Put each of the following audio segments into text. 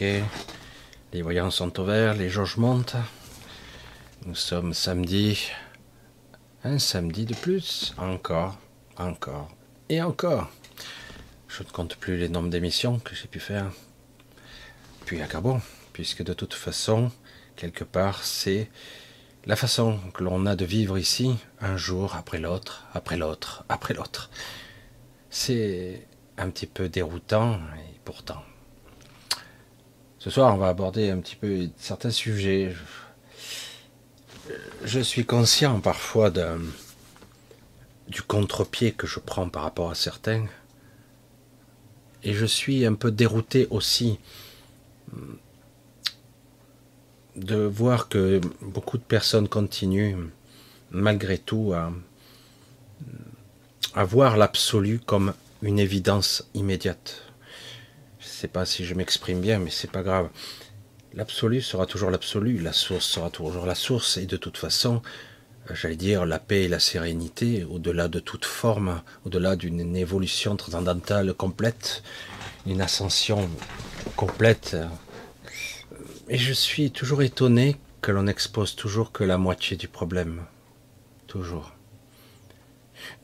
Les voyants sont au vert, les jauges montent. Nous sommes samedi. Un samedi de plus. Encore, encore et encore. Je ne compte plus les nombres d'émissions que j'ai pu faire. Puis à bon, puisque de toute façon, quelque part, c'est la façon que l'on a de vivre ici, un jour après l'autre, après l'autre, après l'autre. C'est un petit peu déroutant, et pourtant. Ce soir, on va aborder un petit peu certains sujets. Je suis conscient parfois du contre-pied que je prends par rapport à certains. Et je suis un peu dérouté aussi de voir que beaucoup de personnes continuent malgré tout à, à voir l'absolu comme une évidence immédiate. Sais pas si je m'exprime bien, mais c'est pas grave. L'absolu sera toujours l'absolu, la source sera toujours la source, et de toute façon, j'allais dire, la paix et la sérénité, au-delà de toute forme, au-delà d'une évolution transcendantale complète, une ascension complète. Et je suis toujours étonné que l'on expose toujours que la moitié du problème. Toujours.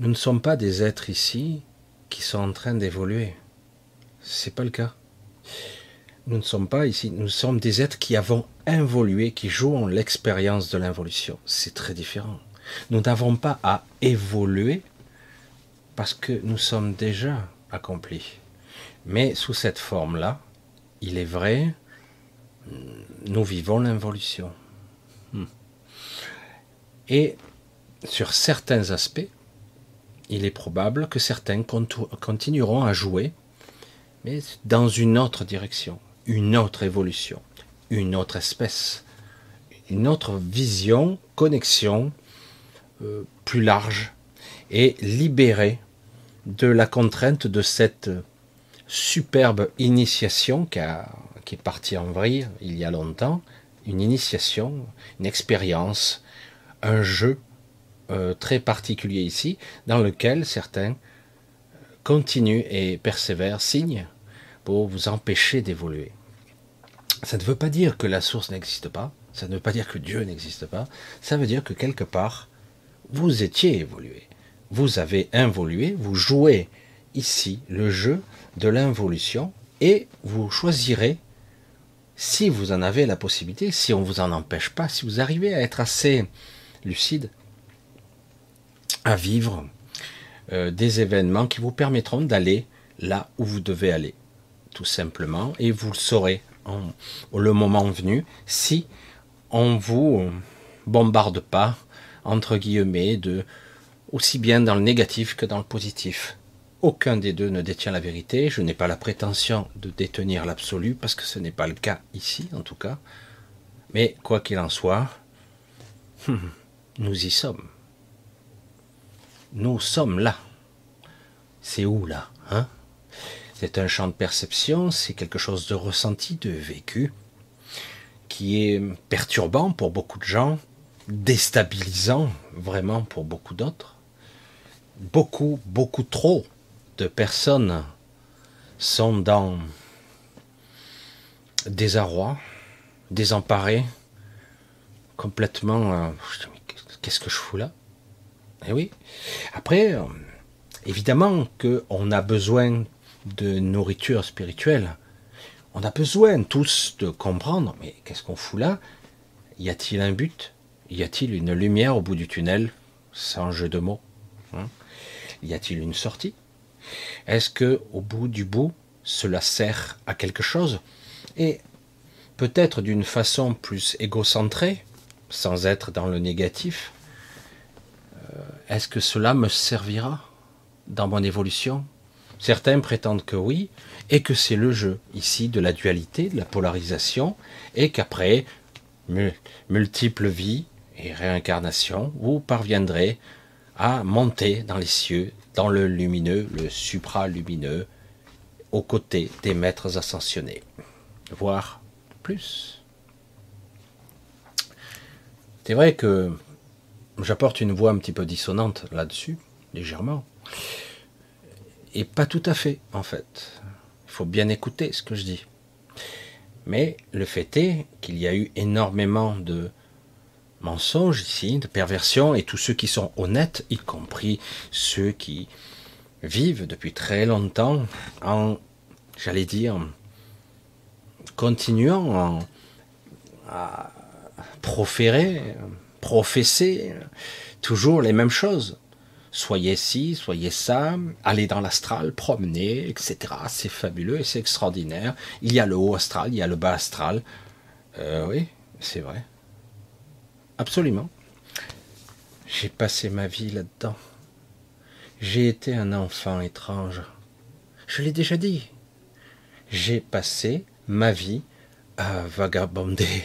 Nous ne sommes pas des êtres ici qui sont en train d'évoluer. C'est pas le cas. Nous ne sommes pas ici, nous sommes des êtres qui avons évolué, qui jouent l'expérience de l'involution. C'est très différent. Nous n'avons pas à évoluer parce que nous sommes déjà accomplis. Mais sous cette forme-là, il est vrai, nous vivons l'involution. Hmm. Et sur certains aspects, il est probable que certains continueront à jouer, mais dans une autre direction, une autre évolution, une autre espèce, une autre vision, connexion euh, plus large et libérée de la contrainte de cette superbe initiation qui, qui est partie en vrille il y a longtemps, une initiation, une expérience, un jeu euh, très particulier ici, dans lequel certains continuent et persévèrent, signent, pour vous empêcher d'évoluer. Ça ne veut pas dire que la source n'existe pas, ça ne veut pas dire que Dieu n'existe pas, ça veut dire que quelque part, vous étiez évolué. Vous avez involué, vous jouez ici le jeu de l'involution et vous choisirez, si vous en avez la possibilité, si on ne vous en empêche pas, si vous arrivez à être assez lucide, à vivre euh, des événements qui vous permettront d'aller là où vous devez aller, tout simplement, et vous le saurez le moment venu si on vous bombarde pas entre guillemets de aussi bien dans le négatif que dans le positif. Aucun des deux ne détient la vérité. Je n'ai pas la prétention de détenir l'absolu parce que ce n'est pas le cas ici, en tout cas. Mais quoi qu'il en soit, nous y sommes nous sommes là. C'est où là hein? C'est un champ de perception, c'est quelque chose de ressenti, de vécu, qui est perturbant pour beaucoup de gens, déstabilisant vraiment pour beaucoup d'autres. Beaucoup, beaucoup trop de personnes sont dans désarroi, désemparées, complètement... Euh, qu'est-ce que je fous là? Eh oui. Après, euh, évidemment qu'on a besoin de nourriture spirituelle. On a besoin tous de comprendre, mais qu'est-ce qu'on fout là? Y a-t-il un but? Y a-t-il une lumière au bout du tunnel? Sans jeu de mots. Hein? Y a-t-il une sortie? Est-ce que au bout du bout, cela sert à quelque chose? Et peut-être d'une façon plus égocentrée, sans être dans le négatif, est-ce que cela me servira dans mon évolution? Certains prétendent que oui, et que c'est le jeu ici de la dualité, de la polarisation, et qu'après multiples vies et réincarnations, vous parviendrez à monter dans les cieux, dans le lumineux, le supralumineux, aux côtés des maîtres ascensionnés, voire plus. C'est vrai que j'apporte une voix un petit peu dissonante là-dessus, légèrement. Et pas tout à fait, en fait. Il faut bien écouter ce que je dis. Mais le fait est qu'il y a eu énormément de mensonges ici, de perversions, et tous ceux qui sont honnêtes, y compris ceux qui vivent depuis très longtemps en, j'allais dire, continuant à proférer, professer toujours les mêmes choses. Soyez ci, soyez ça, allez dans l'astral, promenez, etc. C'est fabuleux et c'est extraordinaire. Il y a le haut astral, il y a le bas astral. Euh, oui, c'est vrai. Absolument. J'ai passé ma vie là-dedans. J'ai été un enfant étrange. Je l'ai déjà dit. J'ai passé ma vie à vagabonder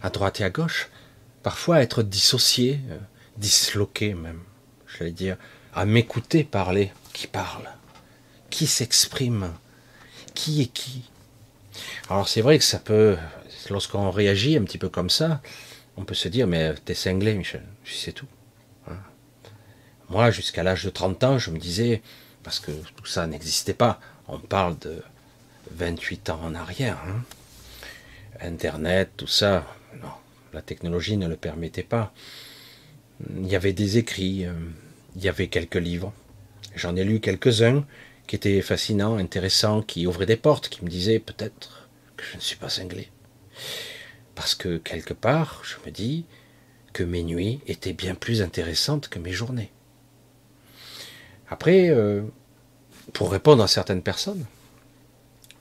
à droite et à gauche, parfois à être dissocié, euh, disloqué même, j'allais dire, à m'écouter parler. Qui parle? Qui s'exprime? Qui est qui? Alors c'est vrai que ça peut, lorsqu'on réagit un petit peu comme ça, on peut se dire, mais t'es cinglé, Michel, c'est tout. Hein. Moi, jusqu'à l'âge de 30 ans, je me disais, parce que tout ça n'existait pas, on parle de 28 ans en arrière, hein. Internet, tout ça, non, la technologie ne le permettait pas. Il y avait des écrits, euh, il y avait quelques livres. J'en ai lu quelques-uns qui étaient fascinants, intéressants, qui ouvraient des portes, qui me disaient peut-être que je ne suis pas cinglé. Parce que quelque part, je me dis que mes nuits étaient bien plus intéressantes que mes journées. Après, euh, pour répondre à certaines personnes,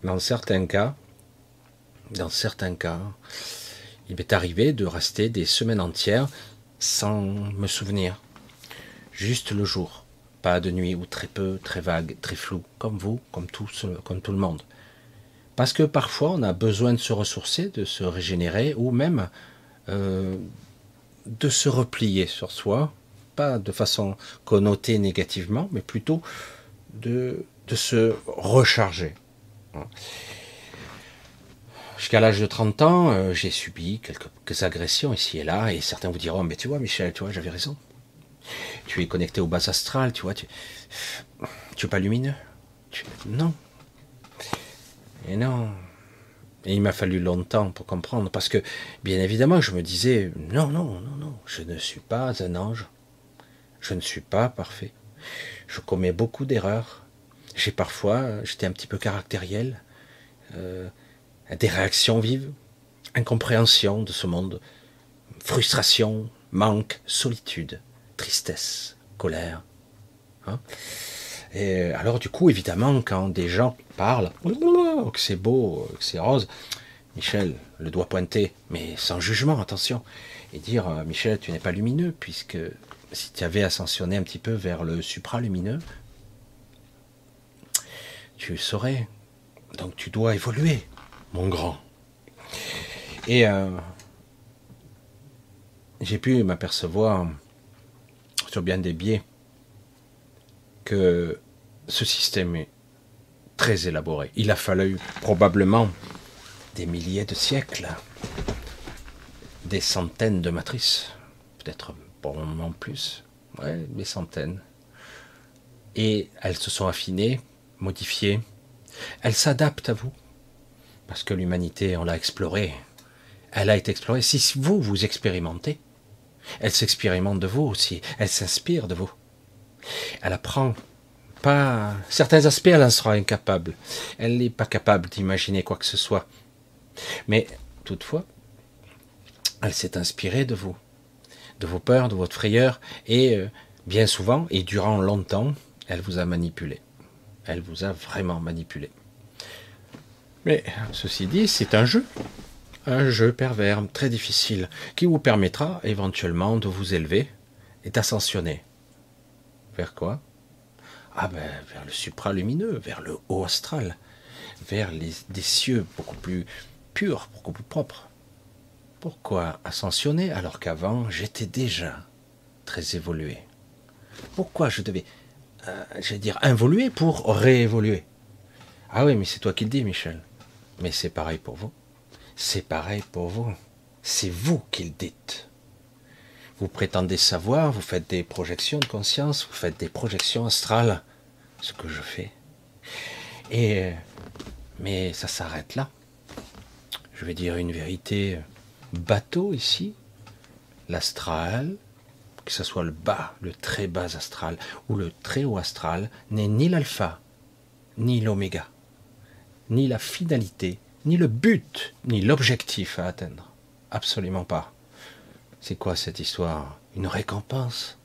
dans certains cas, dans certains cas, il m'est arrivé de rester des semaines entières sans me souvenir. Juste le jour, pas de nuit ou très peu, très vague, très flou, comme vous, comme tout, le monde. Parce que parfois on a besoin de se ressourcer, de se régénérer, ou même euh, de se replier sur soi, pas de façon connotée négativement, mais plutôt de, se recharger. Jusqu'à l'âge de 30 ans, euh, j'ai subi quelques, agressions ici et là, et certains vous diront, mais tu vois, Michel, tu vois, j'avais raison. Tu es connecté au bas astral, tu vois, tu, tu es pas lumineux. Non, et non. Et il m'a fallu longtemps pour comprendre, parce que, bien évidemment, je me disais, non, non, non, non, je ne suis pas un ange. Je ne suis pas parfait. Je commets beaucoup d'erreurs. J'ai parfois, j'étais un petit peu caractériel, euh, des réactions vives, incompréhension de ce monde, frustration, manque, solitude, tristesse, colère. Hein et alors du coup, évidemment, quand des gens parlent, que c'est beau, que c'est rose, Michel, le doigt pointé, mais sans jugement, attention, et dire, euh, Michel, tu n'es pas lumineux, puisque si tu avais ascensionné un petit peu vers le supralumineux, tu saurais. Donc tu dois évoluer, mon grand. Et euh, j'ai pu m'apercevoir sur bien des biais que ce système est très élaboré. Il a fallu probablement des milliers de siècles, des centaines de matrices, peut-être probablement plus, ouais, des centaines. Et elles se sont affinées, modifiées. Elles s'adaptent à vous, parce que l'humanité, on l'a explorée. Elle a été explorée. Si vous, vous expérimentez, elle s'expérimente de vous aussi. Elle s'inspire de vous. Elle apprend pas certains aspects, elle en sera incapable. Elle n'est pas capable d'imaginer quoi que ce soit. Mais toutefois, elle s'est inspirée de vous, de vos peurs, de votre frayeur, et euh, bien souvent et durant longtemps, elle vous a manipulé. Elle vous a vraiment manipulé. Mais ceci dit, c'est un jeu, un jeu pervers, très difficile, qui vous permettra éventuellement de vous élever et d'ascensionner. Vers quoi? Ah ben vers le supralumineux, vers le haut astral, vers des cieux beaucoup plus purs, beaucoup plus propres. Pourquoi ascensionner alors qu'avant j'étais déjà très évolué? Pourquoi je devais, euh, j'allais dire, involuer pour réévoluer? Ah oui, mais c'est toi qui le dis, Michel. Mais c'est pareil pour vous. C'est pareil pour vous. C'est vous qui le dites. Vous prétendez savoir, vous faites des projections de conscience, vous faites des projections astrales, ce que je fais. Et Mais ça s'arrête là. Je vais dire une vérité bateau ici. L'astral, que ce soit le bas, le très bas astral ou le très haut astral, n'est ni l'alpha, ni l'oméga, ni la finalité, ni le but, ni l'objectif à atteindre. Absolument pas. C'est quoi cette histoire? Une récompense?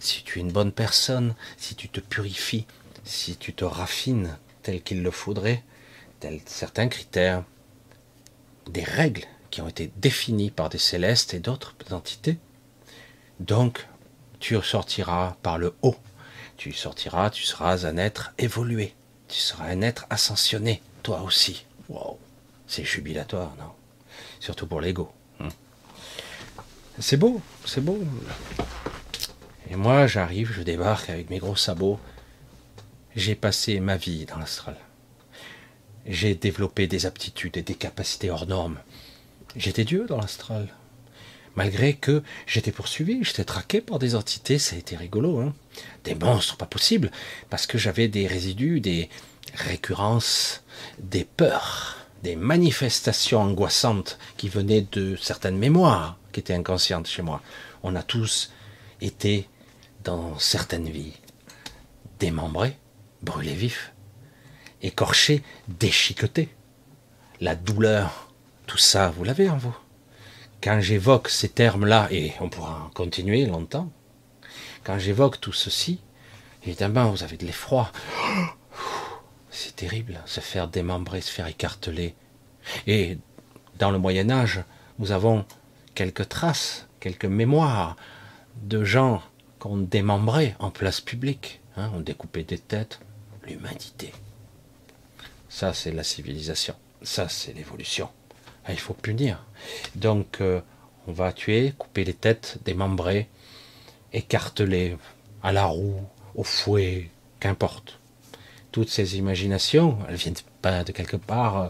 Si tu es une bonne personne, si tu te purifies, si tu te raffines tel qu'il le faudrait, tels certains critères, des règles qui ont été définies par des célestes et d'autres entités. Donc, tu sortiras par le haut. Tu sortiras, tu seras un être évolué. Tu seras un être ascensionné, toi aussi. Wow. C'est jubilatoire, non? Surtout pour l'ego. Hein? c'est beau, c'est beau. Et moi, j'arrive, je débarque avec mes gros sabots. J'ai passé ma vie dans l'astral. J'ai développé des aptitudes et des capacités hors normes. J'étais Dieu dans l'astral. Malgré que j'étais poursuivi, j'étais traqué par des entités, ça a été rigolo. Hein des monstres, pas possible, parce que j'avais des résidus, des récurrences, des peurs, des manifestations angoissantes qui venaient de certaines mémoires qui étaient inconscientes chez moi. On a tous été dans certaines vies démembrés, brûlés vifs, écorché, déchiqueté. La douleur, tout ça, vous l'avez en vous. Quand j'évoque ces termes-là, et on pourra en continuer longtemps, quand j'évoque tout ceci, évidemment, vous avez de l'effroi. C'est terrible, se faire démembrer, se faire écarteler. Et dans le Moyen Âge, nous avons quelques traces, quelques mémoires de gens qu'on démembrait en place publique. Hein, on découpait des têtes. L'humanité. Ça, c'est la civilisation. Ça, c'est l'évolution. Ah, il faut punir. Donc, euh, on va tuer, couper les têtes, démembrer, écarteler à la roue, au fouet, qu'importe. Toutes ces imaginations, elles viennent pas de quelque part euh,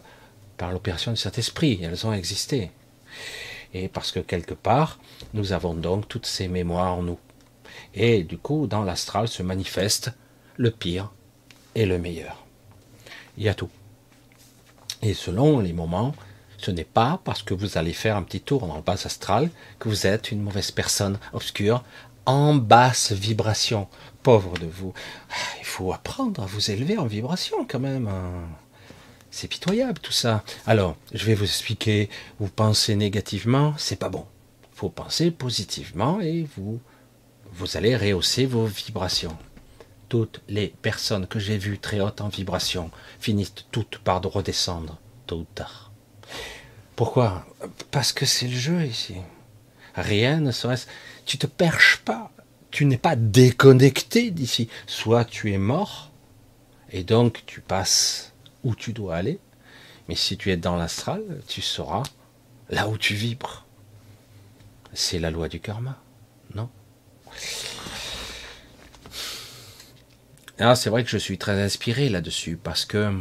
par l'opération de cet esprit, elles ont existé. Et parce que quelque part, nous avons donc toutes ces mémoires en nous. Et du coup, dans l'astral se manifeste le pire et le meilleur il y a tout. Et selon les moments, ce n'est pas parce que vous allez faire un petit tour dans le bas astral que vous êtes une mauvaise personne obscure, en basse vibration. Pauvre de vous. Ah, il faut apprendre à vous élever en vibration quand même. Hein. C'est pitoyable tout ça. Alors, je vais vous expliquer. Vous pensez négativement, c'est pas bon. Il faut penser positivement et vous, vous allez rehausser vos vibrations toutes les personnes que j'ai vues très hautes en vibration finissent toutes par redescendre, tôt ou tard. Pourquoi? Parce que c'est le jeu ici. Rien ne serait Tu te perches pas. Tu n'es pas déconnecté d'ici. Soit tu es mort, et donc tu passes où tu dois aller. Mais si tu es dans l'astral, tu seras là où tu vibres. C'est la loi du karma, non? Ah, c'est vrai que je suis très inspiré là-dessus parce que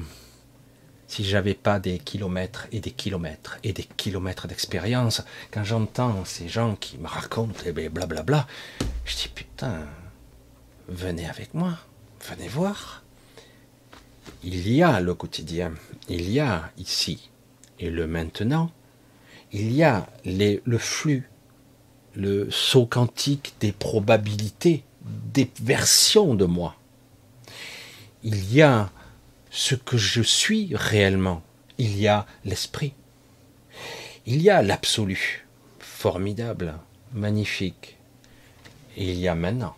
si j'avais pas des kilomètres et des kilomètres et des kilomètres d'expérience, quand j'entends ces gens qui me racontent et blablabla, bla, je dis putain, venez avec moi, venez voir. Il y a le quotidien, il y a ici et le maintenant, il y a le flux, le saut quantique des probabilités, des versions de moi il y a ce que je suis réellement, il y a l'esprit, il y a l'absolu, formidable, magnifique, et il y a maintenant.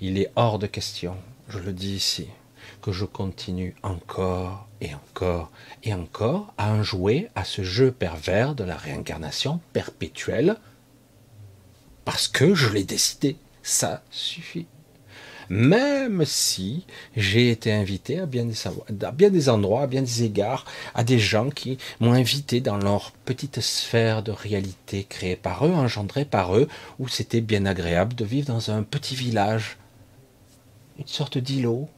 Il est hors de question, je le dis ici, que je continue encore et encore et encore à en jouer à ce jeu pervers de la réincarnation perpétuelle, parce que je l'ai décidé, ça suffit même si j'ai été invité à bien, des, endroits, à bien des égards, à des gens qui m'ont invité dans leur petite sphère de réalité créée par eux, engendrée par eux, où c'était bien agréable de vivre dans un petit village, une sorte d'îlot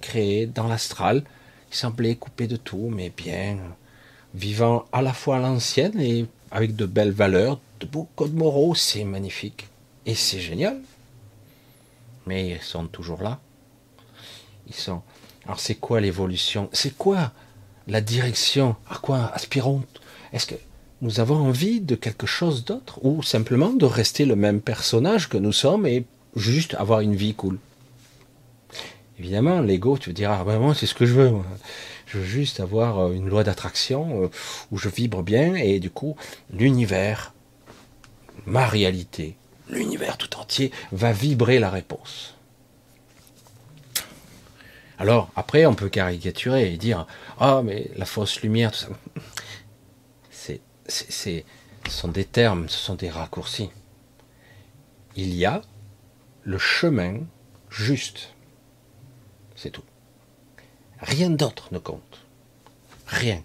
créé dans l'astral, qui semblait coupé de tout, mais bien vivant à la fois à l'ancienne et avec de belles valeurs, de beaux codes moraux, c'est magnifique. Et c'est génial mais ils sont toujours là. Ils sont. Alors c'est quoi l'évolution? C'est quoi la direction? À quoi aspirons Est-ce que nous avons envie de quelque chose d'autre? Ou simplement de rester le même personnage que nous sommes et juste avoir une vie cool? Évidemment, l'ego, tu dire, ah ben moi c'est ce que je veux. Je veux juste avoir euh, une loi d'attraction euh, où je vibre bien et du coup l'univers, ma réalité, l'univers tout entier va vibrer la réponse. Alors après on peut caricaturer et dire ah mais la fausse lumière tout ça. C'est, c'est, ce sont des termes, ce sont des raccourcis. Il y a le chemin juste. C'est tout. Rien d'autre ne compte. Rien.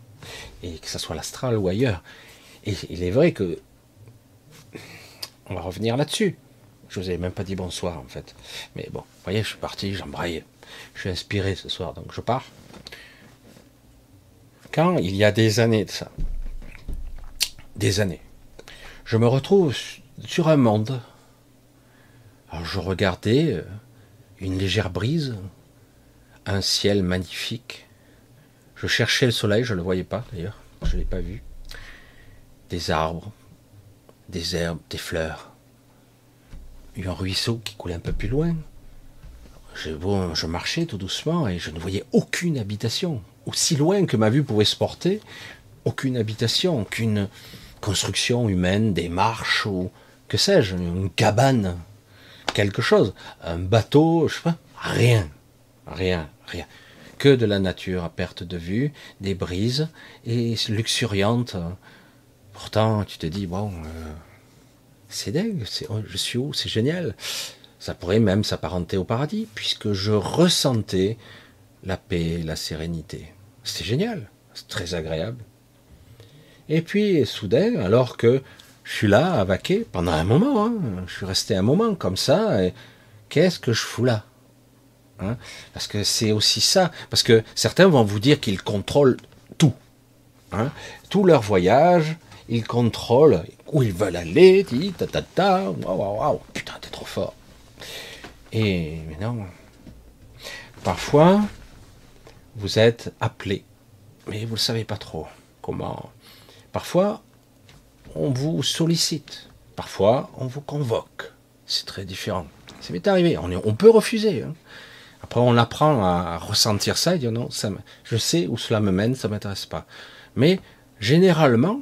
Et que ce soit l'astral ou ailleurs. Et il est vrai que. On va revenir là-dessus. Je vous avais même pas dit bonsoir en fait. Mais bon, vous voyez, je suis parti, j'embraye. Je suis inspiré ce soir, donc je pars. Quand il y a des années de ça, des années, je me retrouve sur un monde. Alors je regardais euh, une légère brise, un ciel magnifique. Je cherchais le soleil, je ne le voyais pas d'ailleurs, je ne l'ai pas vu. Des arbres, des herbes, des fleurs. Il y a un ruisseau qui coulait un peu plus loin. Je, je marchais tout doucement et je ne voyais aucune habitation. Aussi loin que ma vue pouvait se porter, aucune habitation, aucune construction humaine, des marches ou que sais-je, une cabane, quelque chose, un bateau, je sais pas, rien. Rien, rien. Que de la nature à perte de vue, des brises, et luxuriantes. Pourtant, tu te dis, bon, euh, c'est dingue, oh, je suis où, c'est génial. Ça pourrait même s'apparenter au paradis, puisque je ressentais la paix, la sérénité. C'était génial, c'est très agréable. Et puis, soudain, alors que je suis là à vaquer pendant un moment, hein, je suis resté un moment comme ça, et qu'est-ce que je fous là Hein? parce que c'est aussi ça. Parce que certains vont vous dire qu'ils contrôlent tout. Hein, tout leur voyage, ils contrôlent où ils veulent aller, ta ta ta, waouh, waouh, putain, t'es trop fort. Et mais non. Parfois, vous êtes appelé, mais vous ne savez pas trop comment. Parfois, on vous sollicite. Parfois, on vous convoque. C'est très différent. Ça m'est arrivé. On, peut refuser. Hein. Après, on apprend à ressentir ça et dire non, je sais où cela me mène, ça ne m'intéresse pas. Mais généralement,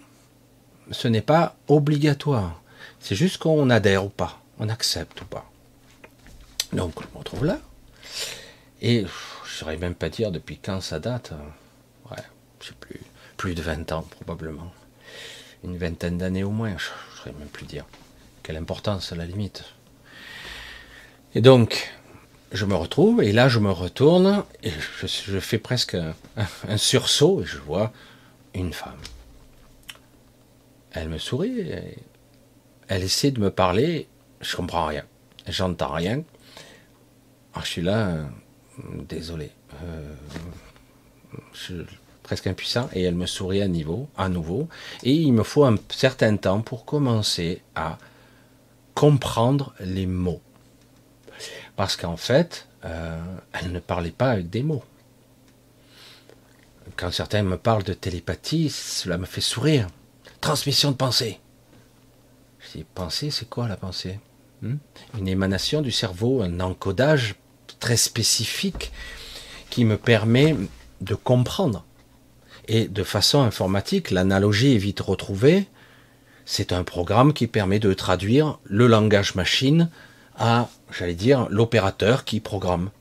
ce n'est pas obligatoire. C'est juste qu'on adhère ou pas, on accepte ou pas. Donc, je me retrouve là. Et je ne saurais même pas dire depuis quand ça date. Ouais, je sais plus. Plus de 20 ans, probablement. Une vingtaine d'années au moins, je ne saurais même plus dire. Quelle importance à la limite. Et donc, je me retrouve, et là je me retourne, et je, fais presque un, sursaut, et je vois une femme. Elle me sourit, elle essaie de me parler, je comprends rien, j'entends rien. Alors je suis là, désolé, euh, je suis presque impuissant, et elle me sourit à nouveau, et il me faut un certain temps pour commencer à comprendre les mots parce qu'en fait, euh, elle ne parlait pas avec des mots. Quand certains me parlent de télépathie, cela me fait sourire. Transmission de pensée. Je dis, pensée, c'est quoi la pensée hmm Une émanation du cerveau, un encodage très spécifique qui me permet de comprendre. Et de façon informatique, l'analogie est vite retrouvée. C'est un programme qui permet de traduire le langage machine à, j'allais dire, l'opérateur qui programme.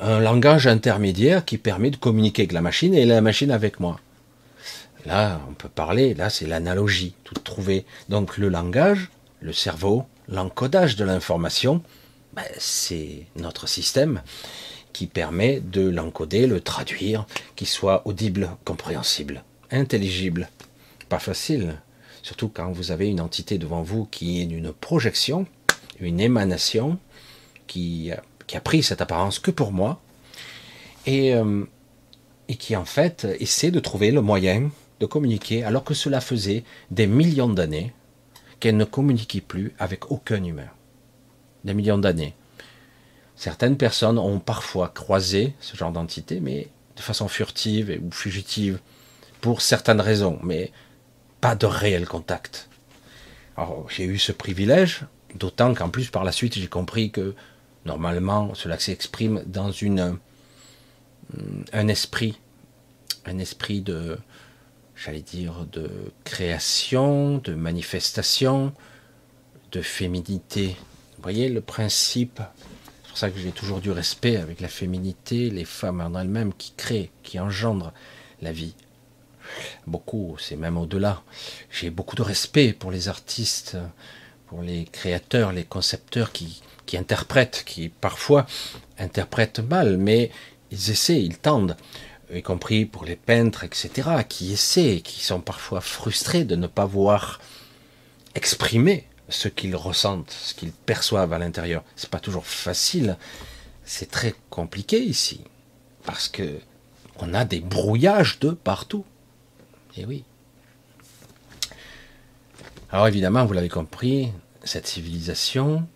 Un langage intermédiaire qui permet de communiquer avec la machine et la machine avec moi. Là, on peut parler, là c'est l'analogie, tout trouvé. Donc le langage, le cerveau, l'encodage de l'information, ben, c'est notre système qui permet de l'encoder, le traduire, qu'il soit audible, compréhensible, intelligible. Pas facile, surtout quand vous avez une entité devant vous qui est une projection, une émanation qui, a pris cette apparence que pour moi et, euh, et qui en fait essaie de trouver le moyen de communiquer alors que cela faisait des millions d'années qu'elle ne communiquait plus avec aucun humain. Des millions d'années. Certaines personnes ont parfois croisé ce genre d'entité, mais de façon furtive ou fugitive, pour certaines raisons, mais pas de réel contact. Alors j'ai eu ce privilège, d'autant qu'en plus par la suite j'ai compris que normalement cela s'exprime dans une un esprit, un esprit de, j'allais dire, de création, de manifestation, de féminité. Vous voyez le principe C'est pour ça que j'ai toujours du respect avec la féminité, les femmes en elles-mêmes qui créent, qui engendrent la vie. Beaucoup, c'est même au-delà. J'ai beaucoup de respect pour les artistes, pour les créateurs, les concepteurs qui, qui interprètent, qui parfois interprètent mal, mais ils essaient, ils tendent, y compris pour les peintres, etc., qui essaient, qui sont parfois frustrés de ne pas voir exprimer ce qu'ils ressentent, ce qu'ils perçoivent à l'intérieur. C'est pas toujours facile, c'est très compliqué ici, parce que on a des brouillages de partout. Et eh oui. Alors évidemment, vous l'avez compris, cette civilisation,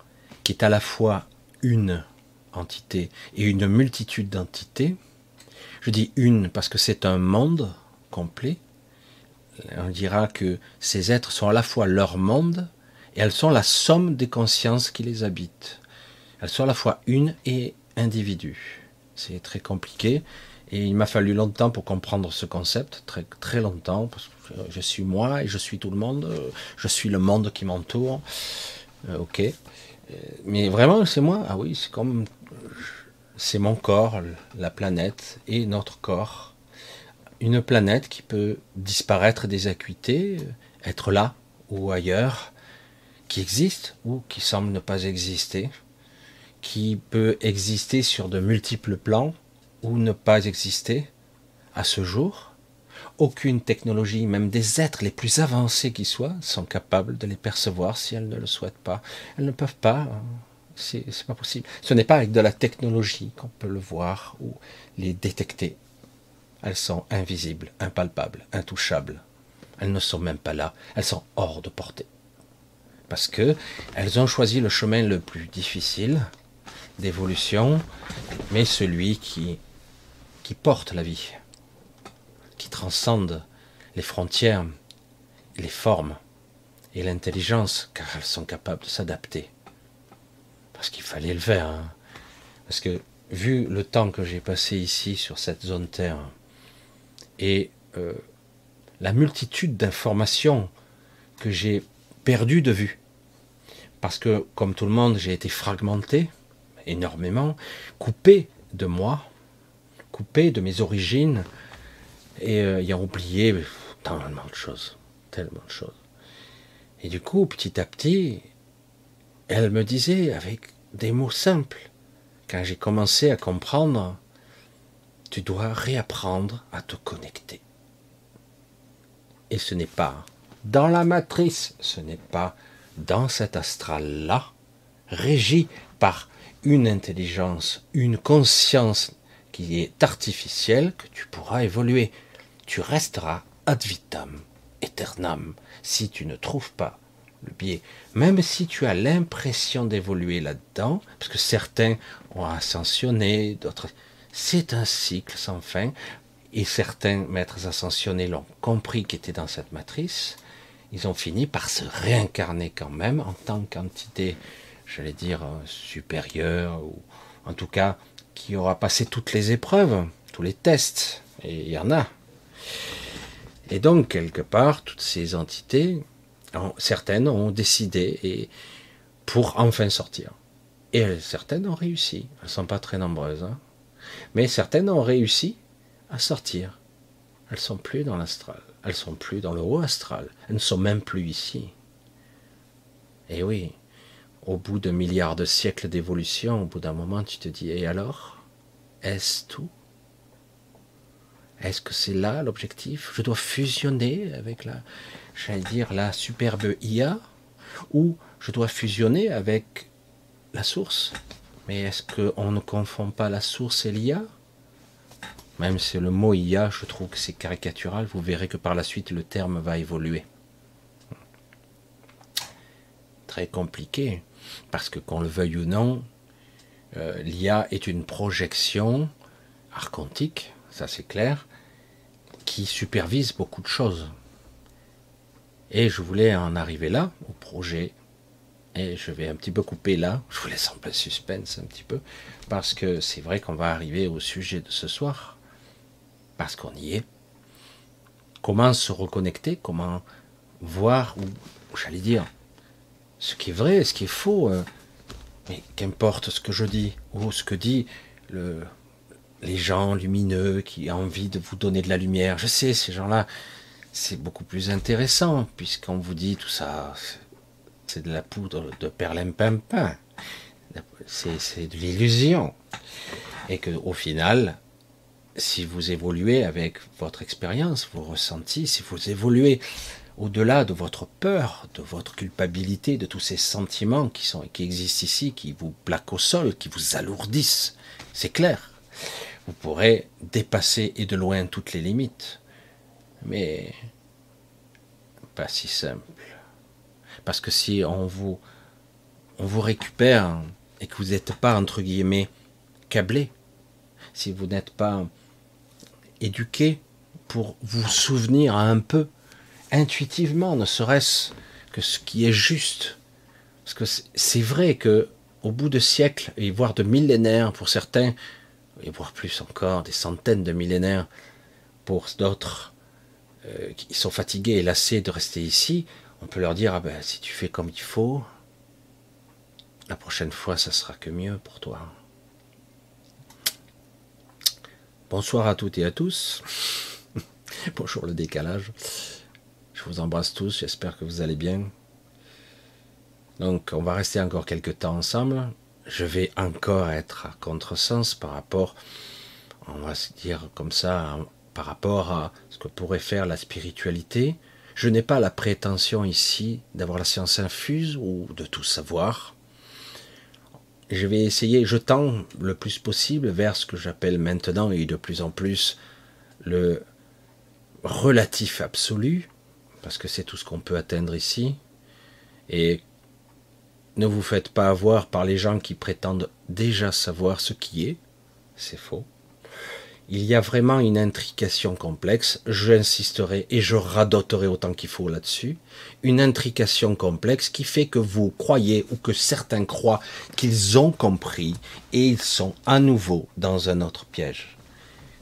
qui est à la fois une entité et une multitude d'entités. Je dis une parce que c'est un monde complet. On dira que ces êtres sont à la fois leur monde et elles sont la somme des consciences qui les habitent. Elles sont à la fois une et individu. C'est très compliqué et il m'a fallu longtemps pour comprendre ce concept, très, très longtemps, parce que je suis moi et je suis tout le monde, je suis le monde qui m'entoure. Euh, ok. Euh, mais vraiment, c'est moi? Ah oui, c'est comme c'est mon corps, la planète et notre corps. Une planète qui peut disparaître des acuités, être là ou ailleurs, qui existe ou qui semble ne pas exister, qui peut exister sur de multiples plans ou ne pas exister à ce jour. Aucune technologie, même des êtres les plus avancés qui soient, sont capables de les percevoir si elles ne le souhaitent pas. Elles ne peuvent pas hein. C'est pas possible. Ce n'est pas avec de la technologie qu'on peut le voir ou les détecter. Elles sont invisibles, impalpables, intouchables. Elles ne sont même pas là. Elles sont hors de portée. Parce que elles ont choisi le chemin le plus difficile d'évolution, mais celui qui, qui porte la vie, qui transcende les frontières, les formes et l'intelligence, car elles sont capables de s'adapter parce qu'il fallait le faire. Hein. Parce que vu le temps que j'ai passé ici sur cette zone Terre et euh, la multitude d'informations que j'ai perdues de vue, parce que comme tout le monde, j'ai été fragmenté énormément, coupé de moi, coupé de mes origines, et euh, ayant oublié tellement de choses, tellement de choses. Et du coup, petit à petit, elle me disait avec des mots simples, quand j'ai commencé à comprendre, tu dois réapprendre à te connecter. Et ce n'est pas dans la matrice, ce n'est pas dans cet astral-là, régi par une intelligence, une conscience qui est artificielle, que tu pourras évoluer. Tu resteras ad vitam, aeternam, si tu ne trouves pas le biais, même si tu as l'impression d'évoluer là-dedans, parce que certains ont ascensionné, d'autres, c'est un cycle sans fin, et certains maîtres ascensionnés l'ont compris qui étaient dans cette matrice, ils ont fini par se réincarner quand même en tant qu'entité, j'allais dire, supérieure, ou en tout cas qui aura passé toutes les épreuves, tous les tests, et il y en a. Et donc, quelque part, toutes ces entités, certaines ont décidé pour enfin sortir. Et certaines ont réussi. Elles ne sont pas très nombreuses. Hein. Mais certaines ont réussi à sortir. Elles sont plus dans l'astral. Elles sont plus dans le haut astral. Elles ne sont même plus ici. Et oui, au bout de milliards de siècles d'évolution, au bout d'un moment, tu te dis, et alors? Est-ce tout? Est-ce que c'est là l'objectif? Je dois fusionner avec la j'allais dire, la superbe IA, ou je dois fusionner avec la source. Mais est-ce qu'on ne confond pas la source et l'IA Même si le mot IA, je trouve que c'est caricatural, vous verrez que par la suite le terme va évoluer. Très compliqué, parce que qu'on le veuille ou non, Euh, L'IA est une projection archontique, ça c'est clair, qui supervise beaucoup de choses. Et je voulais en arriver là, au projet. Et je vais un petit peu couper là. Je vous laisse en plein suspense un petit peu. Parce que c'est vrai qu'on va arriver au sujet de ce soir. Parce qu'on y est. Comment se reconnecter Comment voir, ou j'allais dire, ce qui est vrai, ce qui est faux. Euh, mais qu'importe ce que je dis, ou ce que dit le, les gens lumineux qui ont envie de vous donner de la lumière. Je sais, ces gens-là, c'est beaucoup plus intéressant, puisqu'on vous dit tout ça, c'est de la poudre de perlimpinpin. C'est de l'illusion. Et que au final, si vous évoluez avec votre expérience, vos ressentis, si vous évoluez au-delà de votre peur, de votre culpabilité, de tous ces sentiments qui, sont, qui existent ici, qui vous plaquent au sol, qui vous alourdissent, c'est clair. Vous pourrez dépasser et de loin toutes les limites. Mais pas si simple. Parce que si on vous, on vous récupère et que vous n'êtes pas, entre guillemets, câblé, si vous n'êtes pas éduqué pour vous souvenir un peu, intuitivement, ne serait-ce que ce qui est juste. Parce que c'est vrai que au bout de siècles, et voire de millénaires pour certains, et voire plus encore, des centaines de millénaires pour d'autres, euh, qui sont fatigués et lassés de rester ici, on peut leur dire ah ben, si tu fais comme il faut, la prochaine fois, ça sera que mieux pour toi. Bonsoir à toutes et à tous. Bonjour le décalage. Je vous embrasse tous, j'espère que vous allez bien. Donc on va rester encore quelques temps ensemble. Je vais encore être à contresens par rapport, on va se dire comme ça, par rapport à ce que pourrait faire la spiritualité. Je n'ai pas la prétention ici d'avoir la science infuse ou de tout savoir. Je vais essayer, je tends le plus possible vers ce que j'appelle maintenant et de plus en plus le relatif absolu, parce que c'est tout ce qu'on peut atteindre ici. Et ne vous faites pas avoir par les gens qui prétendent déjà savoir ce qui est, c'est faux il y a vraiment une intrication complexe, j'insisterai et je radoterai autant qu'il faut là-dessus, une intrication complexe qui fait que vous croyez ou que certains croient qu'ils ont compris et ils sont à nouveau dans un autre piège.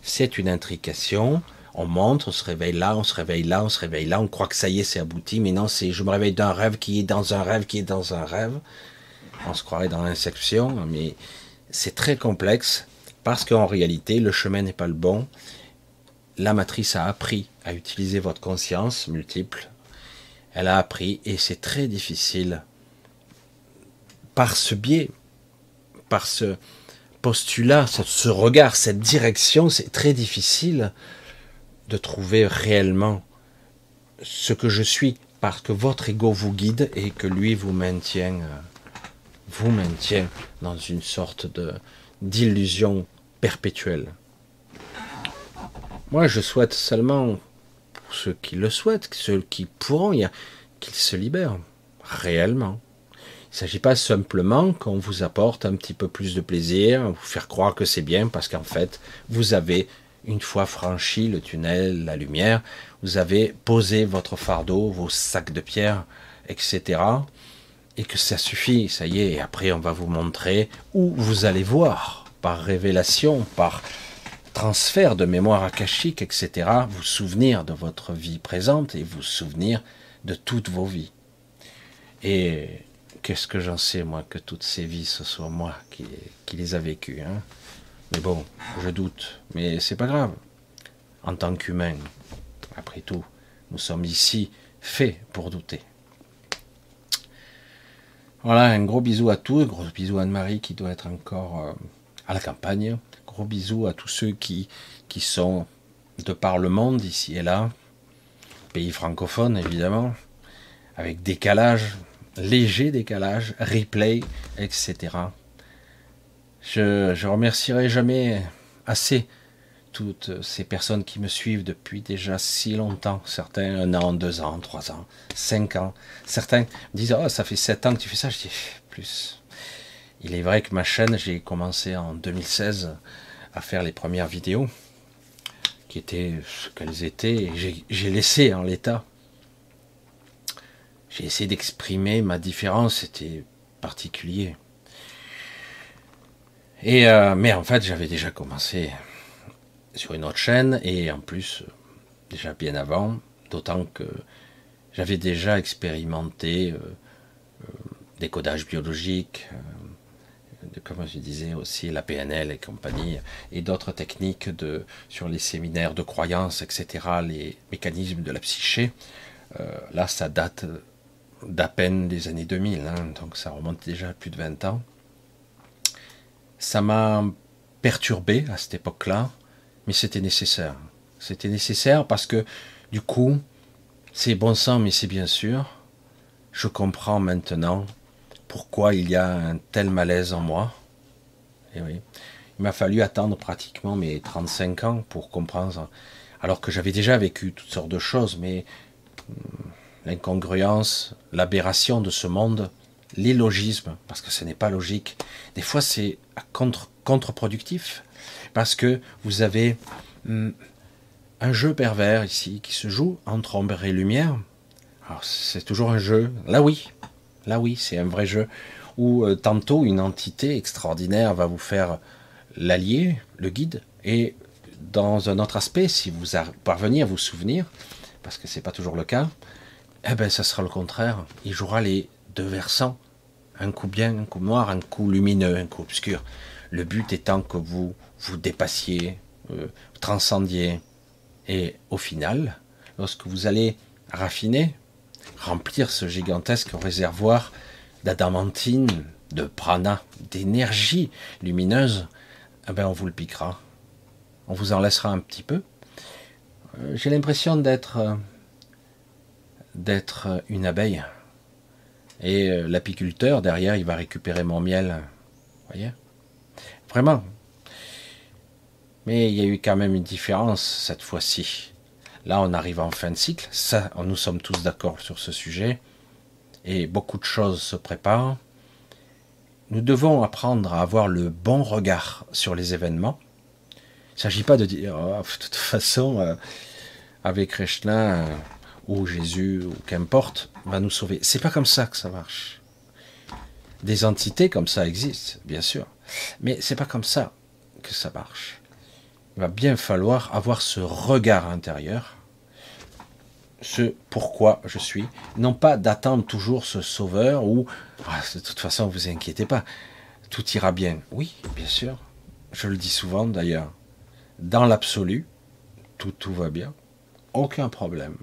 C'est une intrication, on monte, on se réveille là, on se réveille là, on se réveille là, on croit que ça y est, c'est abouti, mais non, c'est je me réveille d'un rêve qui est dans un rêve qui est dans un rêve. On se croirait dans l'inception, mais c'est très complexe parce qu'en réalité, le chemin n'est pas le bon. La matrice a appris à utiliser votre conscience multiple. Elle a appris et c'est très difficile par ce biais, par ce postulat, ce regard, cette direction, c'est très difficile de trouver réellement ce que je suis parce que votre ego vous guide et que lui vous maintient, euh, vous maintient dans une sorte d'illusion Moi, je souhaite seulement, pour ceux qui le souhaitent, ceux qui pourront, qu'ils se libèrent réellement. Il ne s'agit pas simplement qu'on vous apporte un petit peu plus de plaisir, vous faire croire que c'est bien, parce qu'en fait, vous avez, une fois franchi le tunnel, la lumière, vous avez posé votre fardeau, vos sacs de pierre, etc. Et que ça suffit, ça y est, et après on va vous montrer où vous allez voir par révélation, par transfert de mémoire akashique, etc., vous souvenir de votre vie présente et vous souvenir de toutes vos vies. Et qu'est-ce que j'en sais, moi, que toutes ces vies, ce soit moi qui, les a vécues. Hein? Mais bon, je doute. Mais c'est pas grave. En tant qu'humain, après tout, nous sommes ici faits pour douter. Voilà, un gros bisou à tous, un gros bisou à Anne-Marie qui doit être encore euh, à la campagne. Gros bisous à tous ceux qui, qui sont de par le monde, ici et là, pays francophones évidemment, avec décalage, léger décalage, replay, etc. Je, je remercierai jamais assez toutes ces personnes qui me suivent depuis déjà si longtemps, certains un an, deux ans, trois ans, cinq ans, certains me disent oh ça fait sept ans que tu fais ça, je dis plus, Il est vrai que ma chaîne, j'ai commencé en 2016 à faire les premières vidéos qui étaient ce qu'elles étaient et j'ai laissé en l'état. J'ai essayé d'exprimer ma différence, c'était particulier. Et euh, mais en fait, j'avais déjà commencé sur une autre chaîne et en plus déjà bien avant, d'autant que j'avais déjà expérimenté euh, euh, des codages biologiques, comme je disais aussi la PNL et compagnie, et d'autres techniques de, sur les séminaires de croyances, etc., les mécanismes de la psyché. là, ça date d'à peine des années 2000, hein, donc ça remonte déjà à plus de 20 ans. Ça m'a perturbé à cette époque-là, mais c'était nécessaire. C'était nécessaire parce que du coup, c'est bon sang, mais c'est bien sûr. Je comprends maintenant pourquoi il y a un tel malaise en moi. Et oui. Il m'a fallu attendre pratiquement mes 35 ans pour comprendre, alors que j'avais déjà vécu toutes sortes de choses, mais l'incongruence, l'aberration de ce monde, l'illogisme, parce que ce n'est pas logique. Des fois, c'est contre, contre-productif, parce que vous avez hmm, un jeu pervers ici qui se joue entre ombre et lumière. Alors, c'est toujours un jeu. Là, oui. Là, oui, c'est un vrai jeu. Où euh, tantôt, une entité extraordinaire va vous faire l'allié, le guide, et dans un autre aspect, si vous parvenez à vous souvenir, parce que c'est pas toujours le cas, eh ben, ça sera le contraire. Il jouera les deux versants. Un coup bien, un coup noir, un coup lumineux, un coup obscur. Le but étant que vous vous dépassiez, euh, transcendiez. Et au final, lorsque vous allez raffiner, remplir ce gigantesque réservoir d'adamantine, de prana, d'énergie lumineuse, eh ben on vous le piquera. On vous en laissera un petit peu. Euh, j'ai l'impression d'être euh, d'être une abeille. Et euh, l'apiculteur, derrière, il va récupérer mon miel. voyez? Vraiment. Mais il y a eu quand même une différence cette fois-ci. Là, on arrive en fin de cycle. Ça, nous sommes tous d'accord sur ce sujet. Et beaucoup de choses se préparent. Nous devons apprendre à avoir le bon regard sur les événements. Il ne s'agit pas de dire, oh, de toute façon, euh, avec Krishna, euh, ou Jésus, ou qu'importe, va nous sauver. C'est pas comme ça que ça marche. Des entités comme ça existent, bien sûr, mais c'est pas comme ça que ça marche. Il va bien falloir avoir ce regard intérieur, ce pourquoi je suis, non pas d'attendre toujours ce sauveur ou ah, de toute façon vous inquiétez pas, tout ira bien. Oui, bien sûr, je le dis souvent d'ailleurs, dans l'absolu, tout, va bien, aucun problème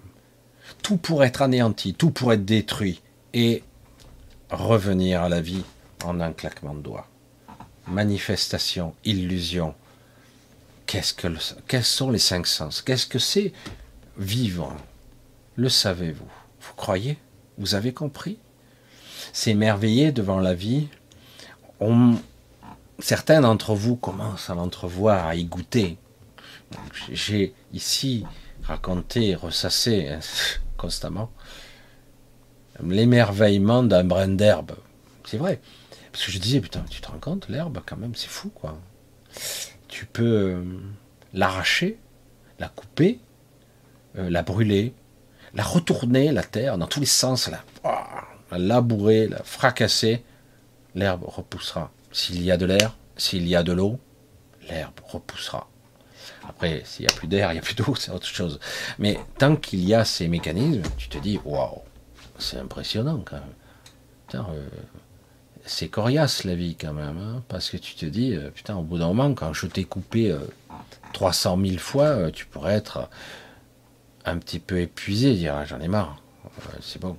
tout pourrait être anéanti, tout pourrait être détruit et revenir à la vie en un claquement de doigts. Manifestation, illusion. Qu'est-ce que quels sont les cinq sens? Qu'est-ce que c'est vivre? Le savez-vous? Vous croyez? Vous avez compris? S'émerveiller devant la vie. certains d'entre vous commencent à l'entrevoir, à y goûter. J'ai ici raconté, ressassé hein, constamment l'émerveillement d'un brin d'herbe. C'est vrai. Parce que je disais, putain, tu te rends compte, l'herbe, quand même, c'est fou, quoi. Tu peux euh, l'arracher, la couper, euh, la brûler, la retourner, la terre, dans tous les sens, la, la labourer, la fracasser. L'herbe repoussera. S'il y a de l'air, s'il y a de l'eau, l'herbe repoussera. Après, s'il n'y a plus d'air, il n'y a plus d'eau, c'est autre chose. Mais tant qu'il y a ces mécanismes, tu te dis, waouh, c'est impressionnant quand même. Euh, c'est coriace la vie quand même, hein, parce que tu te dis, euh, putain, au bout d'un moment, quand je t'ai coupé 300 euh, 000 fois, tu pourrais être un petit peu épuisé, dire, j'en ai marre, c'est bon.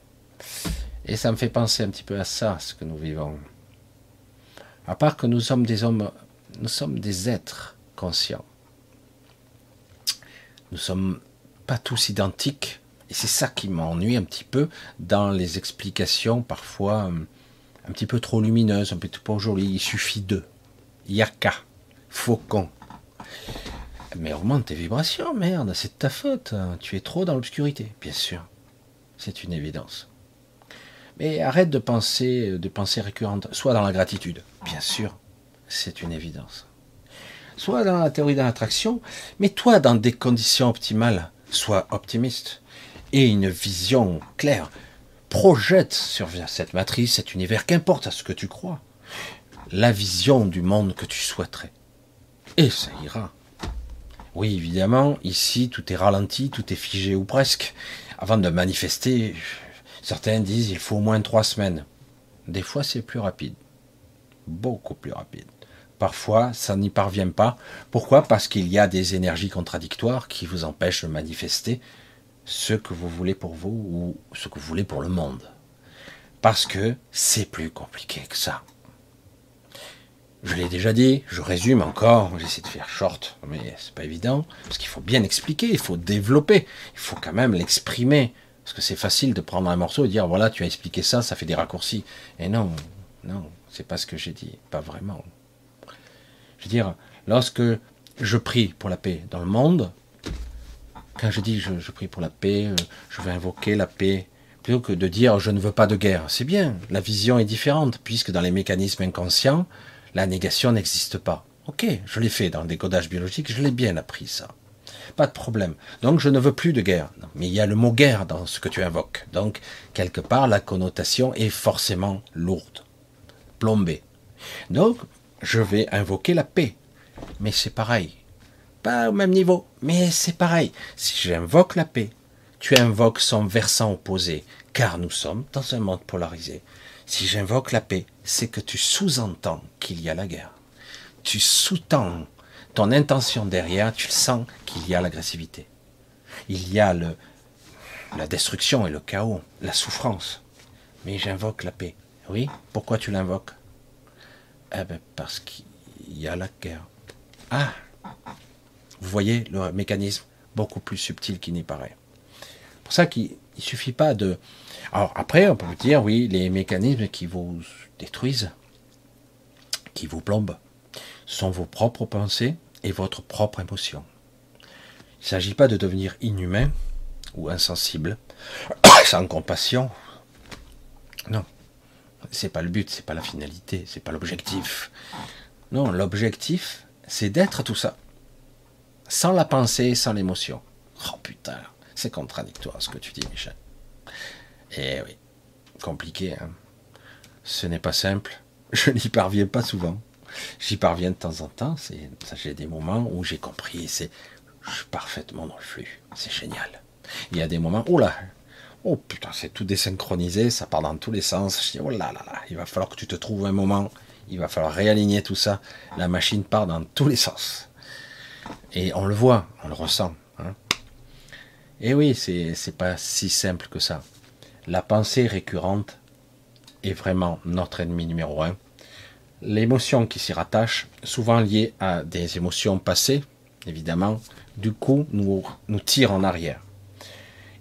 Et ça me fait penser un petit peu à ça, ce que nous vivons. À part que nous sommes des hommes, nous sommes des êtres conscients nous sommes pas tous identiques. Et c'est ça qui m'ennuie un petit peu dans les explications parfois un petit peu trop lumineuses, un peu trop jolies. Il suffit de. Yaka. Faucon. Mais augmente tes vibrations, merde, c'est de ta faute. Tu es trop dans l'obscurité, bien sûr. C'est une évidence. Mais arrête de penser, de penser récurrente. Soit dans la gratitude, bien sûr, c'est une évidence. Soit dans la théorie de l'attraction, mais toi dans des conditions optimales, sois optimiste. Et une vision claire. Projette sur cette matrice, cet univers, qu'importe à ce que tu crois, la vision du monde que tu souhaiterais. Et ça ira. Oui, évidemment, ici, tout est ralenti, tout est figé ou presque. Avant de manifester, certains disent il faut au moins trois semaines. Des fois, c'est plus rapide. Beaucoup plus rapide. Parfois, ça n'y parvient pas. Pourquoi? Parce qu'il y a des énergies contradictoires qui vous empêchent de manifester ce que vous voulez pour vous ou ce que vous voulez pour le monde. Parce que c'est plus compliqué que ça. Je l'ai déjà dit, je résume encore, j'essaie de faire short, mais c'est pas évident, parce qu'il faut bien expliquer, il faut développer, il faut quand même l'exprimer. Parce que c'est facile de prendre un morceau et dire voilà, tu as expliqué ça, ça fait des raccourcis. Et non, non, c'est pas ce que j'ai dit, pas vraiment. Je veux dire, lorsque je prie pour la paix dans le monde, quand je dis je, prie pour la paix, euh, je vais invoquer la paix, plutôt que de dire je ne veux pas de guerre, c'est bien, la vision est différente, puisque dans les mécanismes inconscients, la négation n'existe pas. Ok, je l'ai fait dans le décodage biologique, je l'ai bien appris ça. Pas de problème. Donc je ne veux plus de guerre. mais il y a le mot guerre dans ce que tu invoques. Donc quelque part la connotation est forcément lourde, plombée. Donc je vais invoquer la paix. Mais c'est pareil. Pas au même niveau, mais c'est pareil. Si j'invoque la paix, tu invoques son versant opposé, car nous sommes dans un monde polarisé. Si j'invoque la paix, c'est que tu sous-entends qu'il y a la guerre. Tu sous-tends ton intention derrière, tu sens qu'il y a l'agressivité. Il y a le, la destruction et le chaos, la souffrance. Mais j'invoque la paix. Oui, pourquoi tu l'invoques? Eh bien, parce qu'il y a la guerre. Ah Vous voyez le mécanisme beaucoup plus subtil qu'il n'y paraît. pour ça qu'il ne suffit pas de, alors après, on peut vous dire, oui, les mécanismes qui vous détruisent, qui vous plombent, sont vos propres pensées et votre propre émotion. Il ne s'agit pas de devenir inhumain ou insensible, sans compassion. Non, c'est pas le but, c'est pas la finalité, c'est pas l'objectif. Non, l'objectif, c'est d'être tout ça, sans la pensée, sans l'émotion. Oh putain, c'est contradictoire ce que tu dis, Michel. Eh oui, compliqué. Hein. Ce n'est pas simple. Je n'y parviens pas souvent. J'y parviens de temps en temps. J'ai des moments où j'ai compris. Je suis parfaitement dans le flux. C'est génial. Il y a des moments, oh là, oh putain, c'est tout désynchronisé, ça part dans tous les sens. Je dis, oh là là là, il va falloir que tu te trouves un moment. Il va falloir réaligner tout ça. La machine part dans tous les sens. Et on le voit, on le ressent. Hein. Et oui, c'est pas si simple que ça la pensée récurrente est vraiment notre ennemi numéro un. L'émotion qui s'y rattache, souvent liée à des émotions passées, évidemment, du coup, nous, nous tire en arrière.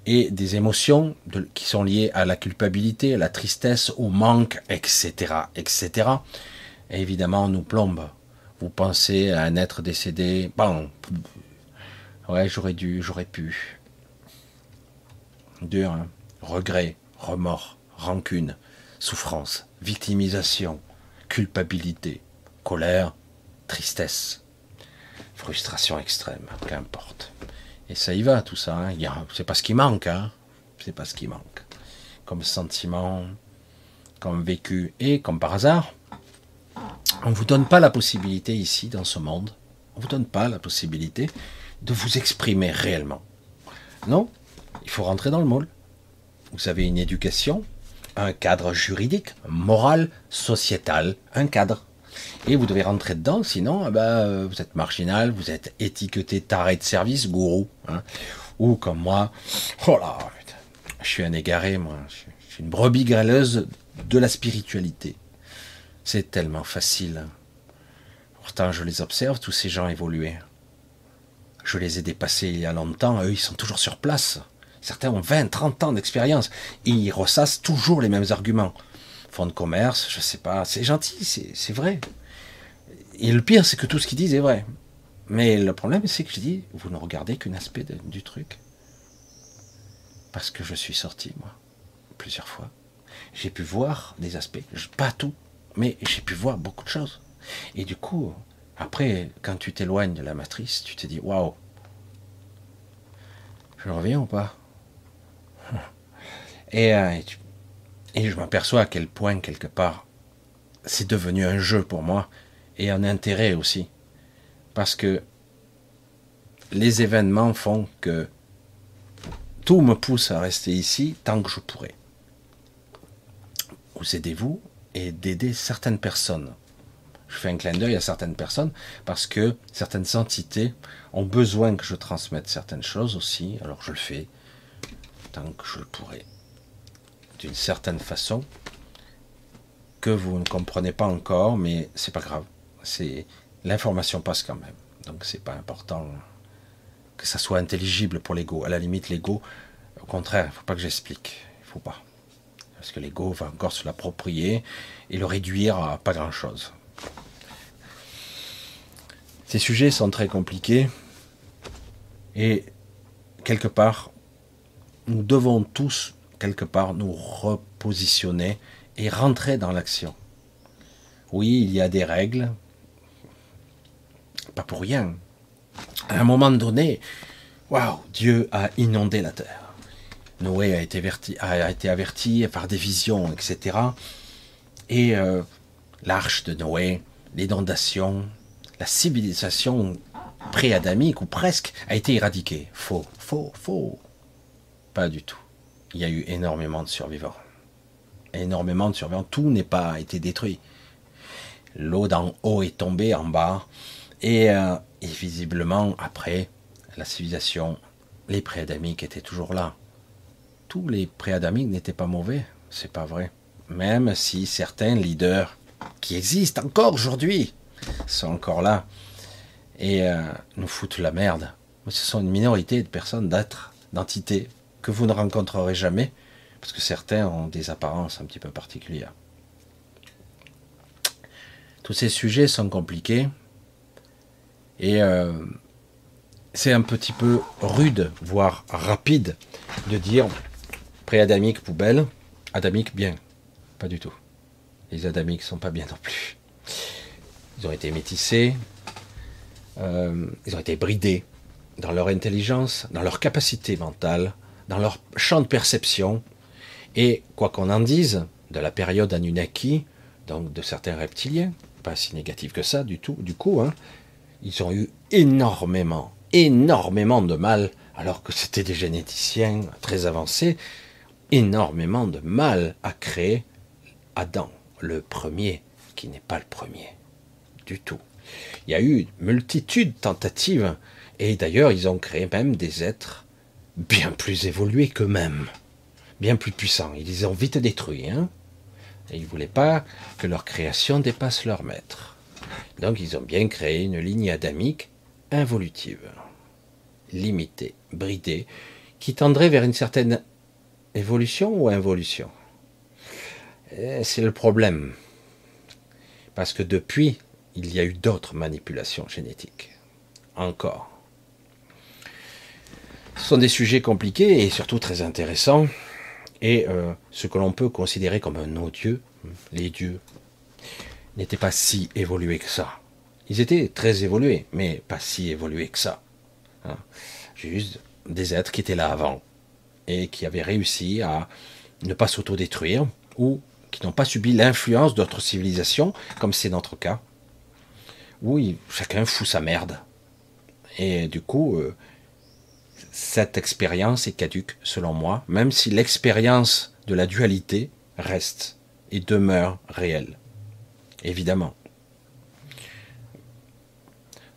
Et des émotions qui sont liées à la culpabilité, à la tristesse, au manque, etc., etc., évidemment, nous plombent. Vous pensez à un être décédé, bon, ouais, j'aurais dû, j'aurais pu. Dur, hein regret, remords, rancune, souffrance, victimisation, culpabilité, colère, tristesse, frustration extrême, qu'importe. Et ça y va, tout ça. Hein. C'est pas ce qui manque, hein. C'est pas ce qui manque. Comme sentiment, comme vécu. Et comme par hasard, on ne vous donne pas la possibilité ici, dans ce monde, on ne vous donne pas la possibilité de vous exprimer réellement. Non, il faut rentrer dans le moule vous avez une éducation, un cadre juridique, moral, sociétal, un cadre. Et vous devez rentrer dedans, sinon eh ben, vous êtes marginal, vous êtes étiqueté taré de service, gourou. Hein. Ou comme moi, oh là, je suis un égaré, moi, je suis une brebis grêleuse de la spiritualité. C'est tellement facile. Pourtant, je les observe, tous ces gens évoluer. Je les ai dépassés il y a longtemps, eux, ils sont toujours sur place. Certains ont 20, 30 ans d'expérience. Ils ressassent toujours les mêmes arguments. Fonds de commerce, je sais pas, c'est gentil, c'est vrai. Et le pire, c'est que tout ce qu'ils disent est vrai. Mais le problème, c'est que je dis, vous ne regardez qu'un aspect du truc. Parce que je suis sorti, moi, plusieurs fois. j'ai pu voir des aspects, pas tout, mais j'ai pu voir beaucoup de choses. Et du coup, après, quand tu t'éloignes de la matrice, tu te dis waouh, je reviens ou pas? Et, euh, et, je m'aperçois à quel point, quelque part, c'est devenu un jeu pour moi et un intérêt aussi. Parce que les événements font que tout me pousse à rester ici tant que je pourrai. Vous aidez-vous et d'aider certaines personnes. Je fais un clin d'œil à certaines personnes parce que certaines entités ont besoin que je transmette certaines choses aussi, alors je le fais tant que je le pourrai. D'une certaine façon, que vous ne comprenez pas encore, mais c'est pas grave. C'est l'information passe quand même. Donc c'est pas important que ça soit intelligible pour l'ego. À la limite, l'ego, au contraire, faut pas que j'explique. Il faut pas. Parce que l'ego va encore se l'approprier et le réduire à pas grand-chose. Ces sujets sont très compliqués et quelque part, nous devons tous, quelque part, nous repositionner et rentrer dans l'action. Oui, il y a des règles, pas pour rien. À un moment donné, waouh, Dieu a inondé la terre. Noé a été, averti, par des visions, etc. Et euh, l'arche de Noé, l'inondation, la civilisation pré-adamique ou presque a été éradiquée. Faux, faux, faux. Pas du tout. Il y a eu énormément de survivants. Énormément de survivants. Tout n'est pas été détruit. L'eau d'en haut est tombée en bas. Et, euh, et visiblement, après, la civilisation, les pré-adamiques étaient toujours là. Tous les pré-adamiques n'étaient pas mauvais. C'est pas vrai. Même si certains leaders qui existent encore aujourd'hui sont encore là et euh, nous foutent la merde. Ce sont une minorité de personnes, d'êtres, d'entités que vous ne rencontrerez jamais parce que certains ont des apparences un petit peu particulières. Tous ces sujets sont compliqués et euh, c'est un petit peu rude, voire rapide, de dire pré-adamique poubelle, adamique bien. Pas du tout. Les adamiques sont pas bien non plus. Ils ont été métissés, euh, ils ont été bridés dans leur intelligence, dans leur capacité mentale, dans leur champ de perception. Et quoi qu'on en dise, de la période Anunnaki, donc de certains reptiliens, pas si négatif que ça du tout, du coup, hein, ils ont eu énormément, énormément de mal, alors que c'était des généticiens très avancés, énormément de mal à créer Adam, le premier, qui n'est pas le premier du tout. Il y a eu une multitude de tentatives, et d'ailleurs ils ont créé même des êtres bien plus évolués qu'eux-mêmes, bien plus puissants. Ils les ont vite détruits, hein ils ne voulaient pas que leur création dépasse leur maître. Donc ils ont bien créé une ligne adamique involutive, limitée, bridée, qui tendrait vers une certaine évolution ou involution. C'est le problème. Parce que depuis, il y a eu d'autres manipulations génétiques. Encore. Ce sont des sujets compliqués et surtout très intéressants. Et euh, ce que l'on peut considérer comme un odieux, les dieux, n'étaient pas si évolués que ça. Ils étaient très évolués, mais pas si évolués que ça. Hein. Juste des êtres qui étaient là avant et qui avaient réussi à ne pas s'autodétruire ou qui n'ont pas subi l'influence d'autres civilisations, comme c'est notre cas, où chacun fout sa merde. Et du coup, euh, cette expérience est caduque, selon moi, même si l'expérience de la dualité reste et demeure réelle. Évidemment.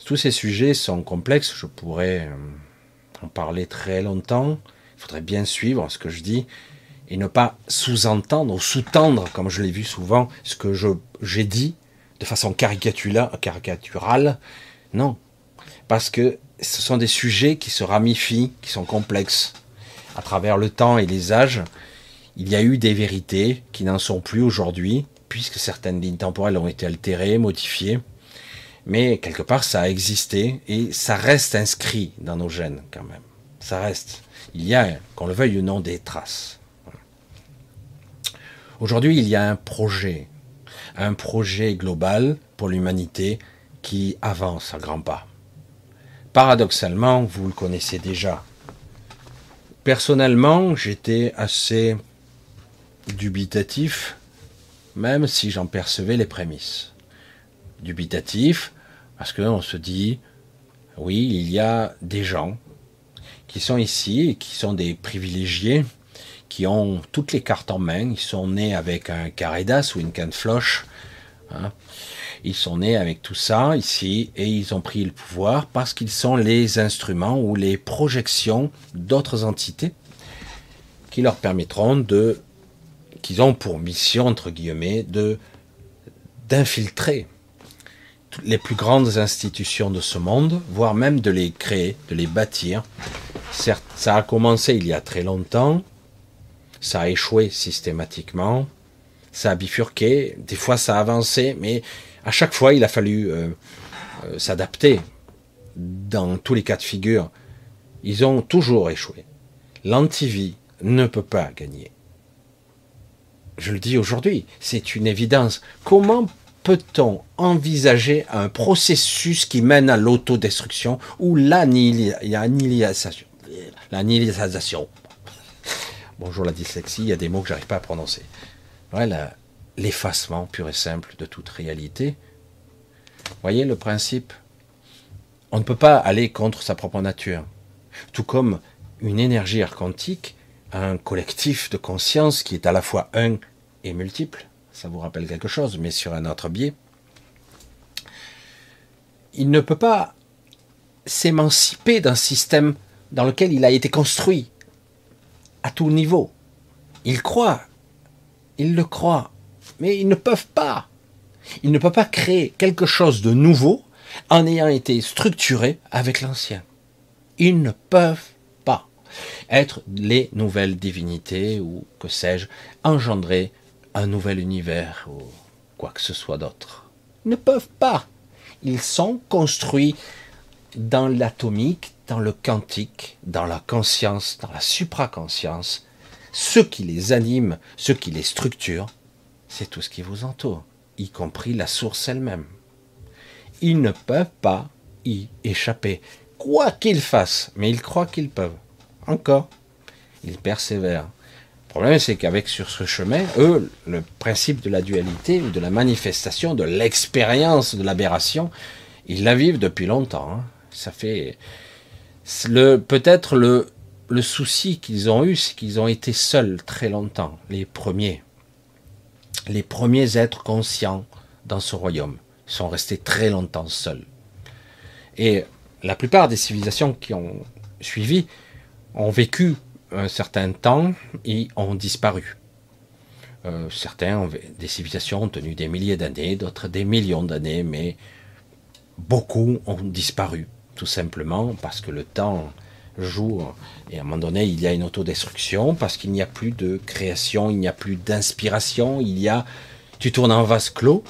Tous ces sujets sont complexes, je pourrais euh, en parler très longtemps. Il faudrait bien suivre ce que je dis et ne pas sous-entendre ou sous-tendre, comme je l'ai vu souvent, ce que j'ai dit de façon caricaturale. Non, parce que ce sont des sujets qui se ramifient, qui sont complexes. À travers le temps et les âges, il y a eu des vérités qui n'en sont plus aujourd'hui, puisque certaines lignes temporelles ont été altérées, modifiées. Mais quelque part, ça a existé et ça reste inscrit dans nos gènes quand même. Ça reste. Il y a, qu'on le veuille ou non, des traces. Aujourd'hui, il y a un projet, un projet global pour l'humanité qui avance à grands pas. Paradoxalement, vous le connaissez déjà. Personnellement, j'étais assez dubitatif, même si j'en percevais les prémices. Dubitatif, parce qu'on se dit, oui, il y a des gens qui sont ici et qui sont des privilégiés, qui ont toutes les cartes en main, ils sont nés avec un carré d'as ou une canne floche, hein. Ils sont nés avec tout ça ici et ils ont pris le pouvoir parce qu'ils sont les instruments ou les projections d'autres entités qui leur permettront de, qu'ils ont pour mission entre guillemets de d'infiltrer les plus grandes institutions de ce monde, voire même de les créer, de les bâtir. Certes, ça a commencé il y a très longtemps, ça a échoué systématiquement, ça a bifurqué, des fois ça a avancé, mais à chaque fois il a fallu euh, euh, s'adapter. Dans tous les cas de figure, ils ont toujours échoué. L'antivie ne peut pas gagner. Je le dis aujourd'hui, c'est une évidence. Comment peut-on envisager un processus qui mène à l'autodestruction ou L'annihilisation. Bonjour la dyslexie, il y a des mots que j'arrive pas à prononcer. L'effacement pur et simple de toute réalité. Voyez le principe On ne peut pas aller contre sa propre nature. Tout comme une énergie quantique a un collectif de conscience qui est à la fois un et multiple ça vous rappelle quelque chose, mais sur un autre biais, il ne peut pas s'émanciper d'un système dans lequel il a été construit à tout niveau. Il croit, il le croit, mais ils ne peuvent pas. Ils ne peuvent pas créer quelque chose de nouveau en ayant été structuré avec l'ancien. Ils ne peuvent pas être les nouvelles divinités ou que sais-je, engendrées un nouvel univers ou quoi que ce soit d'autre. Ils ne peuvent pas. Ils sont construits dans l'atomique, dans le quantique, dans la conscience, dans la supraconscience. Ce qui les anime, ce qui les structure, c'est tout ce qui vous entoure, y compris la source elle-même. Ils ne peuvent pas y échapper, quoi qu'ils fassent, mais ils croient qu'ils peuvent. Encore, ils persévèrent. Le problème, c'est qu'avec sur ce chemin, eux, le principe de la dualité, de la manifestation, de l'expérience de l'aberration, ils la vivent depuis longtemps. Hein. Ça fait peut-être le souci qu'ils ont eu, c'est qu'ils ont été seuls très longtemps, les premiers, les premiers êtres conscients dans ce royaume. Sont restés très longtemps seuls. Et la plupart des civilisations qui ont suivi ont vécu un certain temps et ont disparu. Euh, certains des civilisations ont tenu des milliers d'années, d'autres des millions d'années, mais beaucoup ont disparu, tout simplement parce que le temps joue et à un moment donné il y a une autodestruction parce qu'il n'y a plus de création, il n'y a plus d'inspiration, il y a tu tournes en vase clos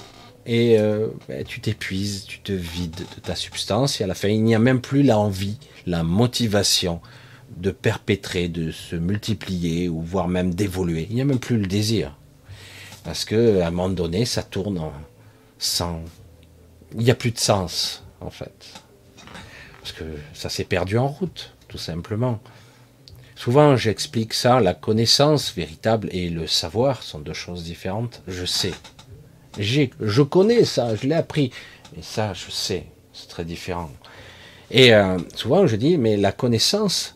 et euh, ben, tu t'épuises, tu te vides de ta substance et à la fin il n'y a même plus l'envie, la motivation, de perpétrer, de se multiplier, ou voire même d'évoluer. Il n'y a même plus le désir. Parce que à un moment donné, ça tourne sans. Il n'y a plus de sens, en fait. Parce que ça s'est perdu en route, tout simplement. Souvent, j'explique ça, la connaissance véritable et le savoir sont deux choses différentes. Je sais. Je connais ça, je l'ai appris. Et ça, je sais. C'est très différent. Et euh, souvent, je dis, mais la connaissance,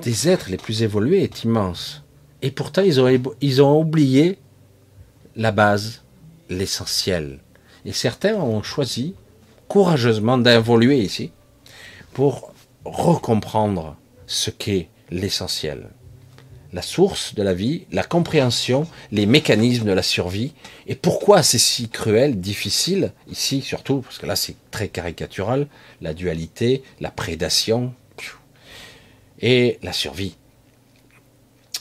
des êtres les plus évolués est immense. Et pourtant, ils ont, ils ont oublié la base, l'essentiel. Et certains ont choisi courageusement d'involuer ici pour recomprendre ce qu'est l'essentiel. La source de la vie, la compréhension, les mécanismes de la survie, et pourquoi c'est si cruel, difficile, ici surtout, parce que là c'est très caricatural, la dualité, la prédation, et la survie.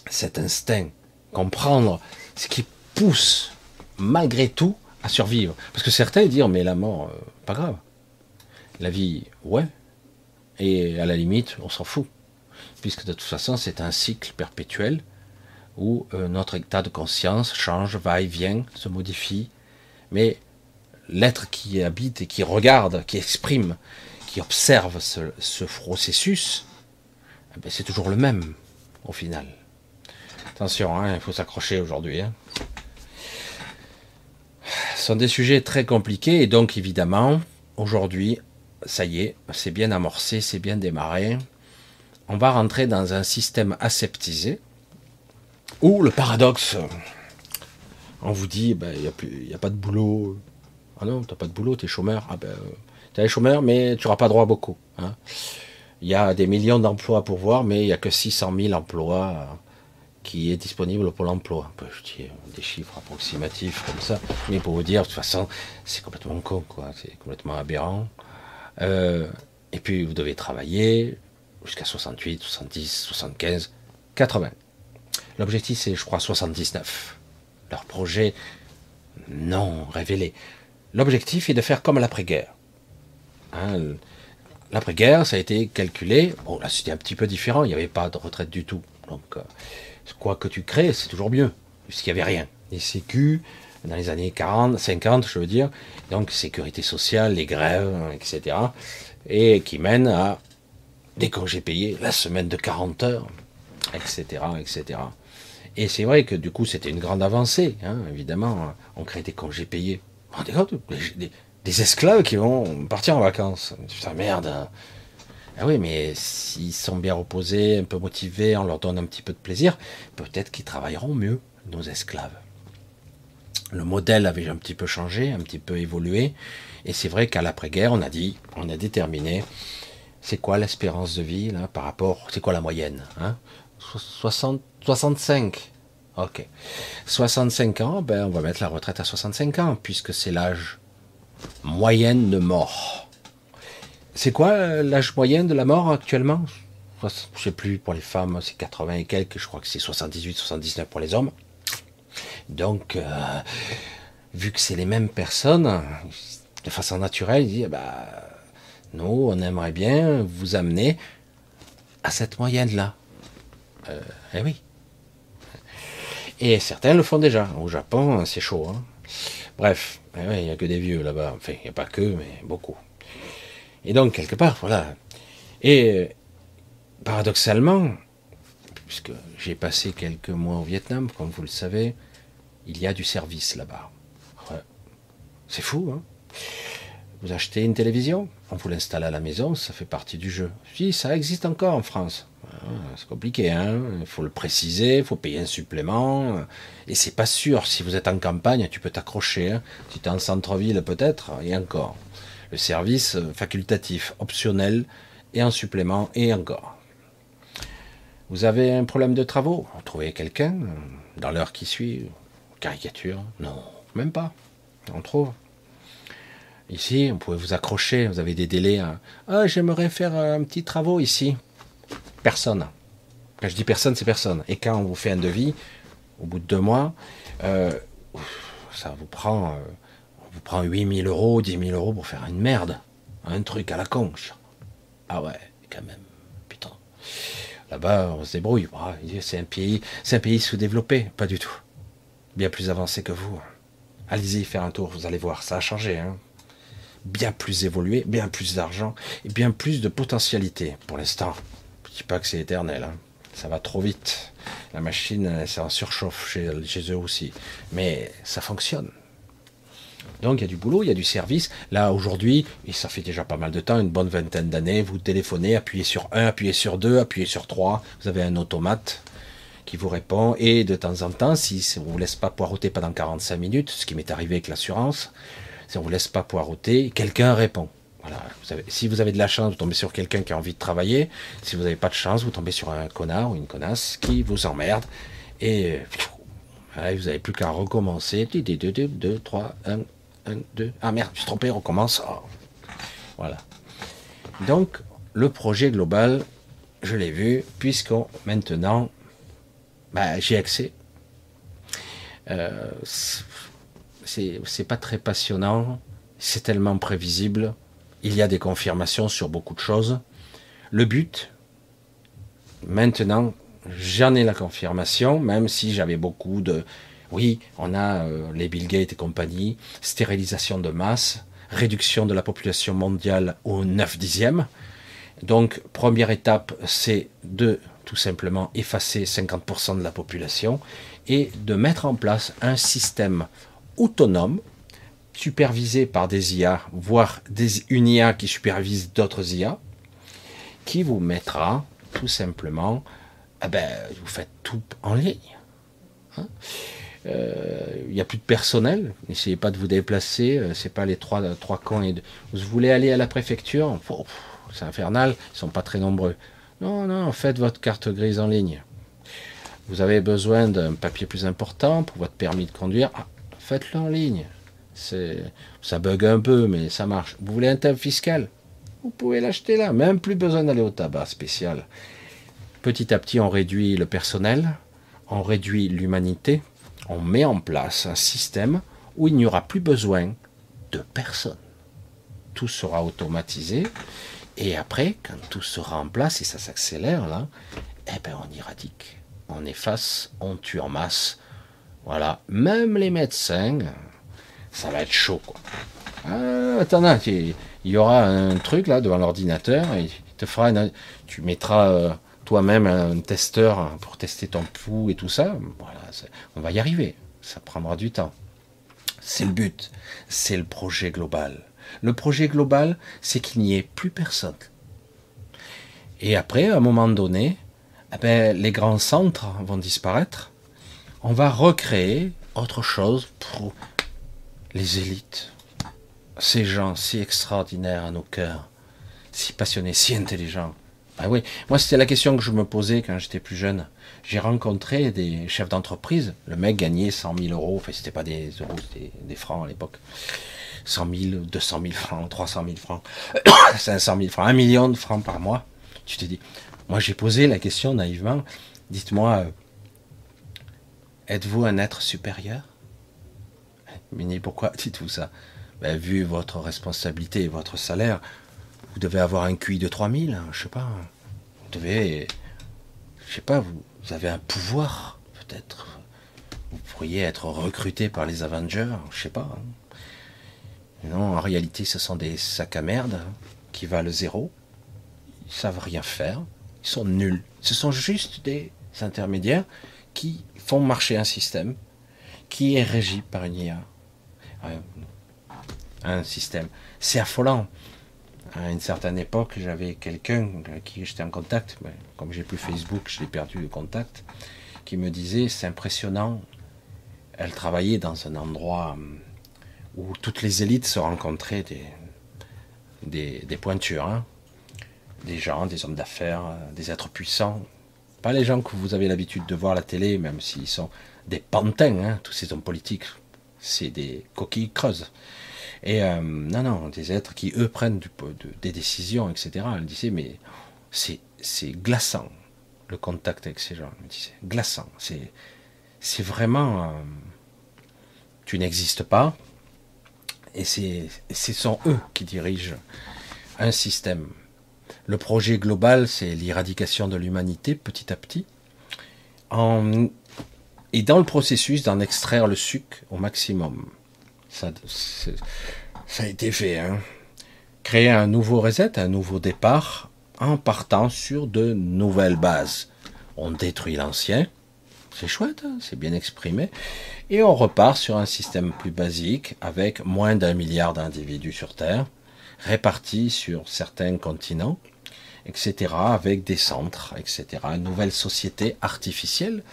Cet instinct, comprendre ce qui pousse malgré tout à survivre. Parce que certains disent, mais la mort, euh, pas grave. La vie, ouais. Et à la limite, on s'en fout. Puisque de toute façon, c'est un cycle perpétuel où euh, notre état de conscience change, va et vient, se modifie, mais l'être qui habite et qui regarde, qui exprime, qui observe ce, processus, eh ben, c'est toujours le même au final. Attention, hein, il faut s'accrocher aujourd'hui. Hein. Ce sont des sujets très compliqués et donc évidemment, aujourd'hui, ça y est, c'est bien amorcé, c'est bien démarré. On va rentrer dans un système aseptisé où le paradoxe, on vous dit, il ben, n'y a, a, pas de boulot. Ah non, tu n'as pas de boulot, tu es chômeur. Ah ben, tu es chômeur, mais tu n'auras pas droit à beaucoup. Hein. Il y a des millions d'emplois pour voir, mais il n'y a que 600 000 emplois qui est disponible pour l'emploi. Je dis des chiffres approximatifs comme ça, mais pour vous dire, de toute façon, c'est complètement con. C'est complètement aberrant. Euh, et puis, vous devez travailler jusqu'à 68, 70, 75, 80. L'objectif, c'est, je crois, 79. Leur projet, non révélé. L'objectif est de faire comme l'après-guerre. Hein, l'après-guerre, ça a été calculé. Bon, là, c'était un petit peu différent. Il n'y avait pas de retraite du tout. Donc, euh, quoi que tu crées, c'est toujours mieux, puisqu'il n'y avait rien. Les sécu, dans les années 40, 50, je veux dire, donc sécurité sociale, les grèves, etc., et qui mènent à des congés payés, la semaine de 40 heures, etc., etc. Et c'est vrai que du coup, c'était une grande avancée, hein, évidemment. On crée des congés payés. Des, des, esclaves qui vont partir en vacances. Putain, merde. Ah oui, mais s'ils sont bien reposés, un peu motivés, on leur donne un petit peu de plaisir, peut-être qu'ils travailleront mieux, nos esclaves. Le modèle avait un petit peu changé, un petit peu évolué, et c'est vrai qu'à l'après-guerre, on a dit, on a déterminé, c'est quoi l'espérance de vie par rapport, c'est quoi la moyenne hein? 60, 65. Ok. 65 ans, ben on va mettre la retraite à 65 ans, puisque c'est l'âge moyenne de mort. C'est quoi euh, l'âge moyen de la mort actuellement? Je sais plus, pour les femmes, c'est 80 et quelques, je crois que c'est 78, 79 pour les hommes. Donc, euh, vu que c'est les mêmes personnes, de façon naturelle, il dit, bah, nous, on aimerait bien vous amener à cette moyenne-là. Euh, eh oui. Et certains le font déjà. Au Japon, c'est chaud. Hein. Bref, eh il n'y a que des vieux là-bas. Enfin, il n'y a pas que, mais beaucoup. Et donc, quelque part, voilà. Et paradoxalement, puisque j'ai passé quelques mois au Vietnam, comme vous le savez, il y a du service là-bas. C'est fou, hein Vous achetez une télévision, on vous l'installe à la maison, ça fait partie du jeu. Si, ça existe encore en France. Ah, c'est compliqué, hein Il faut le préciser, il faut payer un supplément. Et c'est pas sûr, si vous êtes en campagne, tu peux t'accrocher. Hein. Si tu es en centre-ville, peut-être, et encore le service facultatif, optionnel, et en supplément, et encore. Vous avez un problème de travaux? Trouvez quelqu'un dans l'heure qui suit? Caricature Non, même pas. On trouve. Ici, on pouvez vous accrocher, vous avez des délais. Ah, j'aimerais faire un petit travaux ici. Personne. Quand je dis personne, c'est personne. Et quand on vous fait un devis, au bout de deux mois, euh, ça vous prend euh, vous prend 8000 euros, 10 000 euros pour faire une merde. Un truc à la conche. Ah ouais, quand même. Putain. Là-bas, on se débrouille. Ah, c'est un pays sous-développé. Pas du tout. Bien plus avancé que vous. Allez-y faire un tour, vous allez voir, ça a changé. Hein. Bien plus évolué, bien plus d'argent et bien plus de potentialité pour l'instant. Je dis pas que c'est éternel. Hein. Ça va trop vite. La machine, c'est en surchauffe chez, eux aussi. Mais ça fonctionne. Donc il y a du boulot, il y a du service. Là aujourd'hui, et ça fait déjà pas mal de temps, une bonne vingtaine d'années, vous téléphonez, appuyez sur 1, appuyez sur 2, appuyez sur 3, vous avez un automate qui vous répond et de temps en temps, si on ne vous laisse pas poireauter pendant 45 minutes, ce qui m'est arrivé avec l'assurance, si on ne vous laisse pas poireauter, quelqu'un répond. Voilà. si vous avez de la chance, vous tombez sur quelqu'un qui a envie de travailler. Si vous n'avez pas de chance, vous tombez sur un connard ou une connasse qui vous emmerde. Et vous n'avez plus qu'à recommencer. 2, 2, 3, 1, 1, 2. Ah merde, je suis trompé, recommence. Oh. Voilà. Donc, le projet global, je l'ai vu, puisque maintenant, bah, j'ai accès. Euh, c'est pas très passionnant, c'est tellement prévisible. Il y a des confirmations sur beaucoup de choses. Le but, maintenant, j'en ai la confirmation, même si j'avais beaucoup de... Oui, on a euh, les Bill Gates et compagnie, stérilisation de masse, réduction de la population mondiale au 9 dixième. Donc, première étape, c'est de tout simplement effacer 50% de la population et de mettre en place un système autonome, supervisé par des IA, voire des, une IA qui supervise d'autres IA, qui vous mettra tout simplement, ah ben, vous faites tout en ligne. Hein. Euh, il n'y a plus de personnel, n'essayez pas de vous déplacer, euh, c'est pas les trois, trois camps. Et Vous voulez aller à la préfecture, c'est infernal, ils sont pas très nombreux. Non, non, faites votre carte grise en ligne. Vous avez besoin d'un papier plus important pour votre permis de conduire, ah, faites-le en ligne. Ça bug un peu, mais ça marche. Vous voulez un tab fiscal? Vous pouvez l'acheter là, même plus besoin d'aller au tabac spécial. Petit à petit, on réduit le personnel, on réduit l'humanité, on met en place un système où il n'y aura plus besoin de personne. Tout sera automatisé. Et après, quand tout sera en place et ça s'accélère là, eh ben on éradique, on efface, on tue en masse. Voilà, même les médecins, ça va être chaud quoi. Ah, attends, il y aura un truc là devant l'ordinateur et te fera tu mettras euh, toi-même un testeur pour tester ton pouls et tout ça, voilà, on va y arriver. Ça prendra du temps. C'est le but. C'est le projet global. Le projet global, c'est qu'il n'y ait plus personne. Et après, à un moment donné, eh ben, les grands centres vont disparaître. On va recréer autre chose pour les élites. Ces gens si extraordinaires à nos cœurs, si passionnés, si intelligents, ah oui, moi c'était la question que je me posais quand j'étais plus jeune. J'ai rencontré des chefs d'entreprise. Le mec gagnait 100 000 euros, enfin c'était pas des euros, c'était des francs à l'époque. 100 000, 200 000 francs, 300 000 francs, 500 000 francs, 1 million de francs par mois. Tu te dis, moi j'ai posé la question naïvement, dites-moi, euh, êtes-vous un être supérieur? Mais pourquoi dites-vous ça? Ben, Vu votre responsabilité et votre salaire, vous devez avoir un QI de 3000, hein, je sais pas. Vous devez, je sais pas, vous, avez un pouvoir, peut-être. Vous pourriez être recruté par les Avengers, je sais pas. Hein. Non, en réalité, ce sont des sacs à merde qui valent zéro. Ils savent rien faire. Ils sont nuls. Ce sont juste des intermédiaires qui font marcher un système qui est régi par une IA. Un système. C'est affolant à une certaine époque, j'avais quelqu'un avec qui j'étais en contact, comme j'ai plus Facebook, j'ai perdu le contact, qui me disait c'est impressionnant. Elle travaillait dans un endroit hum, où toutes les élites se rencontraient, des, des, pointures, hein. des gens, des hommes d'affaires, des êtres puissants. Pas les gens que vous avez l'habitude de voir à la télé, même s'ils sont des pantins, hein, tous ces hommes politiques. C'est des coquilles creuses. Et euh, non, non, des êtres qui, eux, prennent des décisions, etc. Elle disait, mais c'est, glaçant, le contact avec ces gens. Elle disait, glaçant. C'est, c'est vraiment... Euh, tu n'existes pas. Et ce sont eux qui dirigent un système. Le projet global, c'est l'éradication de l'humanité petit à petit. Et dans le processus d'en extraire le sucre au maximum. Ça, ça a été fait. Hein. Créer un nouveau reset, un nouveau départ, en partant sur de nouvelles bases. On détruit l'ancien, c'est chouette, hein, c'est bien exprimé, et on repart sur un système plus basique avec moins d'un milliard d'individus sur Terre, répartis sur certains continents, etc., avec des centres, etc. Une nouvelle société artificielle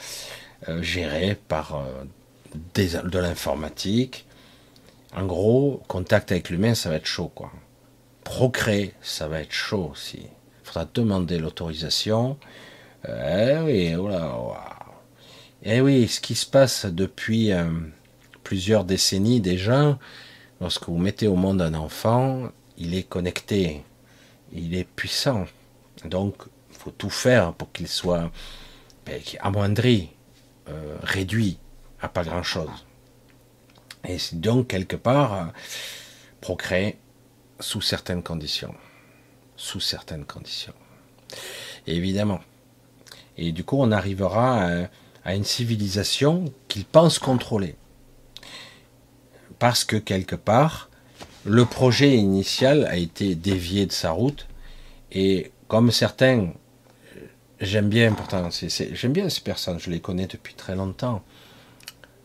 euh, gérée par euh, de l'informatique, en gros, contact avec l'humain, ça va être chaud, quoi. Procréer, ça va être chaud aussi. Il faudra demander l'autorisation. Eh oui, voilà. Eh oui, ce qui se passe depuis euh, plusieurs décennies déjà, lorsque vous mettez au monde un enfant, il est connecté, il est puissant. Donc, il faut tout faire pour qu'il soit ben, amoindri, euh, réduit à pas grand-chose. Et donc, quelque part, procréer sous certaines conditions. Sous certaines conditions. évidemment, Et du coup, on arrivera à, une civilisation qu'ils pensent contrôler. Parce que quelque part, le projet initial a été dévié de sa route. Et comme certains, j'aime bien pourtant, j'aime bien ces personnes, je les connais depuis très longtemps.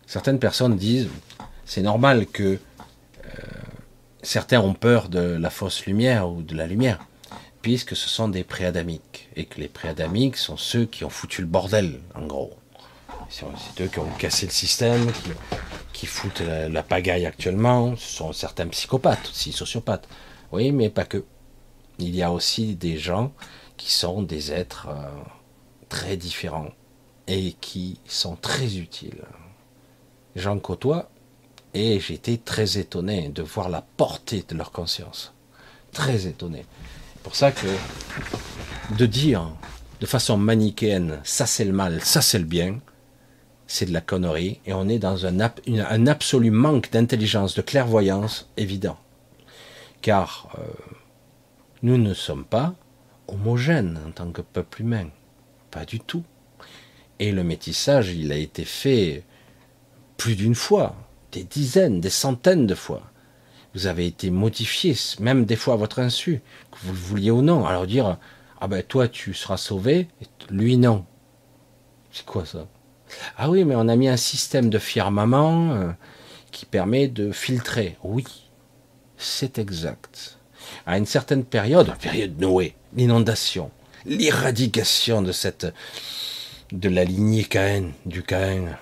Certaines personnes disent, c'est normal que euh, certains ont peur de la fausse lumière ou de la lumière puisque ce sont des préadamiques, et que les préadamiques sont ceux qui ont foutu le bordel, en gros. C'est eux qui ont cassé le système, qui, foutent la, pagaille actuellement. Ce sont certains psychopathes aussi, sociopathes. Oui, mais pas que. Il y a aussi des gens qui sont des êtres euh, très différents et qui sont très utiles. J'en côtoie et été très étonné de voir la portée de leur conscience. Très étonné pour ça que de dire de façon manichéenne, ça c'est le mal, ça c'est le bien, c'est de la connerie, et on est dans un, absolu manque d'intelligence, de clairvoyance évident. Car euh, nous ne sommes pas homogènes en tant que peuple humain, pas du tout. Et le métissage, il a été fait plus d'une fois, des dizaines, des centaines de fois vous avez été modifié, même des fois à votre insu, que vous le vouliez ou non. Alors dire, ah ben toi tu seras sauvé, lui non. C'est quoi ça? Ah oui, mais on a mis un système de firmament euh, qui permet de filtrer. Oui, c'est exact. À une certaine période, période Noé, l'inondation, l'éradication de cette de la lignée Caïn, du Caïn,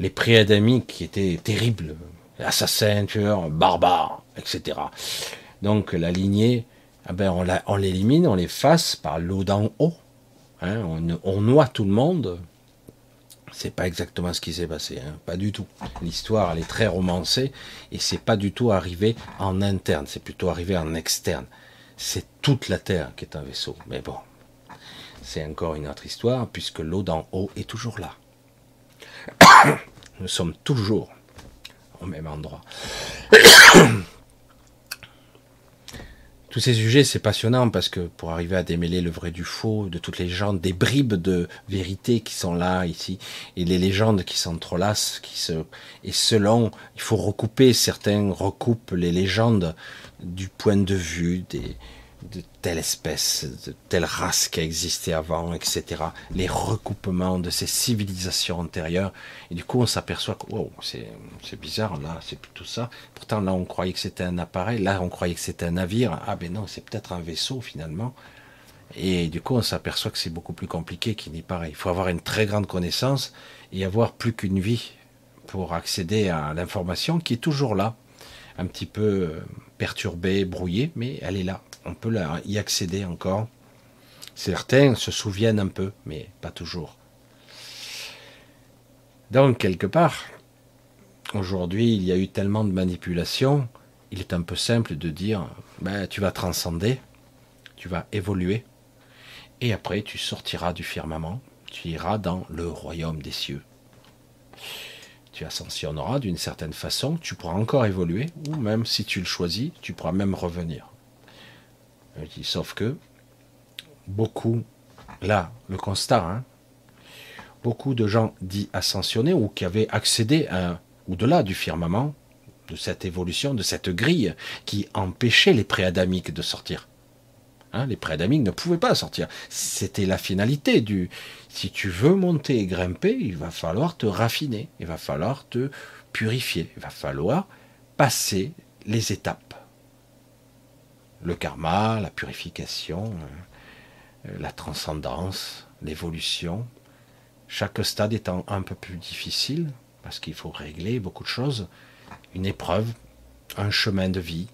les préadamiques qui étaient terribles, assassin, tueur, barbare, etc. Donc la lignée, ah ben on l'élimine, on l'efface par l'eau d'en haut. Hein, on, noie tout le monde. C'est pas exactement ce qui s'est passé, hein, pas du tout. L'histoire, elle est très romancée et c'est pas du tout arrivé en interne, c'est plutôt arrivé en externe. C'est toute la Terre qui est un vaisseau. Mais bon, c'est encore une autre histoire puisque l'eau d'en haut est toujours là. Nous sommes toujours au même endroit. Tous ces sujets, c'est passionnant parce que pour arriver à démêler le vrai du faux, de toutes les légendes, des bribes de vérité qui sont là, ici, et les légendes qui s'entrelacent, qui se, et selon, il faut recouper, certains recoupent les légendes du point de vue des, de telle espèce, de telle race qui a existé avant, etc. Les recoupements de ces civilisations antérieures. Et du coup, on s'aperçoit que wow, c'est bizarre, là, c'est plutôt ça. Pourtant, là, on croyait que c'était un appareil, là, on croyait que c'était un navire. Ah ben non, c'est peut-être un vaisseau, finalement. Et du coup, on s'aperçoit que c'est beaucoup plus compliqué qu'il n'y paraît. Il faut avoir une très grande connaissance et avoir plus qu'une vie pour accéder à l'information qui est toujours là, un petit peu perturbée, brouillée, mais elle est là on peut y accéder encore. Certains se souviennent un peu, mais pas toujours. Donc, quelque part, aujourd'hui, il y a eu tellement de manipulations, il est un peu simple de dire, ben, tu vas transcender, tu vas évoluer, et après tu sortiras du firmament, tu iras dans le royaume des cieux. Tu ascensionneras d'une certaine façon, tu pourras encore évoluer, ou même si tu le choisis, tu pourras même revenir. Sauf que beaucoup, là, le constat, hein, beaucoup de gens dits ascensionnés ou qui avaient accédé au-delà du firmament, de cette évolution, de cette grille qui empêchait les préadamiques de sortir. Hein, les préadamiques ne pouvaient pas sortir. C'était la finalité du. Si tu veux monter et grimper, il va falloir te raffiner, il va falloir te purifier, il va falloir passer les étapes le karma, la purification, euh, la transcendance, l'évolution. Chaque stade étant un peu plus difficile, parce qu'il faut régler beaucoup de choses, une épreuve, un chemin de vie,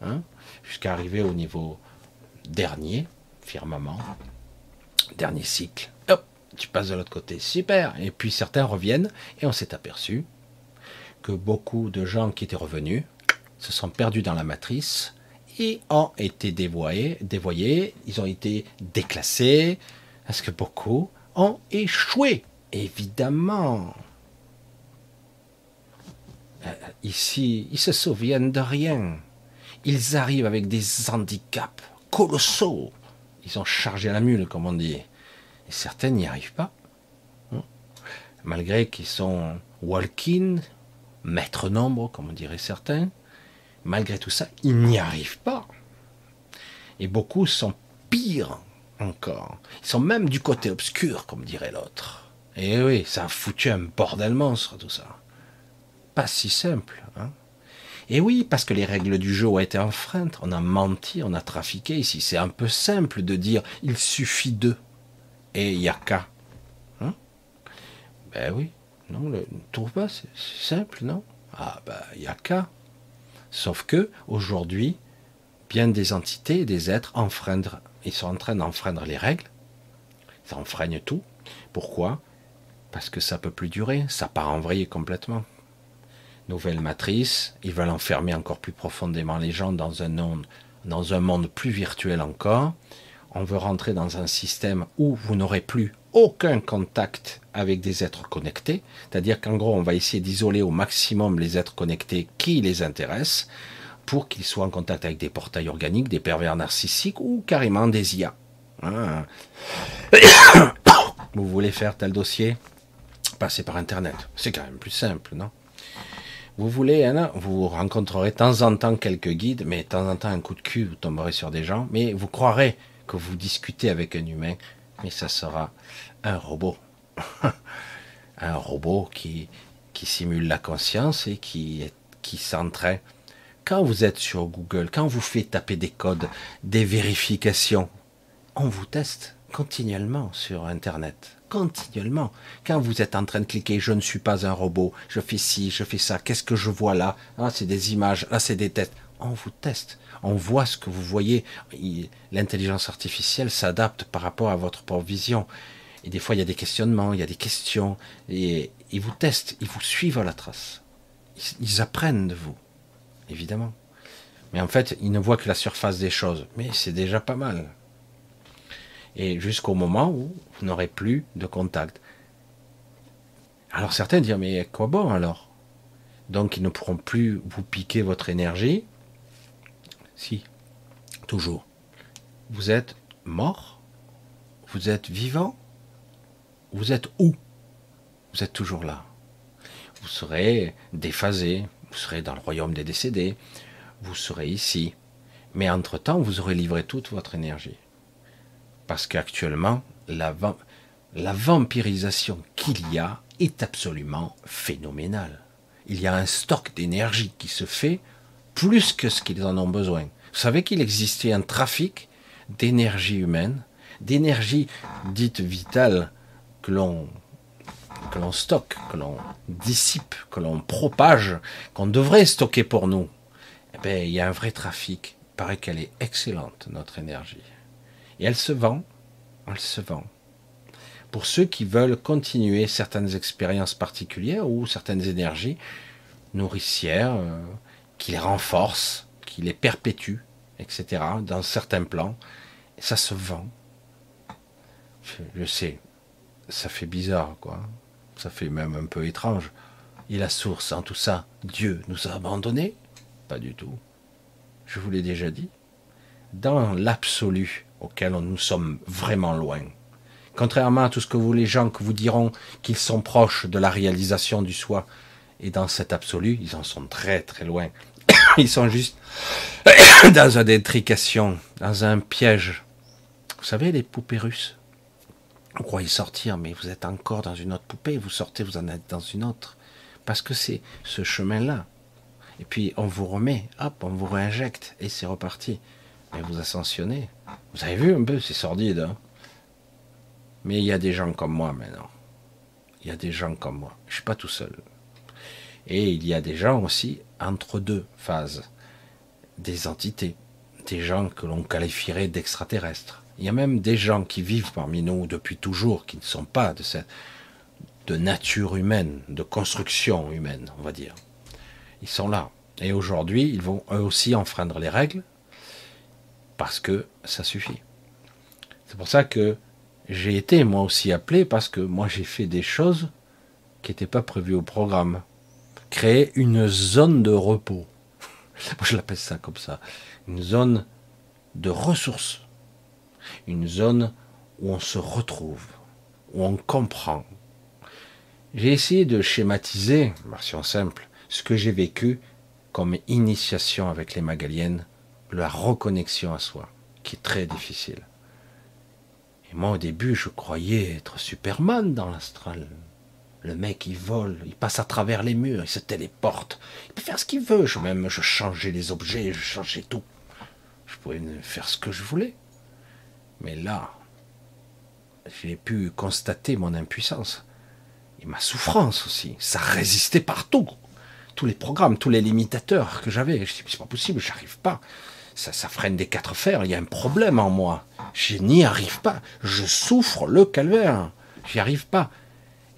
hein, jusqu'à arriver au niveau dernier, firmament, dernier cycle. Tu passes de l'autre côté, super. Et puis certains reviennent, et on s'est aperçu que beaucoup de gens qui étaient revenus se sont perdus dans la matrice, ont été dévoyés, dévoyés, ils ont été déclassés, parce que beaucoup ont échoué, évidemment. Euh, ici, ils se souviennent de rien. Ils arrivent avec des handicaps colossaux. Ils sont chargés à la mule, comme on dit. Et certaines n'y arrivent pas. Hein. Malgré qu'ils sont walk-in, maître nombre, comme on dirait certains, malgré tout ça, ils n'y arrivent pas. Et beaucoup sont pires encore. Ils sont même du côté obscur, comme dirait l'autre. Et oui, ça a foutu un bordel monstre, tout ça. Pas si simple. Hein et oui, parce que les règles du jeu ont été enfreintes. On a menti, on a trafiqué. Ici, c'est un peu simple de dire il suffit de. Et il n'y a qu'à. Hein? Ben oui. Non, ne trouve pas, c'est simple, non? Ah ben, il n'y a qu'à. Sauf que, aujourd'hui, bien des entités, des êtres ils sont en train d'enfreindre les règles. Ils enfreignent tout. Pourquoi? Parce que ça peut plus durer, ça part en vrille complètement. Nouvelle matrice, ils veulent enfermer encore plus profondément les gens dans un monde, dans un monde plus virtuel encore. On veut rentrer dans un système où vous n'aurez plus aucun contact avec des êtres connectés, c'est-à-dire qu'en gros, on va essayer d'isoler au maximum les êtres connectés qui les intéressent pour qu'ils soient en contact avec des portails organiques, des pervers narcissiques ou carrément des IA. Hein. Vous voulez faire tel dossier? Passez par Internet. C'est quand même plus simple, non? Vous voulez, hein, vous rencontrerez de temps en temps quelques guides, mais de temps en temps un coup de cul, vous tomberez sur des gens, mais vous croirez que vous discutez avec un humain, mais ça sera un robot. un robot qui, qui simule la conscience et qui, qui s'entraîne quand vous êtes sur Google, quand vous faites taper des codes, des vérifications, on vous teste continuellement sur Internet. Continuellement. Quand vous êtes en train de cliquer, je ne suis pas un robot, je fais ci, je fais ça, qu'est-ce que je vois là? Ah, c'est des images, là, c'est des tests. On vous teste. On voit ce que vous voyez. L'intelligence artificielle s'adapte par rapport à votre propre vision. Et des fois, il y a des questionnements, il y a des questions. Et ils vous testent, ils vous suivent à la trace. ils apprennent de vous évidemment. Mais en fait, il ne voit que la surface des choses. Mais c'est déjà pas mal. Et jusqu'au moment où vous n'aurez plus de contact. Alors certains diront, mais quoi bon alors? Donc ils ne pourront plus vous piquer votre énergie. Si, toujours. Vous êtes mort? Vous êtes vivant? Vous êtes où? Vous êtes toujours là. Vous serez déphasé, vous serez dans le royaume des décédés, vous serez ici. Mais entre-temps, vous aurez livré toute votre énergie. Parce qu'actuellement, la, la vampirisation qu'il y a est absolument phénoménale. Il y a un stock d'énergie qui se fait plus que ce qu'ils en ont besoin. Vous savez qu'il existait un trafic d'énergie humaine, d'énergie dite vitale que l'on que l'on stocke, que l'on dissipe, que l'on propage, qu'on devrait stocker pour nous, eh bien, il y a un vrai trafic. Il paraît qu'elle est excellente, notre énergie. Et elle se vend, elle se vend. Pour ceux qui veulent continuer certaines expériences particulières ou certaines énergies nourricières, euh, qui les renforcent, qui les perpétuent, etc., dans certains plans, ça se vend. je sais, ça fait bizarre, quoi. Ça fait même un peu étrange. Et la source en tout ça, Dieu nous a abandonnés? Pas du tout. Je vous l'ai déjà dit. Dans l'absolu auquel nous sommes vraiment loin, contrairement à tout ce que vous les gens que vous diront qu'ils sont proches de la réalisation du soi, et dans cet absolu, ils en sont très très loin. Ils sont juste dans une intrication, dans un piège. Vous savez, les poupées russes vous croyez sortir, mais vous êtes encore dans une autre poupée, vous sortez, vous en êtes dans une autre. Parce que c'est ce chemin-là. Et puis on vous remet, hop, on vous réinjecte, et c'est reparti. Et vous ascensionnez. Vous avez vu un peu, c'est sordide. Hein mais il y a des gens comme moi maintenant. Il y a des gens comme moi. Je ne suis pas tout seul. Et il y a des gens aussi entre deux phases. Des entités. Des gens que l'on qualifierait d'extraterrestres. Il y a même des gens qui vivent parmi nous depuis toujours, qui ne sont pas de cette de nature humaine, de construction humaine, on va dire. Ils sont là. Et aujourd'hui, ils vont eux aussi enfreindre les règles, parce que ça suffit. C'est pour ça que j'ai été moi aussi appelé, parce que moi j'ai fait des choses qui n'étaient pas prévues au programme. Créer une zone de repos. Je l'appelle ça comme ça. Une zone de ressources une zone où on se retrouve, où on comprend. J'ai essayé de schématiser, version simple, ce que j'ai vécu comme initiation avec les Magaliennes, la reconnexion à soi, qui est très difficile. Et moi, au début, je croyais être Superman dans l'astral. Le mec, il vole, il passe à travers les murs, il se téléporte. Il peut faire ce qu'il veut. Je, même, je changeais les objets, je changeais tout. Je pouvais faire ce que je voulais. Mais là, j'ai pu constater mon impuissance. Et ma souffrance aussi. Ça résistait partout. Tous les programmes, tous les limitateurs que j'avais. Je dis, c'est pas possible, j'arrive pas. Ça, ça freine des quatre fers, il y a un problème en moi. Je n'y arrive pas. Je souffre le calvaire. J'y arrive pas.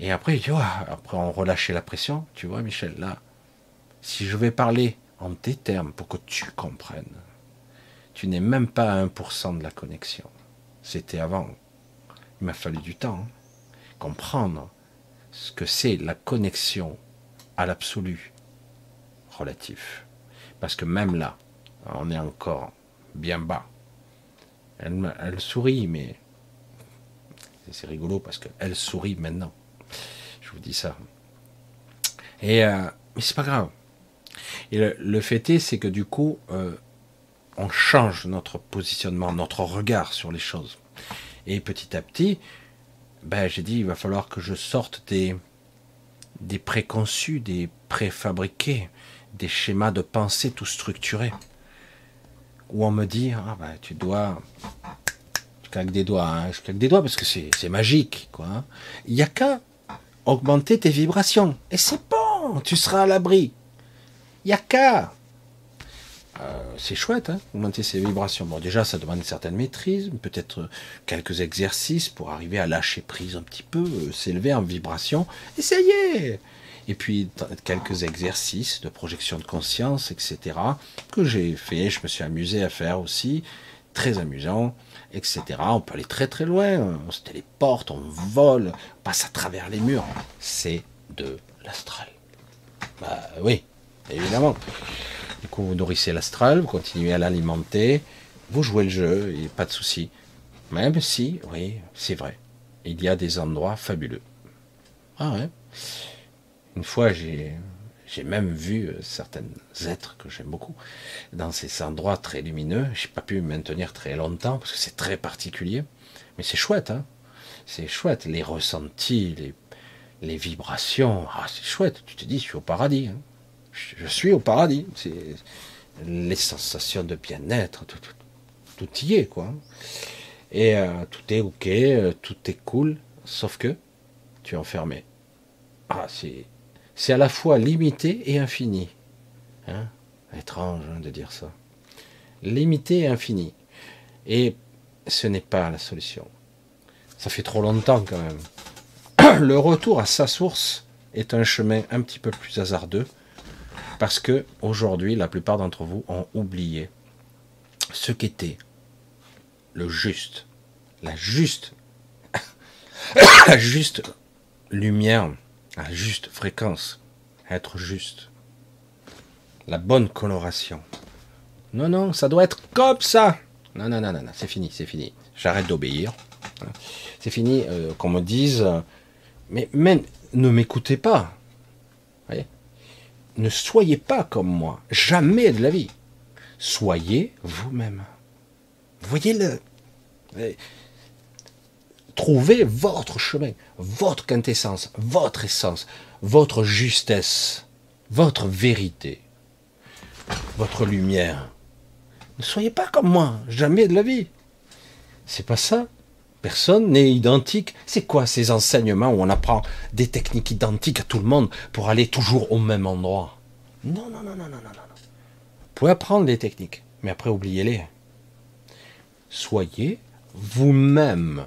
Et après, tu vois, après on relâchait la pression. Tu vois, Michel, là, si je vais parler en tes termes pour que tu comprennes, tu n'es même pas à 1% de la connexion. C'était avant. Il m'a fallu du temps. Hein. Comprendre ce que c'est la connexion à l'absolu relatif. Parce que même là, on est encore bien bas. Elle, elle sourit, mais c'est rigolo parce qu'elle sourit maintenant. Je vous dis ça. Et euh, mais c'est pas grave. Et le, fait est, c'est que du coup, euh, on change notre positionnement, notre regard sur les choses. Et petit à petit, ben, j'ai dit, il va falloir que je sorte des, des préconçus, des préfabriqués, des schémas de pensée tout structurés. Où on me dit, ah ben, tu dois je claque des doigts, hein. je claque des doigts parce que c'est magique, quoi. Hein. Il n'y a qu'à augmenter tes vibrations. Et c'est bon, tu seras à l'abri. Il. Euh, c'est chouette, hein, augmenter ses vibrations. Bon, déjà, ça demande une certaine maîtrise, peut-être quelques exercices pour arriver à lâcher prise un petit peu, euh, s'élever en vibration. Essayez Et puis, quelques exercices de projection de conscience, etc., que j'ai fait, je me suis amusé à faire aussi. Très amusant etc. On peut aller très très loin, on se téléporte, on vole, on passe à travers les murs. C'est de l'astral. Bah oui, évidemment. Du coup, vous nourrissez l'astral, vous continuez à l'alimenter, vous jouez le jeu, et pas de souci. Même si, oui, c'est vrai, il y a des endroits fabuleux. Ah ouais. Une fois, j'ai j'ai même vu euh, certains êtres que j'aime beaucoup dans ces endroits très lumineux. J'ai pas pu me maintenir très longtemps parce que c'est très particulier. Mais c'est chouette, hein C'est chouette. Les ressentis, les, les vibrations. Ah, c'est chouette. Tu te dis, je suis au paradis. Hein. je, suis au paradis. C'est les sensations de bien-être. Tout, tout, y est, quoi. Et euh, tout est ok, euh, tout est cool. Sauf que tu es enfermé. Ah, c'est c'est à la fois limité et infini. Hein? Étrange hein, de dire ça. Limité et infini. Et ce n'est pas la solution. Ça fait trop longtemps quand même. Le retour à sa source est un chemin un petit peu plus hasardeux parce que aujourd'hui, la plupart d'entre vous ont oublié ce qu'était le juste, la juste, la juste lumière juste fréquence, être juste. La bonne coloration. Non, non, ça doit être comme ça. Non, non, non, non, non c'est fini, c'est fini. J'arrête d'obéir. C'est fini euh, qu'on me dise, mais, mais ne m'écoutez pas. Voyez? Ne soyez pas comme moi. Jamais de la vie. Soyez vous-même. Voyez-le. Trouvez votre chemin, votre quintessence, votre essence, votre justesse, votre vérité, votre lumière. Ne soyez pas comme moi, jamais de la vie. C'est pas ça. Personne n'est identique. C'est quoi ces enseignements où on apprend des techniques identiques à tout le monde pour aller toujours au même endroit? Non, non, non, non, non, non, non. Vous pouvez apprendre des techniques, mais après oubliez-les. Soyez vous-même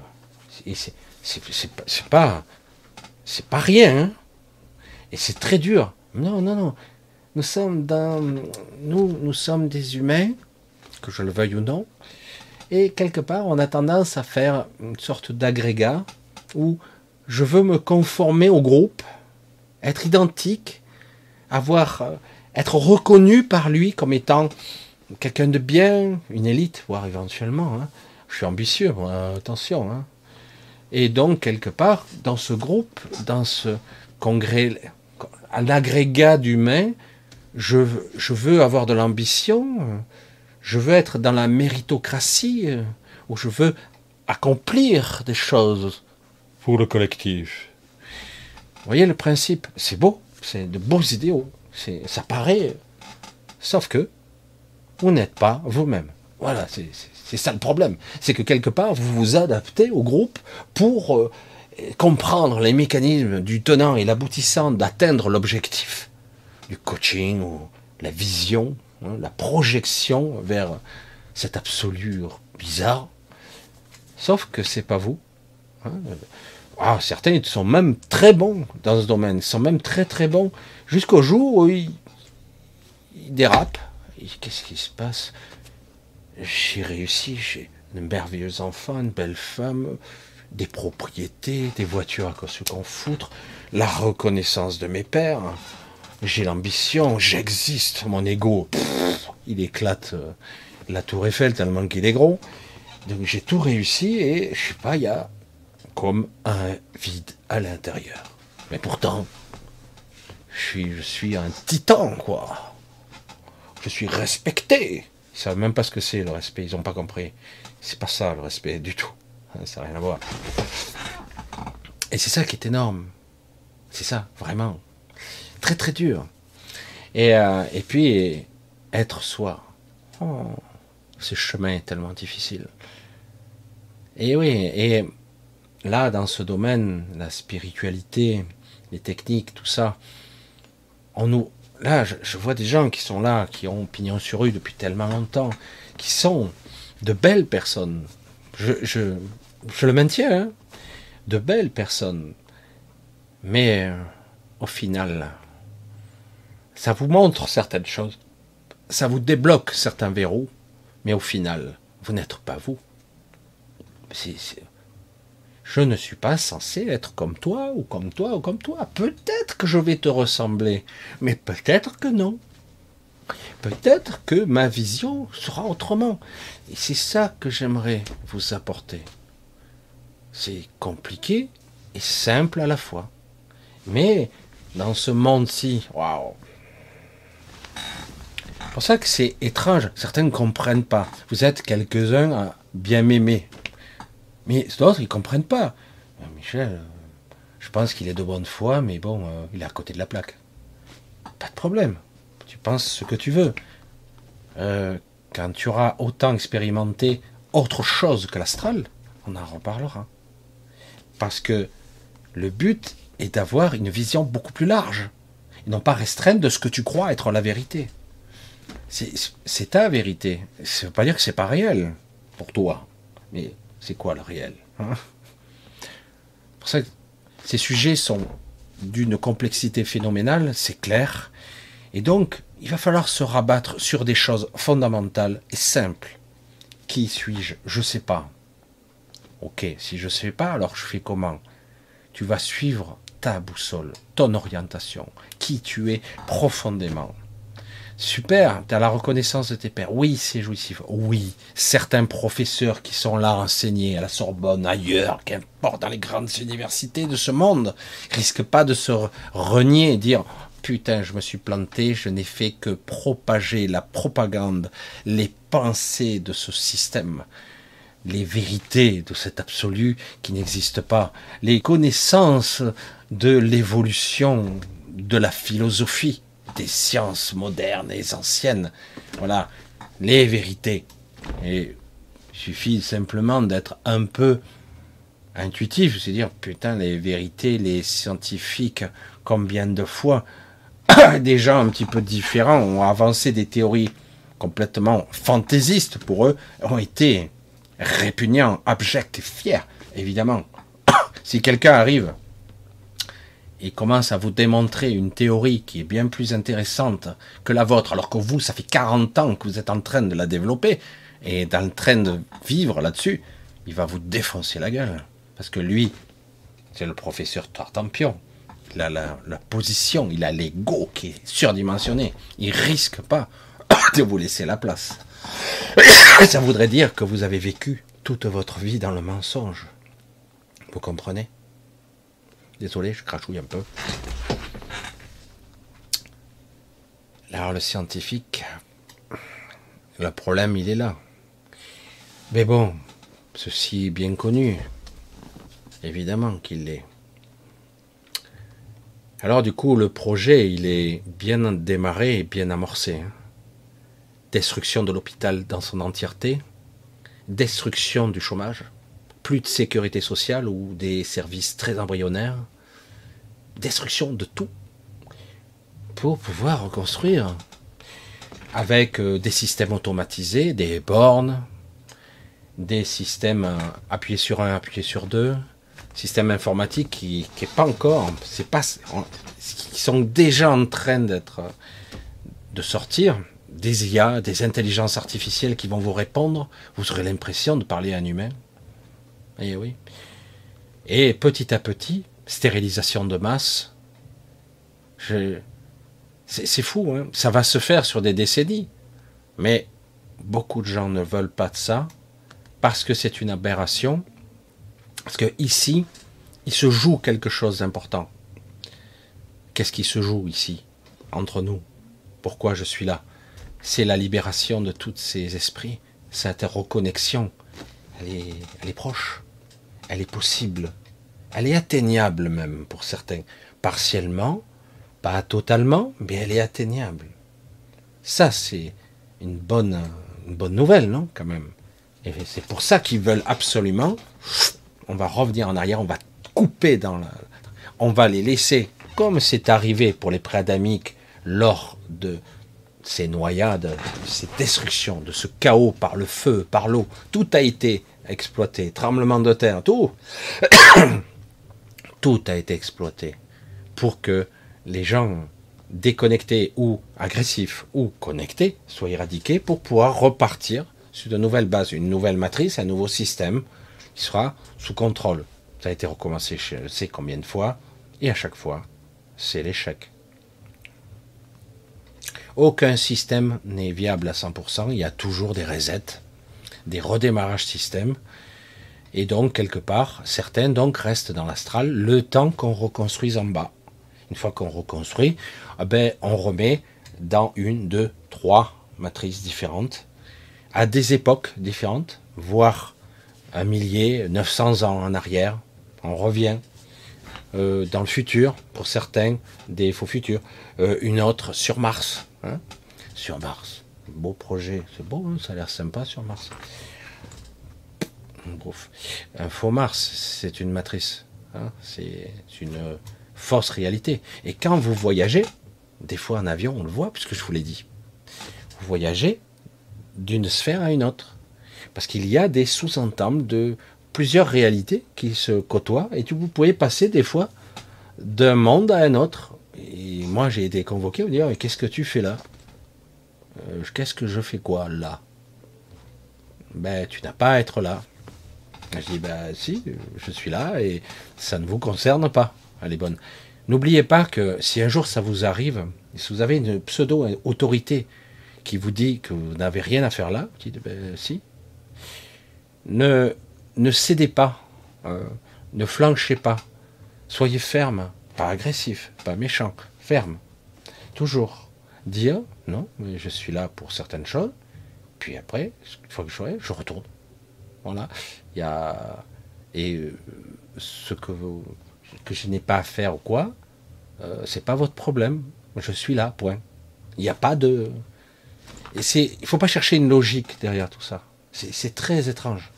c'est pas, c'est pas rien. Hein. et c'est très dur. Non, non, non. Nous sommes dans, nous, nous sommes des humains, que je le veuille ou non. Et quelque part, on a tendance à faire une sorte d'agrégat où je veux me conformer au groupe, être identique, avoir, euh, être reconnu par lui comme étant quelqu'un de bien, une élite, voire éventuellement. Hein. Je suis ambitieux, attention. Hein. Et donc, quelque part, dans ce groupe, dans ce congrès, un agrégat d'humains, je, je, veux avoir de l'ambition, je veux être dans la méritocratie, où je veux accomplir des choses pour le collectif. Vous voyez le principe C'est beau, c'est de beaux idéaux, ça paraît, sauf que vous n'êtes pas vous-même. Voilà, c'est ça le problème. C'est que quelque part, vous vous adaptez au groupe pour euh, comprendre les mécanismes du tenant et l'aboutissant d'atteindre l'objectif du coaching ou la vision, hein, la projection vers cet absolu bizarre. Sauf que c'est pas vous. Hein. Ah, certains sont même très bons dans ce domaine, ils sont même très très bons, jusqu'au jour où ils dérapent. Qu'est-ce qui se passe? J'ai réussi, j'ai de merveilleux enfants, une belle femme, des propriétés, des voitures à se qu'on foutre, la reconnaissance de mes pères. J'ai l'ambition, j'existe, mon ego, il éclate euh, la tour Eiffel tellement qu'il est gros. Donc j'ai tout réussi et je sais pas, il y a comme un vide à l'intérieur. Mais pourtant, je suis un titan, quoi. Je suis respecté. Ils savent même pas ce que c'est le respect, ils n'ont pas compris. C'est pas ça le respect du tout. Ça n'a rien à voir. Et c'est ça qui est énorme. C'est ça, vraiment. Très très dur. Et, euh, et puis, être soi. Oh, ce chemin est tellement difficile. Et oui, et là, dans ce domaine, la spiritualité, les techniques, tout ça, on nous, là, je, vois des gens qui sont là, qui ont pignon sur rue depuis tellement longtemps, qui sont de belles personnes. Je, je, le maintiens, hein, de belles personnes. Mais euh, au final, ça vous montre certaines choses, ça vous débloque certains verrous, mais au final, vous n'êtes pas vous. Je ne suis pas censé être comme toi, ou comme toi, ou comme toi. Peut-être que je vais te ressembler, mais peut-être que non. Peut-être que ma vision sera autrement. Et c'est ça que j'aimerais vous apporter. C'est compliqué et simple à la fois. Mais dans ce monde-ci, waouh, c'est pour ça que c'est étrange. Certains ne comprennent pas. Vous êtes quelques-uns à bien m'aimer. Mais d'autres, ils ne comprennent pas. Euh, Michel, euh, je pense qu'il est de bonne foi, mais bon, euh, il est à côté de la plaque. Pas de problème. Tu penses ce que tu veux. quand tu auras autant expérimenté autre chose que l'astral, on en reparlera. Parce que le but est d'avoir une vision beaucoup plus large, et non pas restreinte de ce que tu crois être la vérité. C'est ta vérité. Ça ne veut pas dire que c'est pas réel pour toi. Mais c'est quoi le réel hein Pour ça que ces sujets sont d'une complexité phénoménale, c'est clair. Et donc, il va falloir se rabattre sur des choses fondamentales et simples. Qui suis-je? Je ne sais pas. Ok, si je ne sais pas, alors je fais comment? Tu vas suivre ta boussole, ton orientation, qui tu es profondément. Super, tu as la reconnaissance de tes pères. Oui, c'est jouissif. Oui, certains professeurs qui sont là enseignés à la Sorbonne, ailleurs, qu'importe, dans les grandes universités de ce monde, risquent pas de se renier et dire putain, je me suis planté, je n'ai fait que propager la propagande, les pensées de ce système, les vérités de cet absolu qui n'existe pas, les connaissances de l'évolution de la philosophie des sciences modernes et anciennes. Voilà, les vérités. Et il suffit simplement d'être un peu intuitif, c'est dire, putain, les vérités, les scientifiques, combien de fois des gens un petit peu différents ont avancé des théories complètement fantaisistes pour eux, ont été répugnants, abjects fiers, évidemment. si quelqu'un arrive et commence à vous démontrer une théorie qui est bien plus intéressante que la vôtre, alors que vous, ça fait 40 ans que vous êtes en train de la développer et en train de vivre là-dessus, il va vous défoncer la gueule. Parce que lui, c'est le professeur Tartampion. Il a la, position, il a l'ego qui est surdimensionné. Il risque pas de vous laisser la place. Ça voudrait dire que vous avez vécu toute votre vie dans le mensonge. Vous comprenez? Désolé, je crachouille un peu. Alors le scientifique, le problème il est là. Mais bon, ceci est bien connu. Évidemment qu'il l'est. Alors du coup, le projet, il est bien démarré et bien amorcé. Hein. Destruction de l'hôpital dans son entièreté, destruction du chômage, plus de sécurité sociale ou des services très embryonnaires, destruction de tout pour pouvoir reconstruire avec euh, des systèmes automatisés, des bornes, des systèmes euh, appuyés sur un, appuyés sur deux, système informatique qui n'est pas encore, c'est pas, qui sont déjà en train d'être, de sortir, des IA, des intelligences artificielles qui vont vous répondre, vous aurez l'impression de parler à un humain. Et eh oui. Et petit à petit, stérilisation de masse. C'est fou, hein ça va se faire sur des décennies. Mais beaucoup de gens ne veulent pas de ça parce que c'est une aberration. Parce que ici, il se joue quelque chose d'important. Qu'est-ce qui se joue ici, entre nous? Pourquoi je suis là? C'est la libération de tous ces esprits, cette reconnexion. Elle est, elle est proche, elle est possible, elle est atteignable même pour certains, partiellement, pas totalement, mais elle est atteignable. Ça, c'est une bonne, une bonne nouvelle, non, quand même. Et c'est pour ça qu'ils veulent absolument. On va revenir en arrière, on va couper dans la. On va les laisser, comme c'est arrivé pour les préadamiques lors de ces noyades, de ces destructions, de ce chaos par le feu, par l'eau. Tout a été exploité. Tremblement de terre, tout. Tout a été exploité pour que les gens déconnectés ou agressifs ou connectés soient éradiqués pour pouvoir repartir sur de nouvelles bases, une nouvelle matrice, un nouveau système qui sera sous contrôle. Ça a été recommencé je ne sais combien de fois, et à chaque fois, c'est l'échec. Aucun système n'est viable à 100%, il y a toujours des resets, des redémarrages système, et donc quelque part, certains donc restent dans l'astral le temps qu'on reconstruise en bas. Une fois qu'on reconstruit, eh ben, on remet dans une, deux, trois matrices différentes, à des époques différentes, voire un millier, 900 ans en arrière. On revient euh, dans le futur, pour certains, des faux futurs. Euh, une autre sur Mars. Hein. sur Mars. Beau projet. C'est beau, hein, ça a l'air sympa sur Mars. Un faux Mars, c'est une matrice. Hein. c'est une force réalité. Et quand vous voyagez, des fois en avion, on le voit, puisque je vous l'ai dit, vous voyagez d'une sphère à une autre. Parce qu'il y a des sous-entendus de plusieurs réalités qui se côtoient, et vous pouvez passer des fois d'un monde à un autre. Et moi, j'ai été convoqué, on dire, qu'est-ce que tu fais là? Euh, Qu'est-ce que je fais quoi là? Ben, tu n'as pas à être là. Je dis, ben si, je suis là et ça ne vous concerne pas elle est bonne. N'oubliez pas que si un jour ça vous arrive, si vous avez une pseudo-autorité qui vous dit que vous n'avez rien à faire là, vous dites, ben, si, ne, ne cédez pas, euh, ne flanchez pas, soyez ferme, pas agressif, pas méchant, ferme. Toujours dire, non, mais je suis là pour certaines choses, puis après, une fois que je serai, je retourne. Voilà. Il y a. Et euh, ce que que je n'ai pas à faire ou quoi, euh, c'est pas votre problème. Je suis là, point. Il n'y a pas de. Et c'est, il faut pas chercher une logique derrière tout ça. C'est très étrange.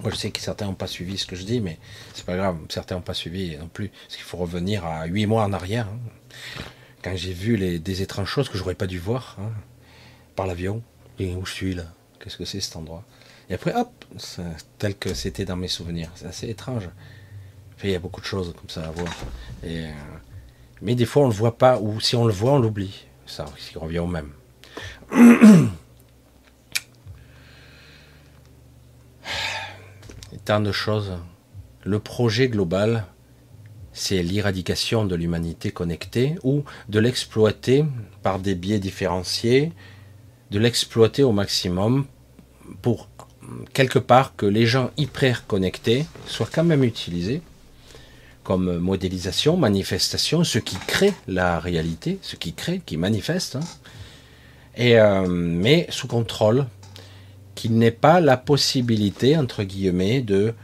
Moi, je sais que certains n'ont pas suivi ce que je dis, mais c'est pas grave. Certains n'ont pas suivi non plus. Parce qu'il faut revenir à huit mois en arrière. Hein. Quand j'ai vu les, des étranges choses que j'aurais pas dû voir hein, par l'avion. Et où je suis là Qu'est-ce que c'est cet endroit? Et après, hop, tel que c'était dans mes souvenirs. C'est assez étrange il y a beaucoup de choses comme ça à voir. Euh, mais des fois, on ne le voit pas, ou si on le voit, on l'oublie. Ça, qui revient au même. Tant de choses. Le projet global, c'est l'éradication de l'humanité connectée ou de l'exploiter par des biais différenciés, de l'exploiter au maximum pour quelque part que les gens hyper connectés soient quand même utilisés comme modélisation, manifestation, ce qui crée la réalité, ce qui crée, qui manifeste, hein. et, euh, mais sous contrôle, qu'il n'ait pas la possibilité, entre guillemets, de,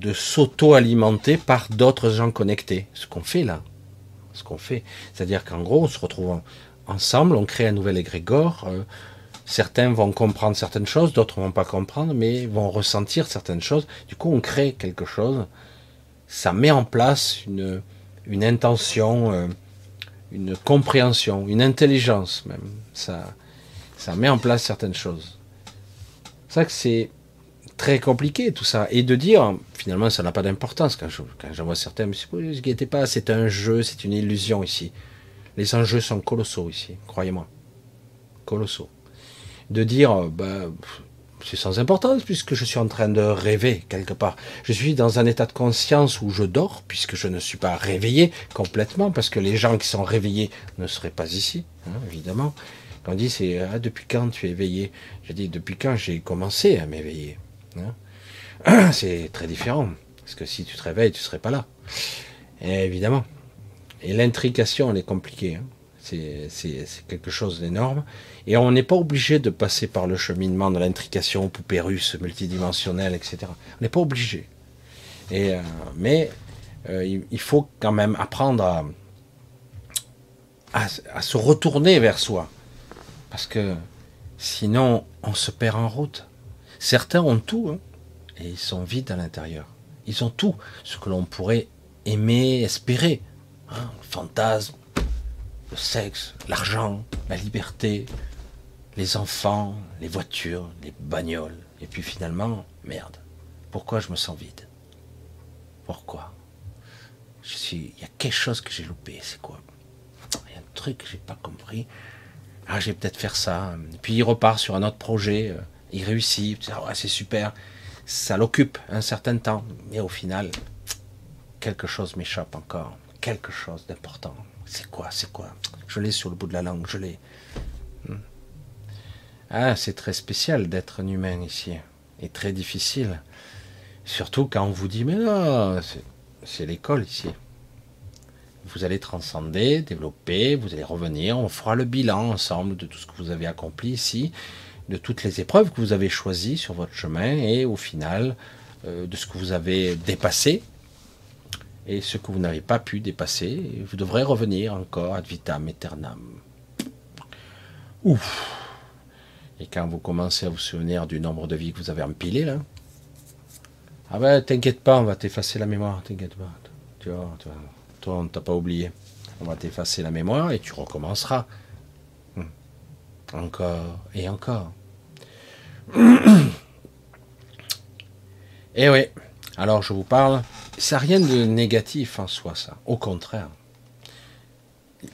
de s'auto-alimenter par d'autres gens connectés. Ce qu'on fait là. Ce qu'on fait. C'est-à-dire qu'en gros, on se retrouve ensemble, on crée un nouvel égrégore. Euh, certains vont comprendre certaines choses, d'autres vont pas comprendre, mais vont ressentir certaines choses. Du coup, on crée quelque chose ça met en place une, intention, euh, une compréhension, une intelligence même. Ça, ça met en place certaines choses. C'est ça que c'est très compliqué tout ça. Et de dire, finalement, ça n'a pas d'importance quand j'en vois certains, mais ne inquiétez pas, c'est un jeu, c'est une illusion ici. Les enjeux sont colossaux ici, croyez-moi. Colossaux. De dire, bah, c'est sans importance puisque je suis en train de rêver quelque part. Je suis dans un état de conscience où je dors puisque je ne suis pas réveillé complètement parce que les gens qui sont réveillés ne seraient pas ici, hein, évidemment. Quand on dit c'est ah, depuis quand tu es éveillé, je dis depuis quand j'ai commencé à m'éveiller? Hein. C'est très différent parce que si tu te réveilles, tu serais pas là. évidemment. Et l'intrication, elle est compliquée. Hein. C'est quelque chose d'énorme. Et on n'est pas obligé de passer par le cheminement de l'intrication, poupée russe, multidimensionnelle, etc. On n'est pas obligé. Euh, mais euh, il, faut quand même apprendre à, à, se retourner vers soi. Parce que sinon, on se perd en route. Certains ont tout, hein, et ils sont vides à l'intérieur. Ils ont tout ce que l'on pourrait aimer, espérer. Hein, fantasme, le sexe, l'argent, la liberté, les enfants, les voitures, les bagnoles. Et puis finalement, merde, pourquoi je me sens vide? Pourquoi? Il y a quelque chose que j'ai loupé, c'est quoi? Il y a un truc que j'ai pas compris. Ah, je vais peut-être faire ça. Puis il repart sur un autre projet, euh, il réussit, ah c'est super. Ça l'occupe un certain temps, mais au final, quelque chose m'échappe encore, quelque chose d'important. C'est quoi C'est quoi? Je l'ai sur le bout de la langue, je l'ai. Hmm. Ah, c'est très spécial d'être un humain ici. Et très difficile. Surtout quand on vous dit, mais non, c'est l'école ici. Vous allez transcender, développer, vous allez revenir, on fera le bilan ensemble de tout ce que vous avez accompli ici, de toutes les épreuves que vous avez choisies sur votre chemin, et au final, euh, de ce que vous avez dépassé, et ce que vous n'avez pas pu dépasser, vous devrez revenir encore ad vitam aeternam. Ouf Et quand vous commencez à vous souvenir du nombre de vies que vous avez empilées, là, ah ben t'inquiète pas, on va t'effacer la mémoire, t'inquiète pas. Tu vois, toi, on t'a pas oublié. On va t'effacer la mémoire et tu recommenceras. Hmm. Encore et encore. eh oui, alors je vous parle ça rien de négatif en soi, ça. Au contraire.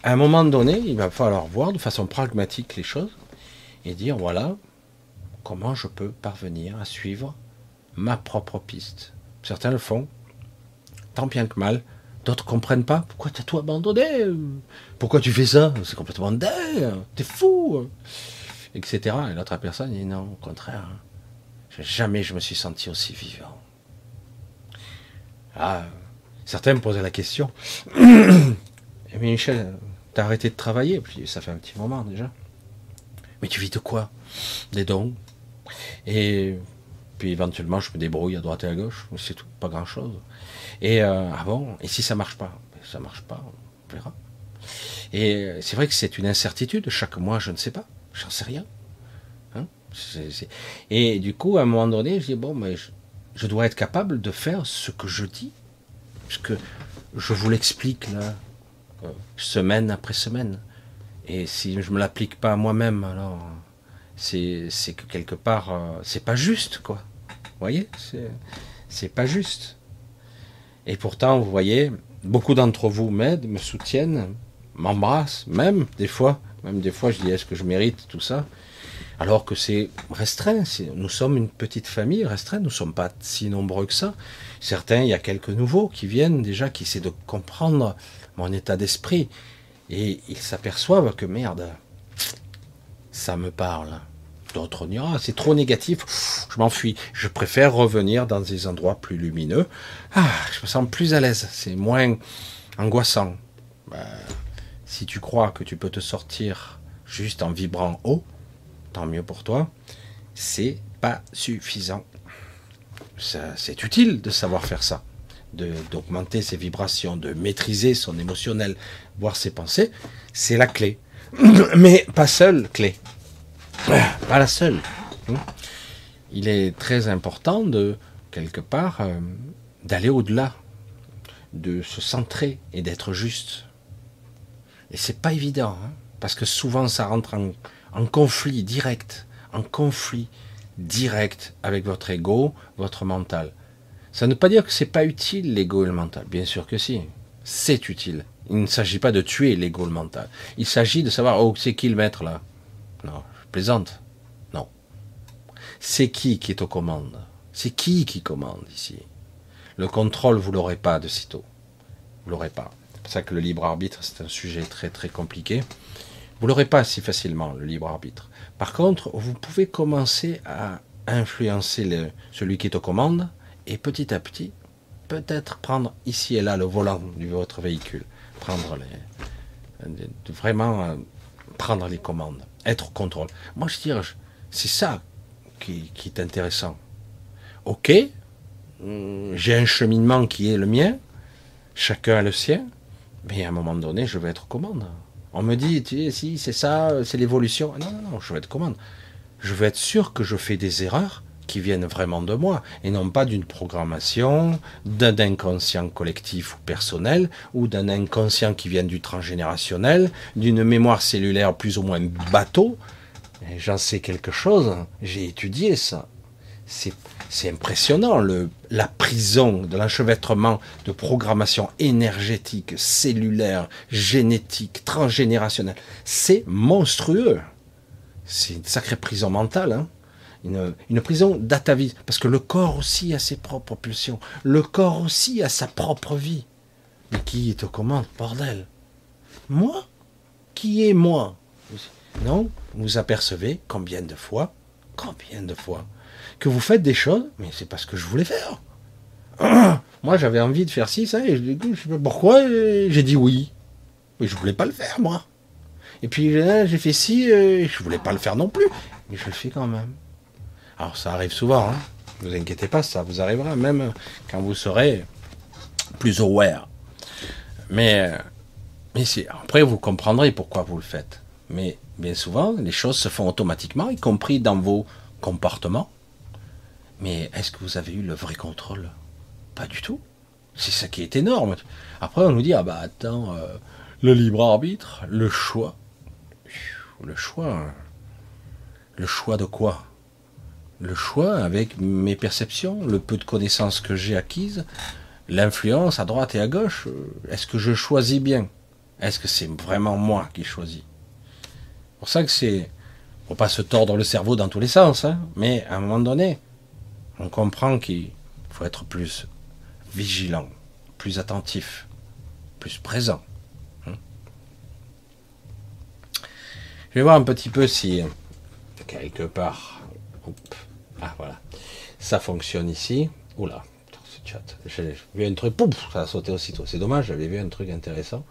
À un moment donné, il va falloir voir de façon pragmatique les choses et dire voilà comment je peux parvenir à suivre ma propre piste. Certains le font, tant bien que mal. D'autres comprennent pas. Pourquoi t'as tout abandonné? Pourquoi tu fais ça? C'est complètement dingue. T'es fou. Etc. Et l'autre personne dit non, au contraire. Jamais je me suis senti aussi vivant. Ah, certains me posaient la question. Mais Michel, t'as arrêté de travailler, puis ça fait un petit moment déjà. Mais tu vis de quoi? Des dons. Et puis éventuellement, je me débrouille à droite et à gauche, c'est tout, pas grand chose. Et euh, ah bon? Et si ça marche pas? Ça marche pas, on verra. Et c'est vrai que c'est une incertitude. Chaque mois, je ne sais pas, j'en sais rien. Hein? Et du coup, à un moment donné, je dis bon, mais je dois être capable de faire ce que je dis, puisque je vous l'explique là, semaine après semaine. Et si je me l'applique pas moi-même, alors c'est que quelque part euh, c'est pas juste quoi. Vous voyez, c'est pas juste. Et pourtant, vous voyez, beaucoup d'entre vous m'aident, me soutiennent, m'embrassent, même des fois, même des fois, je dis est-ce que je mérite tout ça? Alors que c'est restreint. Nous sommes une petite famille restreinte, nous ne sommes pas si nombreux que ça. Certains, il y a quelques nouveaux qui viennent déjà, qui essaient de comprendre mon état d'esprit. Et ils s'aperçoivent que merde, ça me parle. D'autres ah, c'est trop négatif, je m'enfuis. Je préfère revenir dans des endroits plus lumineux. Ah, je me sens plus à l'aise, c'est moins angoissant. Ben, si tu crois que tu peux te sortir juste en vibrant haut, tant mieux pour toi. C'est pas suffisant. C'est utile de savoir faire ça, d'augmenter ses vibrations, de maîtriser son émotionnel, voir ses pensées. C'est la clé. Mais pas seule clé. Pas la seule. Il est très important de, quelque part, euh, d'aller au-delà, de se centrer et d'être juste. Et c'est pas évident, hein, parce que souvent ça rentre en, conflit direct, en conflit direct avec votre ego, votre mental. Ça ne veut pas dire que c'est pas utile l'ego et le mental. Bien sûr que si, c'est utile. Il ne s'agit pas de tuer l'ego et le mental. Il s'agit de savoir oh c'est qui le maître là? Non, je plaisante. Non. C'est qui qui est aux commandes? C'est qui qui commande ici? Le contrôle vous l'aurez pas de sitôt. Vous l'aurez pas. C'est pour ça que le libre arbitre, c'est un sujet très très compliqué. Vous l'aurez pas si facilement, le libre arbitre. Par contre, vous pouvez commencer à influencer celui qui est aux commandes et petit à petit, peut-être prendre ici et là le volant de votre véhicule. Prendre les, vraiment euh, prendre les commandes, être au contrôle. Moi, je dirais, c'est ça qui, est intéressant. Ok, hum, j'ai un cheminement qui est le mien, chacun a le sien, mais à un moment donné, je vais être commande. On me dit, tu sais, si, c'est ça, c'est l'évolution. Non, non, non, je vais être commande. Je veux être sûr que je fais des erreurs qui viennent vraiment de moi, et non pas d'une programmation, d'un inconscient collectif ou personnel, ou d'un inconscient qui vient du transgénérationnel, d'une mémoire cellulaire plus ou moins bateau. J'en sais quelque chose, j'ai étudié ça. C'est c'est impressionnant, le, la prison de l'enchevêtrement de programmation énergétique, cellulaire, génétique, transgénérationnelle. C'est monstrueux. C'est une sacrée prison mentale. Hein. une, une, prison d'atavisme. Parce que le corps aussi a ses propres pulsions. Le corps aussi a sa propre vie. Mais qui est aux commandes, bordel? Moi? Qui est moi? Non? Vous apercevez combien de fois Combien de fois que vous faites des choses, mais c'est pas ce que je voulais faire. moi, j'avais envie de faire ci, ça, et je, pourquoi, j'ai dit oui. Mais je voulais pas le faire, moi. Et puis, j'ai fait ci, je voulais pas le faire non plus, mais je le fais quand même. Alors, ça arrive souvent, hein. Vous inquiétez pas, ça vous arrivera, même quand vous serez plus aware. Mais, mais après, vous comprendrez pourquoi vous le faites. Mais bien souvent, les choses se font automatiquement, y compris dans vos comportements. Mais est-ce que vous avez eu le vrai contrôle? Pas du tout. C'est ça qui est énorme. Après, on nous dit, ah bah attends, euh, le libre arbitre, le choix. Le choix. Le choix de quoi? Le choix avec mes perceptions, le peu de connaissances que j'ai acquises, l'influence à droite et à gauche. Est-ce que je choisis bien? Est-ce que c'est vraiment moi qui choisis? C'est pour ça que c'est. Faut pas se tordre le cerveau dans tous les sens, hein, mais à un moment donné, on comprend qu'il faut être plus vigilant, plus attentif, plus présent. Hein. Je vais voir un petit peu si quelque part, ah voilà, ça fonctionne ici. Oula, ce chat, j'ai vu un truc, pouf, ça a sauté aussitôt. C'est dommage, j'avais vu un truc intéressant,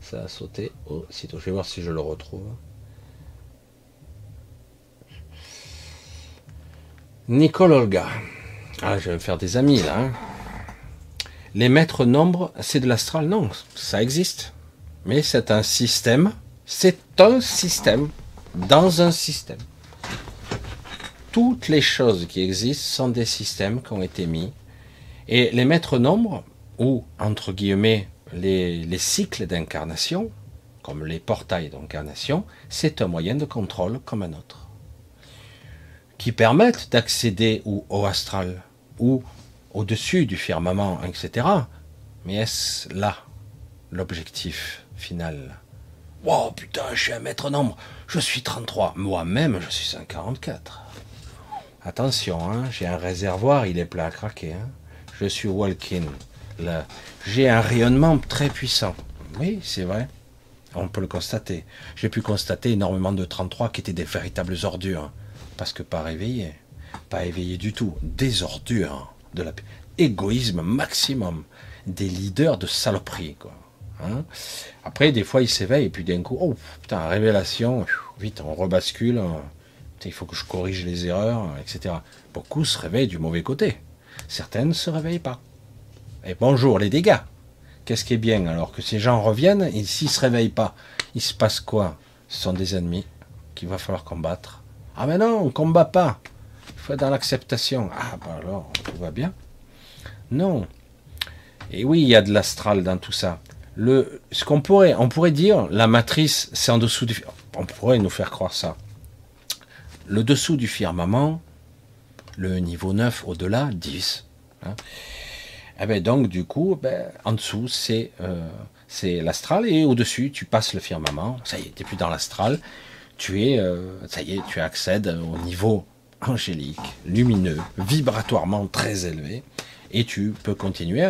ça a sauté aussitôt. Je vais voir si je le retrouve. Nicole Olga. Ah, je vais me faire des amis là. Hein. Les maîtres nombres, c'est de l'astral Non, ça existe. Mais c'est un système. C'est un système dans un système. Toutes les choses qui existent sont des systèmes qui ont été mis. Et les maîtres nombres, ou entre guillemets les, les cycles d'incarnation, comme les portails d'incarnation, c'est un moyen de contrôle comme un autre qui permettent d'accéder au, astral ou au-dessus du firmament, etc. Mais est-ce là l'objectif final? Wow, putain, je suis un maître nombre, je suis 33, moi-même je suis 144. Attention, hein, j'ai un réservoir, il est plein à craquer. Hein. Je suis walking. J'ai un rayonnement très puissant. Oui, c'est vrai. On peut le constater. J'ai pu constater énormément de 33 qui étaient des véritables ordures parce que pas réveillé, pas éveillé du tout, des ordures, de la égoïsme maximum, des leaders de saloperie. Hein. Après, des fois, ils s'éveillent et puis d'un coup, oh putain, révélation, vite, on rebascule, hein. il faut que je corrige les erreurs, etc. Beaucoup se réveillent du mauvais côté. Certaines ne se réveillent pas. Et bonjour les dégâts. Qu'est-ce qui est bien alors que ces gens reviennent et s'ils se réveillent pas, il se passe quoi? Ce sont des ennemis qu'il va falloir combattre. Ah mais non, on combat pas. Il faut être dans l'acceptation. Ah bah alors, tout va bien. Non. Et oui, il y a de l'astral dans tout ça. Le, ce qu'on pourrait, on pourrait dire, la matrice, c'est en dessous du. On pourrait nous faire croire ça. Le dessous du firmament, le niveau 9 au-delà, 10. Hein. Eh ben donc, du coup, ben, en dessous, c'est euh, l'astral et au-dessus, tu passes le firmament. Ça y est, tu n'es plus dans l'astral. Tu es, euh, ça y est, tu accèdes au niveau angélique, lumineux, vibratoirement très élevé et tu peux continuer.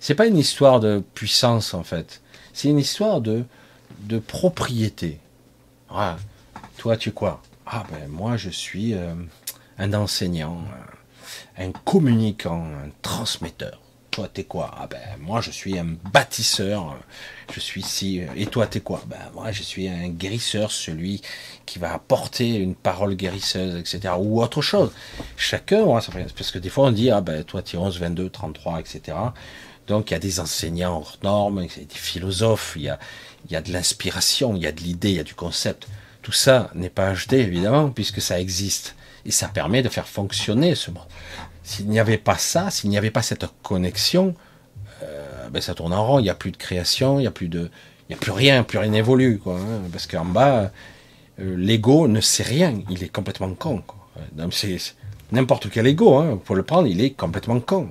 C'est pas une histoire de puissance en fait, c'est une histoire de, propriété. Ah, toi, tu quoi? Ah ben moi, je suis euh, un enseignant, un communicant, un transmetteur. Toi, t'es quoi? Ah ben moi, je suis un bâtisseur. Je suis si. Et toi, t'es quoi? Ben moi, je suis un guérisseur, celui qui va apporter une parole guérisseuse, etc. Ou autre chose. Chacun parce que des fois on dit ah ben toi, tu es 11, 22, 33, etc. Donc il y a des enseignants hors normes, des philosophes, il y a, il y a de l'inspiration, il y a de l'idée, il y a du concept. Tout ça n'est pas acheté, évidemment, puisque ça existe. Et ça permet de faire fonctionner ce monde. S'il n'y avait pas ça, s'il n'y avait pas cette connexion, euh, ben ça tourne en rond. Il n'y a plus de création, il n'y a plus de, rien, plus rien n'évolue, quoi. Hein. parce qu'en bas, euh, l'ego ne sait rien. Il est complètement con. N'importe quel ego, hein, pour le prendre, il est complètement con.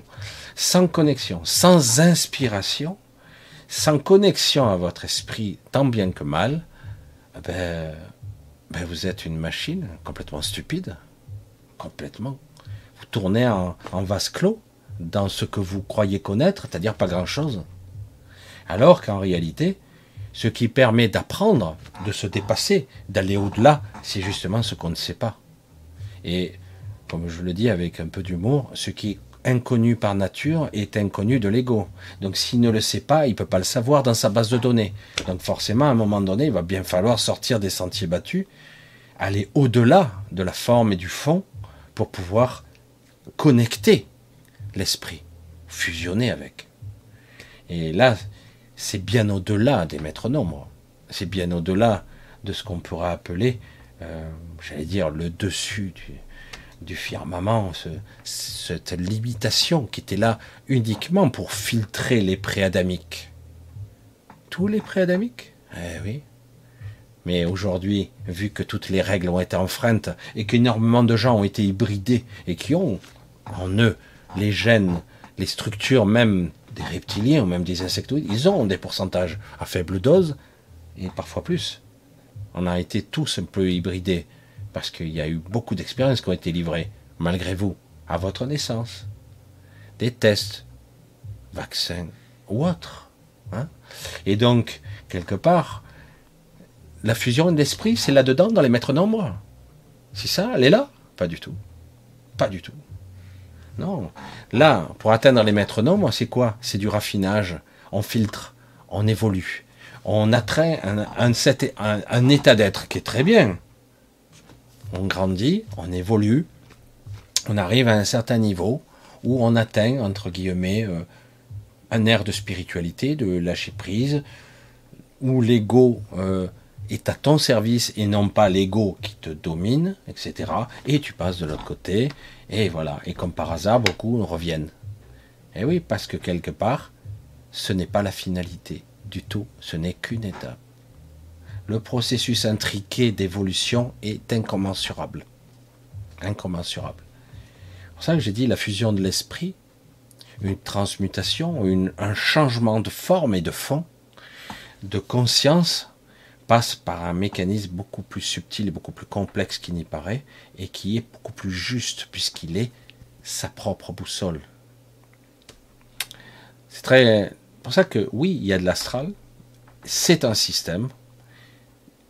Sans connexion, sans inspiration, sans connexion à votre esprit, tant bien que mal, eh ben, ben vous êtes une machine complètement stupide, complètement vous tournez en, vase clos dans ce que vous croyez connaître, c'est-à-dire pas grand-chose. Alors qu'en réalité, ce qui permet d'apprendre, de se dépasser, d'aller au-delà, c'est justement ce qu'on ne sait pas. Et comme je le dis avec un peu d'humour, ce qui est inconnu par nature est inconnu de l'ego. Donc s'il ne le sait pas, il ne peut pas le savoir dans sa base de données. Donc forcément, à un moment donné, il va bien falloir sortir des sentiers battus, aller au-delà de la forme et du fond pour pouvoir connecter l'esprit, fusionner avec. Et là, c'est bien au-delà des maîtres nombres. C'est bien au-delà de ce qu'on pourrait appeler, euh, j'allais dire, le dessus du, firmament, cette limitation qui était là uniquement pour filtrer les préadamiques. Tous les préadamiques? Eh oui. Mais aujourd'hui, vu que toutes les règles ont été enfreintes et qu'énormément de gens ont été hybridés et qui ont en eux les gènes, les structures même des reptiliens ou même des insectoïdes, ils ont des pourcentages à faible dose et parfois plus. On a été tous un peu hybridés parce qu'il y a eu beaucoup d'expériences qui ont été livrées, malgré vous, à votre naissance. Des tests, vaccins ou autres. Hein. et donc, quelque part, la fusion d'esprit, c'est là-dedans, dans les maîtres nombres. C'est ça, elle est là? Pas du tout. Pas du tout. Non. Là, pour atteindre les maîtres nombres, c'est quoi? C'est du raffinage. On filtre, on évolue. On atteint un, état d'être qui est très bien. On grandit, on évolue, on arrive à un certain niveau où on atteint, entre guillemets, euh, un air de spiritualité, de lâcher prise, où l'ego euh, est à ton service et non pas l'ego qui te domine, etc. Et tu passes de l'autre côté, et voilà. Et comme par hasard, beaucoup reviennent. Et oui, parce que quelque part, ce n'est pas la finalité du tout, ce n'est qu'une étape. Le processus intriqué d'évolution est incommensurable. Incommensurable. C'est pour ça que j'ai dit la fusion de l'esprit, une transmutation, un changement de forme et de fond, de conscience, passe par un mécanisme beaucoup plus subtil et beaucoup plus complexe qu'il n'y paraît, et qui est beaucoup plus juste, puisqu'il est sa propre boussole. C'est très pour ça que oui, il y a de l'astral, c'est un système,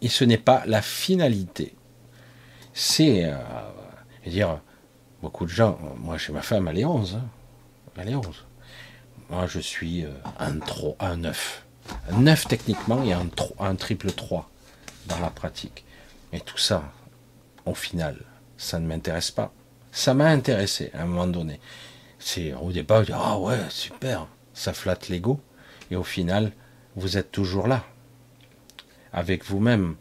et ce n'est pas la finalité. C'est, euh, dire, beaucoup de gens, moi j'ai ma femme, elle est 11, hein. elle est 11. Moi je suis euh, un, 3, un 9. Un 9 techniquement et un, un triple 3 dans la pratique. Mais tout ça, au final, ça ne m'intéresse pas. Ça m'a intéressé à un moment donné. C'est au départ, je ah ouais, super, ça flatte l'ego. Et au final, vous êtes toujours là, avec vous-même,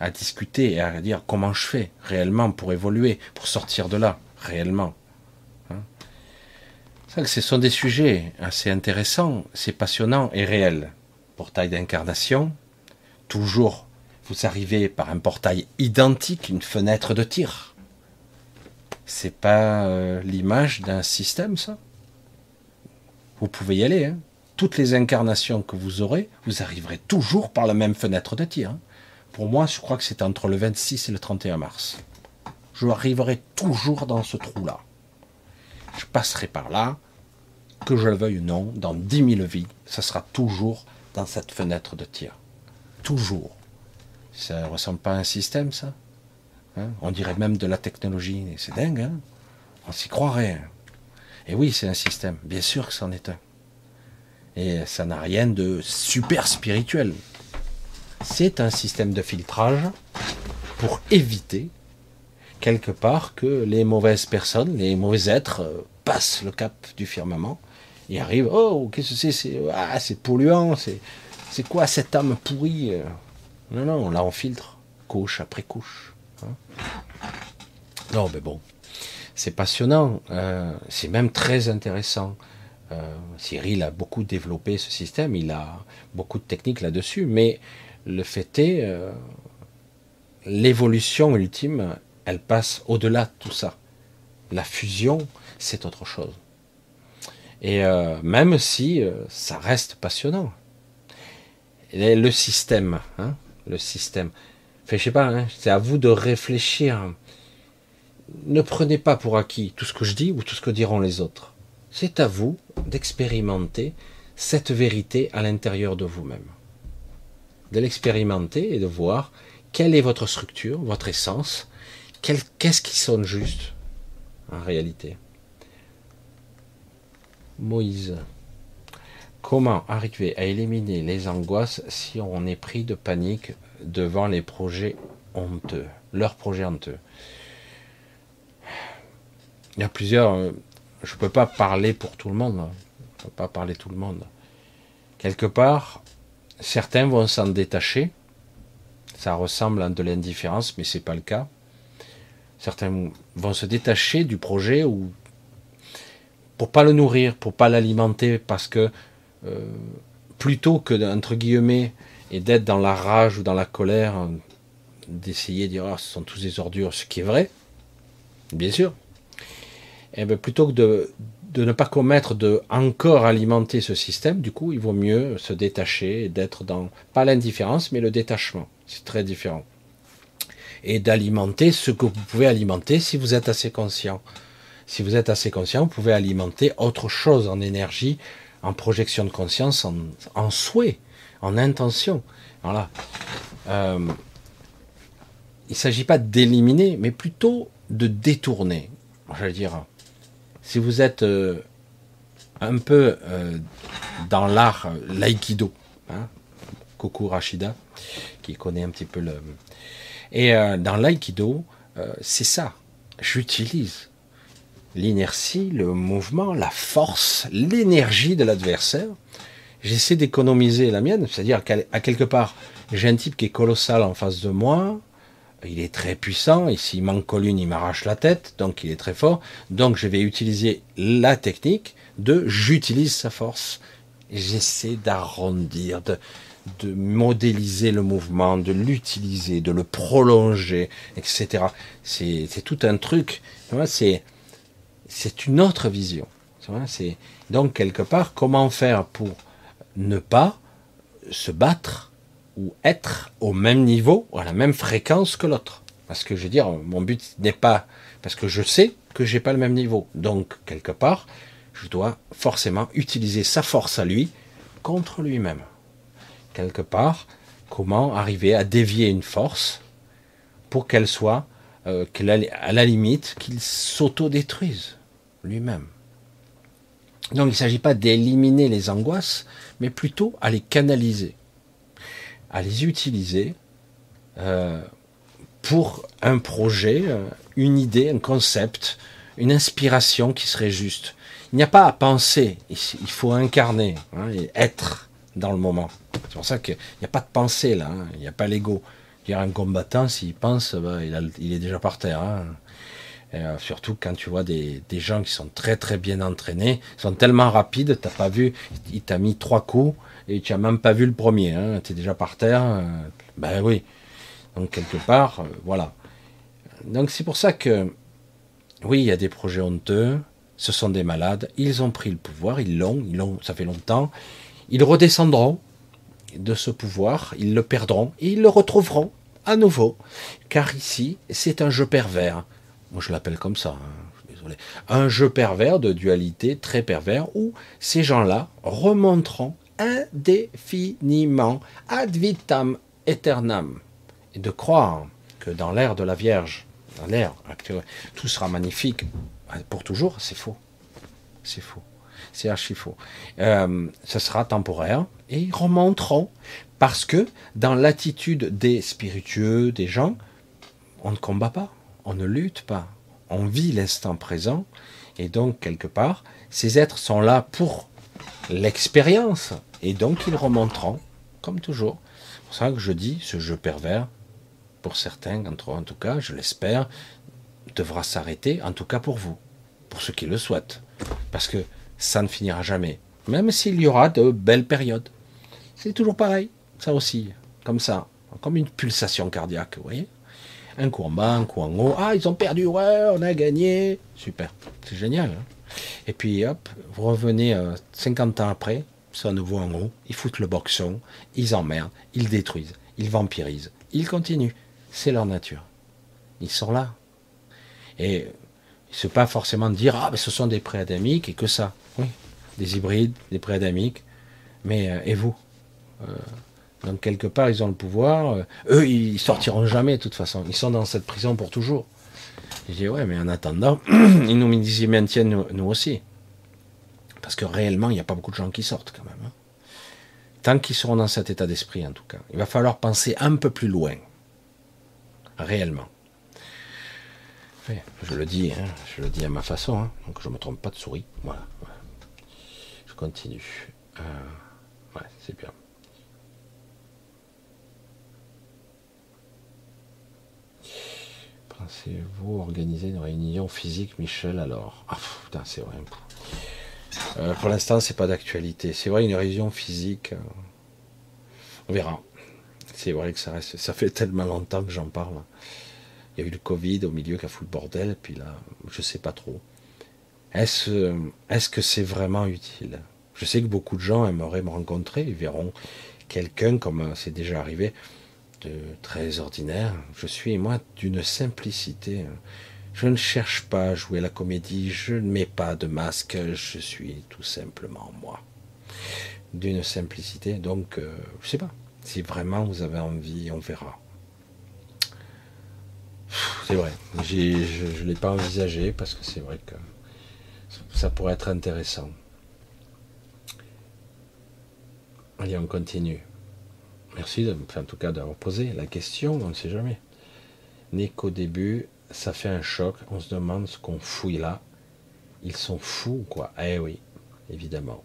à discuter et à dire comment je fais réellement pour évoluer, pour sortir de là, réellement. Hein que ce sont des sujets assez intéressants, c'est passionnant et réel. Portail d'incarnation, toujours vous arrivez par un portail identique, une fenêtre de tir. C'est pas euh, l'image d'un système, ça? Vous pouvez y aller. Hein. Toutes les incarnations que vous aurez, vous arriverez toujours par la même fenêtre de tir. Hein. Pour moi, je crois que c'est entre le 26 et le 31 mars. Je arriverai toujours dans ce trou-là. Je passerai par là, que je le veuille ou non, dans 10 000 vies, ça sera toujours dans cette fenêtre de tir. Toujours. Ça ressemble pas à un système, ça hein? On dirait même de la technologie. C'est dingue, hein? On s'y croirait. Et oui, c'est un système. Bien sûr que c'en est un. Et ça n'a rien de super spirituel. C'est un système de filtrage pour éviter quelque part que les mauvaises personnes, les mauvais êtres euh, passent le cap du firmament et arrivent. Oh, qu'est-ce que c'est C'est ah, polluant. C'est quoi cette âme pourrie euh? Non, non, là on filtre, couche après couche. Hein. non, mais bon, c'est passionnant, euh, c'est même très intéressant. Euh, Cyril a beaucoup développé ce système, il a beaucoup de techniques là-dessus, mais le fait est, l'évolution ultime, elle passe au-delà de tout ça. La fusion, c'est autre chose. Et même si ça reste passionnant. le système, hein, le système. Fait, je pas, hein, c'est à vous de réfléchir. Ne prenez pas pour acquis tout ce que je dis ou tout ce que diront les autres. C'est à vous d'expérimenter cette vérité à l'intérieur de vous-même. De l'expérimenter et de voir quelle est votre structure, votre essence, qu'est-ce qui sonne juste en réalité. Moïse. Comment arriver à éliminer les angoisses si on est pris de panique devant les projets honteux, leurs projets honteux? Il y a plusieurs. Euh, je ne peux pas parler pour tout le monde. Hein. Je ne peux pas parler tout le monde. Quelque part, certains vont s'en détacher. Ça ressemble à de l'indifférence, mais ce n'est pas le cas. Certains vont se détacher du projet ou pour pas le nourrir, pour pas l'alimenter, parce que euh, plutôt que, entre guillemets, et d'être dans la rage ou dans la colère, d'essayer de dire ah, ce sont tous des ordures, ce qui est vrai, bien sûr, et eh bien plutôt que de, ne pas commettre de encore alimenter ce système, du coup, il vaut mieux se détacher, d'être dans, pas l'indifférence, mais le détachement. C'est très différent. Et d'alimenter ce que vous pouvez alimenter si vous êtes assez conscient. Si vous êtes assez conscient, vous pouvez alimenter autre chose en énergie, en projection de conscience, en, souhait, en intention. Voilà. Euh, il ne s'agit pas d'éliminer, mais plutôt de détourner. J'allais dire, si vous êtes euh, un peu euh, dans l'art l'aïkido, hein, Koku Rashida, qui connaît un petit peu le... Et dans l'aïkido, c'est ça. J'utilise l'inertie, le mouvement, la force, l'énergie de l'adversaire. J'essaie d'économiser la mienne, c'est-à-dire qu'à quelque part, j'ai un type qui est colossal en face de moi, il est très puissant, et s'il manque l'une, il m'arrache la tête, donc il est très fort. Donc je vais utiliser la technique de j'utilise sa force. J'essaie d'arrondir, de, de modéliser le mouvement, de l'utiliser, de le prolonger, etc. C'est tout un truc. C'est c'est une autre vision. C'est donc quelque part comment faire pour ne pas se battre ou être au même niveau, à la même fréquence que l'autre? Parce que je veux dire, mon but n'est pas parce que je sais que j'ai pas le même niveau. Donc quelque part, je dois forcément utiliser sa force à lui contre lui-même. Quelque part, comment arriver à dévier une force pour qu'elle soit euh, à la limite, qu'il s'auto-détruise? Lui-même. Donc il ne s'agit pas d'éliminer les angoisses, mais plutôt à les canaliser, à les utiliser euh, pour un projet, euh, une idée, un concept, une inspiration qui serait juste. Il n'y a pas à penser, il faut incarner hein, et être dans le moment. C'est pour ça qu'il n'y a pas de pensée là, hein. il n'y a pas l'ego. Un combattant, s'il pense, bah, il, est déjà par terre. Hein. Euh, surtout quand tu vois des, gens qui sont très très bien entraînés, sont tellement rapides, t'as pas vu, il t'a mis trois coups et tu as même pas vu le premier, hein, tu déjà par terre. ben oui. Donc quelque part, euh, voilà. Donc c'est pour ça que, oui, il y a des projets honteux, ce sont des malades, ils ont pris le pouvoir, ils l'ont, ils l'ont, ça fait longtemps, ils redescendront de ce pouvoir, ils le perdront et ils le retrouveront à nouveau, car ici c'est un jeu pervers. Moi, je l'appelle comme ça. Hein, désolé. Un jeu pervers de dualité très pervers où ces gens-là remonteront indéfiniment ad vitam aeternam. Et de croire que dans l'ère de la Vierge, dans l'ère actuelle, tout sera magnifique pour toujours, c'est faux. C'est faux. C'est archi faux. Euh, ce sera temporaire et ils remonteront parce que dans l'attitude des spiritueux, des gens, on ne combat pas on ne lutte pas, on vit l'instant présent, et donc quelque part, ces êtres sont là pour l'expérience, et donc ils remonteront, comme toujours. C'est pour ça que je dis, ce jeu pervers, pour certains en tout cas, je l'espère, devra s'arrêter, en tout cas pour vous, pour ceux qui le souhaitent, parce que ça ne finira jamais, même s'il y aura de belles périodes. C'est toujours pareil, ça aussi, comme ça, comme une pulsation cardiaque, vous voyez un coup en bas, un coup en haut. Ah, ils ont perdu, ouais, on a gagné. Super, c'est génial. Hein. et puis hop, vous revenez 50 euh, ans après, à nouveau en haut. Ils foutent le boxon, ils emmerdent, ils détruisent, ils vampirisent, ils continuent. C'est leur nature. Ils sont là. Et n'est pas forcément dire ah, mais ce sont des préadamiques et que ça. Oui, des hybrides, des préadamiques. Mais euh, et vous euh, donc quelque part, ils ont le pouvoir. Euh, eux, ils sortiront jamais de toute façon. Ils sont dans cette prison pour toujours. Je dis ouais, mais en attendant, ils nous y maintiennent nous, aussi. Parce que réellement, il n'y a pas beaucoup de gens qui sortent quand même. Hein. Tant qu'ils seront dans cet état d'esprit, en tout cas. Il va falloir penser un peu plus loin. Réellement. je le dis, hein, je le dis à ma façon, hein. donc je ne me trompe pas de souris. Voilà. Je continue. Euh, ouais, c'est bien. Pensez-vous organiser une réunion physique, Michel, alors Ah, putain, c'est vrai. Euh, pour l'instant, c'est pas d'actualité. C'est vrai, une réunion physique, euh, on verra. C'est vrai que ça reste. Ça fait tellement longtemps que j'en parle. Il y a eu le Covid au milieu qui a foutu le bordel, puis là, je sais pas trop. Est-ce est-ce que c'est vraiment utile? Je sais que beaucoup de gens aimeraient me rencontrer, ils verront quelqu'un, comme c'est déjà arrivé, très ordinaire. Je suis, moi, d'une simplicité. Je ne cherche pas à jouer la comédie, je ne mets pas de masque, je suis tout simplement moi. D'une simplicité, donc, euh, je sais pas. Si vraiment vous avez envie, on verra. C'est vrai, je ne l'ai pas envisagé parce que c'est vrai que ça pourrait être intéressant. Allez, on continue. Merci, en tout cas, d'avoir posé la question, on ne sait jamais. N'est qu'au début, ça fait un choc, on se demande ce qu'on fouille là. Ils sont fous, quoi. Eh oui, évidemment.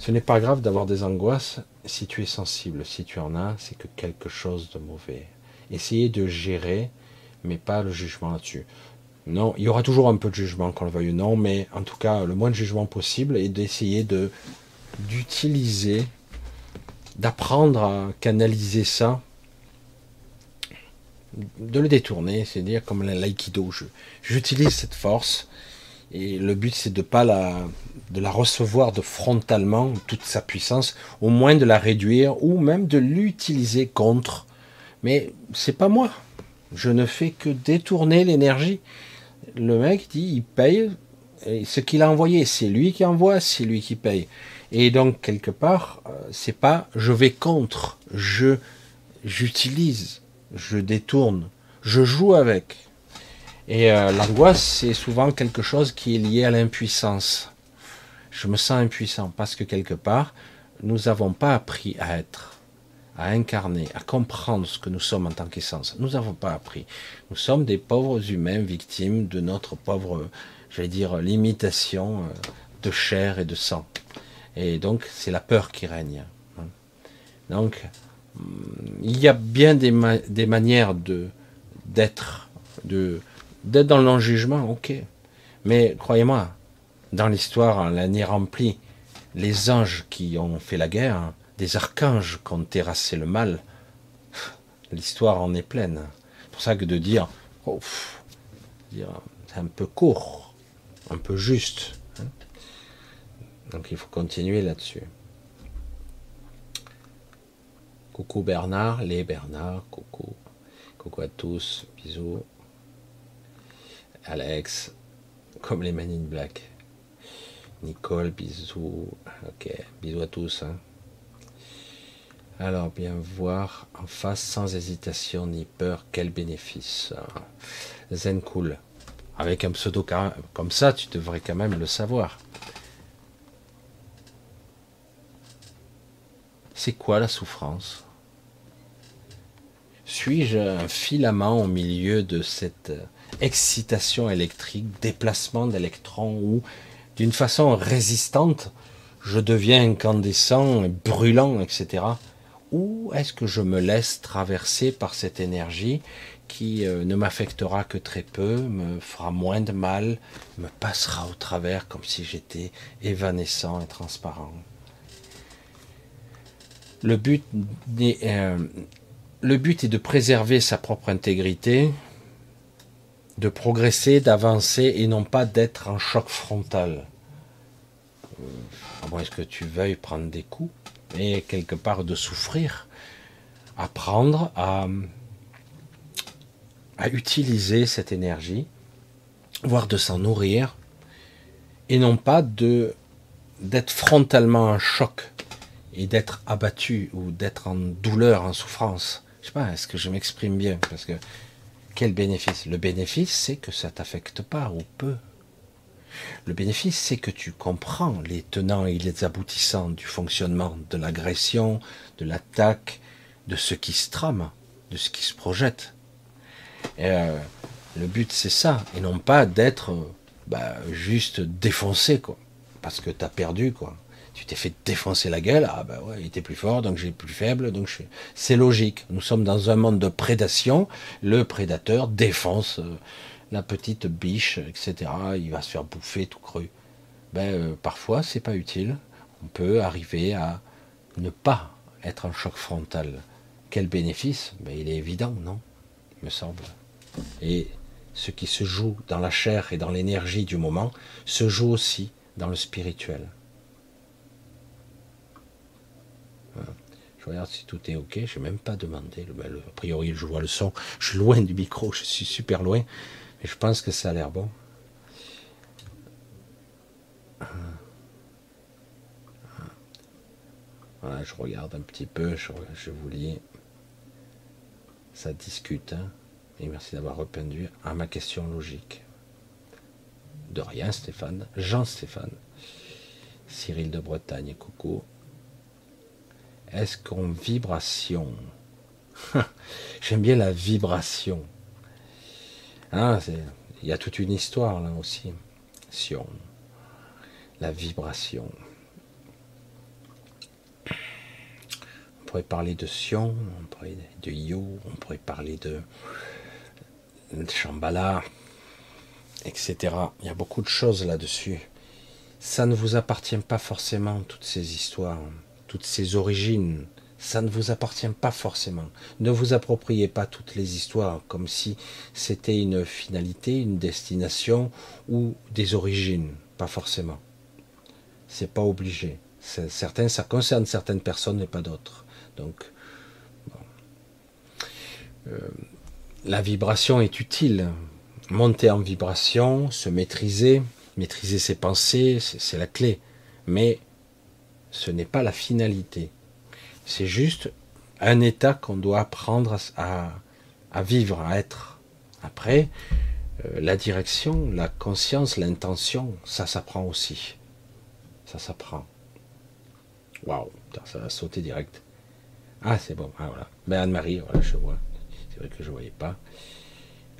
Ce n'est pas grave d'avoir des angoisses si tu es sensible. Si tu en as, c'est que quelque chose de mauvais. Essayez de gérer, mais pas le jugement là-dessus. Non, il y aura toujours un peu de jugement, qu'on le veuille ou non, mais en tout cas, le moins de jugement possible et d'essayer de d'utiliser, d'apprendre à canaliser ça, de le détourner, c'est-à-dire comme l'aïkido. J'utilise cette force et le but c'est de pas la, de la recevoir de frontalement toute sa puissance, au moins de la réduire ou même de l'utiliser contre. Mais c'est pas moi. Je ne fais que détourner l'énergie. Le mec dit il paye et ce qu'il a envoyé, c'est lui qui envoie, c'est lui qui paye. Et donc quelque part, euh, c'est pas je vais contre, je j'utilise je détourne, je joue avec. Et euh, l'angoisse, c'est souvent quelque chose qui est lié à l'impuissance. Je me sens impuissant parce que quelque part, nous n'avons pas appris à être, à incarner, à comprendre ce que nous sommes en tant qu'essence. Nous n'avons pas appris. Nous sommes des pauvres humains victimes de notre pauvre, j'allais dire, limitation euh, de chair et de sang. Et donc, c'est la peur qui règne. Donc, il y a bien des, manières d'être, de d'être dans le non-jugement, ok. Mais croyez-moi, dans l'histoire, l'année remplie, les anges qui ont fait la guerre, des archanges qui ont terrassé le mal, l'histoire en est pleine. C'est pour ça que de dire, oh, c'est un peu court, un peu juste. Hein. Donc il faut continuer là-dessus. Coucou Bernard, les Bernard, coucou. Coucou à tous, bisous. Alex, comme les Men in Black. Nicole, bisous. Ok, bisous à tous. Hein. Alors, bien voir en face sans hésitation ni peur, quel bénéfice. Zen cool. Avec un pseudo comme ça, tu devrais quand même le savoir. C'est quoi la souffrance? Suis-je un filament au milieu de cette excitation électrique, déplacement d'électrons ou d'une façon résistante, je deviens incandescent, brûlant, etc. Ou est-ce que je me laisse traverser par cette énergie qui euh, ne m'affectera que très peu, me fera moins de mal, me passera au travers comme si j'étais évanescent et transparent? Le but, euh, le but est de préserver sa propre intégrité, de progresser, d'avancer et non pas d'être en choc frontal. À est-ce que tu veuilles prendre des coups et quelque part de souffrir, apprendre à, à utiliser cette énergie, voire de s'en nourrir, et non pas d'être frontalement en choc et d'être abattu ou d'être en douleur, en souffrance. Je sais pas, est-ce que je m'exprime bien? Parce que quel bénéfice? Le bénéfice, c'est que ça t'affecte pas ou peu. Le bénéfice, c'est que tu comprends les tenants et les aboutissants du fonctionnement de l'agression, de l'attaque, de ce qui se trame, de ce qui se projette. Euh, le but, c'est ça, et non pas d'être bah, juste défoncé, quoi, parce que tu as perdu, quoi tu t'es fait défoncer la gueule, ah ben ouais, il était plus fort, donc j'ai plus faible, donc c'est logique. Nous sommes dans un monde de prédation, le prédateur défonce euh, la petite biche, etc. Il va se faire bouffer tout cru. Ben euh, parfois c'est pas utile. On peut arriver à ne pas être en choc frontal. Quel bénéfice? Ben il est évident, non? Me semble. Et ce qui se joue dans la chair et dans l'énergie du moment se joue aussi dans le spirituel. Je regarde si tout est ok. Je n'ai même pas demandé. Ben, a priori, je vois le son. Je suis loin du micro. Je suis super loin. Mais je pense que ça a l'air bon. Voilà, je regarde un petit peu. Je, vous lis. Ça discute. Hein. Et merci d'avoir répondu à ma question logique. De rien, Stéphane. Jean-Stéphane. Cyril de Bretagne, coucou. Est-ce qu'en vibration? J'aime bien la vibration. Hein, il y a toute une histoire là aussi. Sion. La vibration. On pourrait parler de Sion, on pourrait de Yo, on pourrait parler de, de Shambhala, etc. Il y a beaucoup de choses là-dessus. Ça ne vous appartient pas forcément, toutes ces histoires toutes ces origines. Ça ne vous appartient pas forcément. Ne vous appropriez pas toutes les histoires comme si c'était une finalité, une destination ou des origines. Pas forcément. C'est pas obligé. Certains, ça concerne certaines personnes et pas d'autres. Donc, euh, la vibration est utile. Monter en vibration, se maîtriser, maîtriser ses pensées, c'est la clé. Mais ce n'est pas la finalité. C'est juste un état qu'on doit apprendre à, vivre, à être. Après, euh, la direction, la conscience, l'intention, ça s'apprend aussi. Ça s'apprend. Waouh, ça va sauter direct. Ah, c'est bon. Ah, voilà. Ben, Anne-Marie, voilà, je vois. C'est vrai que je ne voyais pas.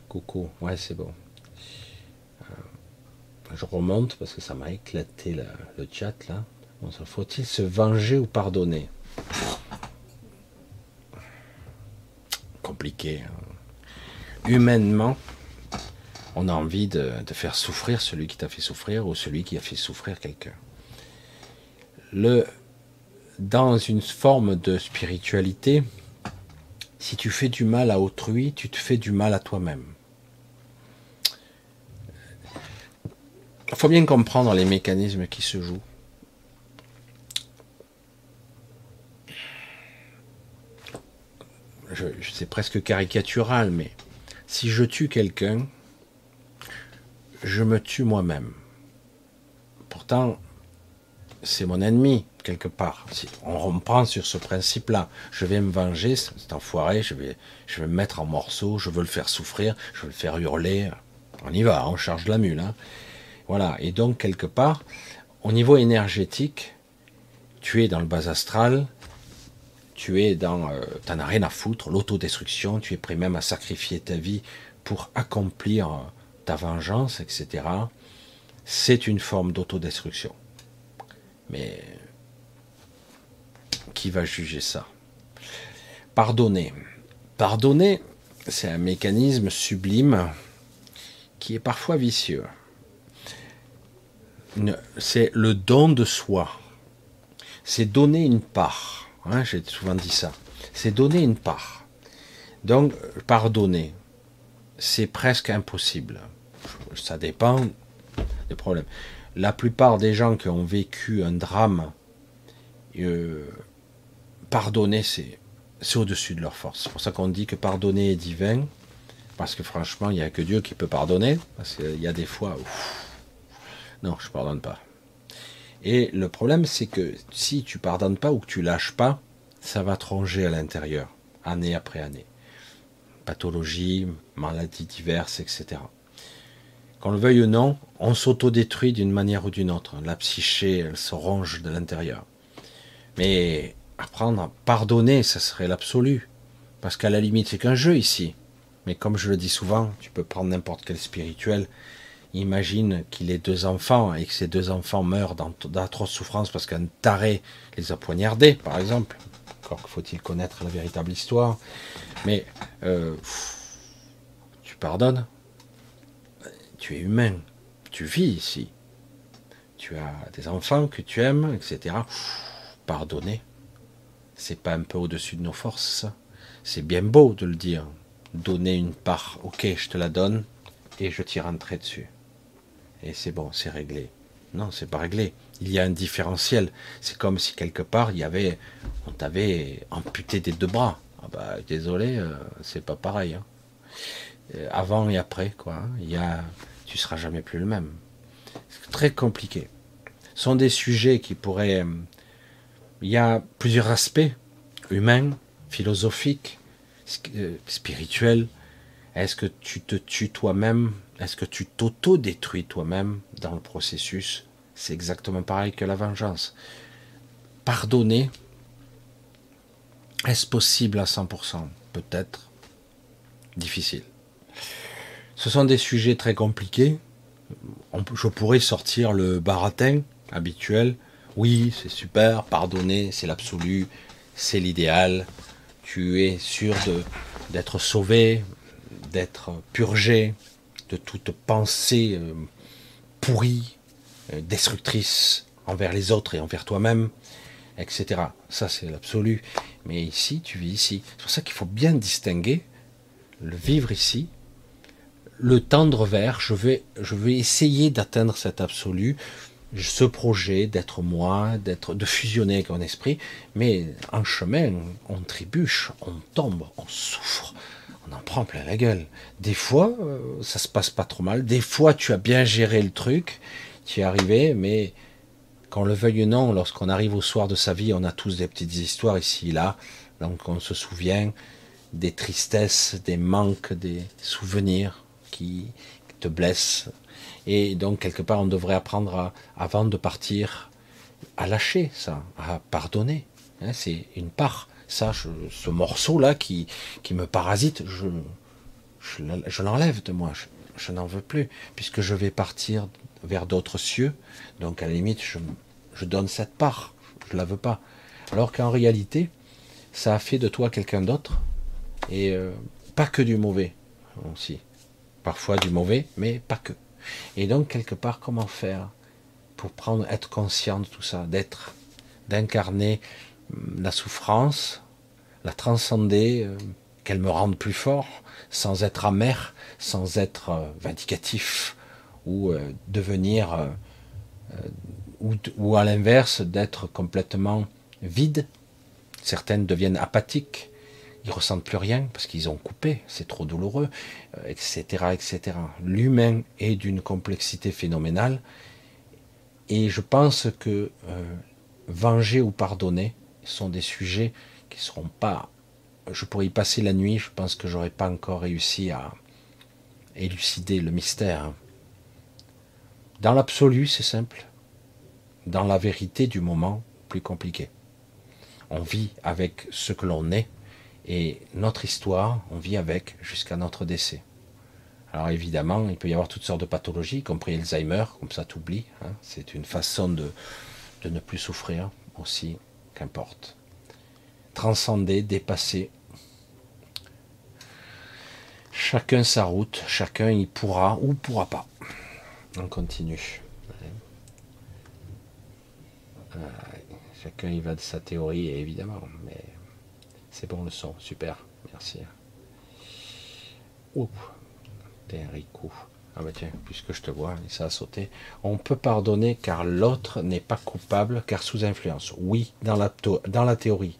Coucou. Ouais, c'est bon. Euh, je remonte parce que ça m'a éclaté le chat là. Faut-il se venger ou pardonner Compliqué. Hein. Humainement, on a envie de, faire souffrir celui qui t'a fait souffrir ou celui qui a fait souffrir quelqu'un. Le, dans une forme de spiritualité, si tu fais du mal à autrui, tu te fais du mal à toi-même. Il faut bien comprendre les mécanismes qui se jouent. C'est presque caricatural, mais si je tue quelqu'un, je me tue moi-même. Pourtant, c'est mon ennemi, quelque part. On reprend sur ce principe-là, je vais me venger, c'est enfoiré, je vais, je vais me mettre en morceaux, je veux le faire souffrir, je veux le faire hurler. On y va, on charge la mule. Hein. Voilà, et donc, quelque part, au niveau énergétique, tu es dans le bas astral, tu es dans, euh, t'en as rien à foutre, l'autodestruction, tu es prêt même à sacrifier ta vie pour accomplir euh, ta vengeance, etc. C'est une forme d'autodestruction. Mais qui va juger ça? Pardonner. Pardonner, c'est un mécanisme sublime qui est parfois vicieux. C'est le don de soi. C'est donner une part. Hein, j'ai souvent dit ça. C'est donner une part. Donc, pardonner, c'est presque impossible. Ça dépend des problèmes. La plupart des gens qui ont vécu un drame, euh, pardonner, c'est au-dessus de leur force. C'est pour ça qu'on dit que pardonner est divin, parce que franchement, il n'y a que Dieu qui peut pardonner, parce qu'il y a des fois où... Non, je ne pardonne pas. Et le problème, c'est que si tu pardonnes pas ou que tu lâches pas, ça va te ronger à l'intérieur, année après année. Pathologie, maladies diverses, etc. Qu'on le veuille ou non, on s'autodétruit d'une manière ou d'une autre. La psyché, elle se ronge de l'intérieur. Mais apprendre à pardonner, ça serait l'absolu. Parce qu'à la limite, c'est qu'un jeu ici. Mais comme je le dis souvent, tu peux prendre n'importe quel spirituel, imagine qu'il ait deux enfants et que ces deux enfants meurent d'atroces souffrances parce qu'un taré les a poignardés, par exemple. Encore faut-il connaître la véritable histoire. Mais euh, tu pardonnes. Tu es humain. Tu vis ici. Tu as des enfants que tu aimes, etc. Pardonner. C'est pas un peu au-dessus de nos forces, C'est bien beau de le dire. Donner une part, ok, je te la donne, et je t'y rentrerai dessus et c'est bon, c'est réglé. Non, c'est pas réglé. Il y a un différentiel. C'est comme si quelque part il y avait, on t'avait amputé des deux bras. Ah bah désolé, euh, c'est pas pareil. Hein. Euh, avant et après, quoi. Hein. Y tu seras jamais plus le même. C'est très compliqué. Ce sont des sujets qui pourraient. Euh, il y a plusieurs aspects humains, philosophiques, spirituels. Est-ce que tu te tues toi-même est-ce que tu t'auto-détruis toi-même dans le processus? C'est exactement pareil que la vengeance. Pardonner, est-ce possible à 100% Peut-être. Difficile. Ce sont des sujets très compliqués. Je pourrais sortir le baratin habituel. Oui, c'est super, pardonner, c'est l'absolu, c'est l'idéal. Tu es sûr d'être sauvé, d'être purgé, de toute pensée euh, pourrie, euh, destructrice envers les autres et envers toi-même, etc. Ça, c'est l'absolu. Mais ici, tu vis ici. C'est pour ça qu'il faut bien distinguer le vivre ici, le tendre vers, je vais, je vais essayer d'atteindre cet absolu, ce projet d'être moi, d'être, de fusionner avec mon esprit, mais en chemin, on trébuche, on tombe, on souffre, on en prend plein la gueule. Des fois, euh, ça se passe pas trop mal. Des fois, tu as bien géré le truc, tu es arrivé, mais qu'on le veuille ou non, lorsqu'on arrive au soir de sa vie, on a tous des petites histoires ici et là, donc on se souvient. des tristesses, des manques, des souvenirs qui te blessent. Et donc, quelque part, on devrait apprendre à, avant de partir à lâcher ça, à pardonner. Hein, c'est une part. Ça, ce morceau-là qui, qui me parasite, je, je, l'enlève de moi. Je, n'en veux plus, puisque je vais partir vers d'autres cieux. Donc, à la limite, je, je donne cette part. Je la veux pas. Alors qu'en réalité, ça a fait de toi quelqu'un d'autre. Et euh, pas que du mauvais aussi. Parfois du mauvais, mais pas que. Et donc, quelque part, comment faire pour prendre, être conscient de tout ça, d'être, d'incarner la souffrance, la transcender, euh, qu'elle me rende plus fort, sans être amer, sans être euh, vindicatif, ou euh, devenir, ou, à l'inverse, d'être complètement vide. Certaines deviennent apathiques, ils ressentent plus rien parce qu'ils ont coupé, c'est trop douloureux, etc., etc. L'humain est d'une complexité phénoménale et je pense que venger ou pardonner sont des sujets qui ne seront pas. Je pourrais y passer la nuit, je pense que j'aurais pas encore réussi à élucider le mystère. Dans l'absolu, c'est simple. Dans la vérité du moment, plus compliqué. On vit avec ce que l'on est et notre histoire, on vit avec jusqu'à notre décès. Alors évidemment, il peut y avoir toutes sortes de pathologies, y compris Alzheimer, comme ça t'oublies. Hein. C'est une façon de, de ne plus souffrir aussi, qu'importe. Transcender, dépasser. Chacun sa route, chacun y pourra ou pourra pas. On continue. chacun y va de sa théorie, évidemment, mais c'est bon le son, super, merci. Oups. Enrico. Ah bah tiens, puisque je te vois, ça a sauté. On peut pardonner car l'autre n'est pas coupable car sous influence. Oui, dans la, dans la théorie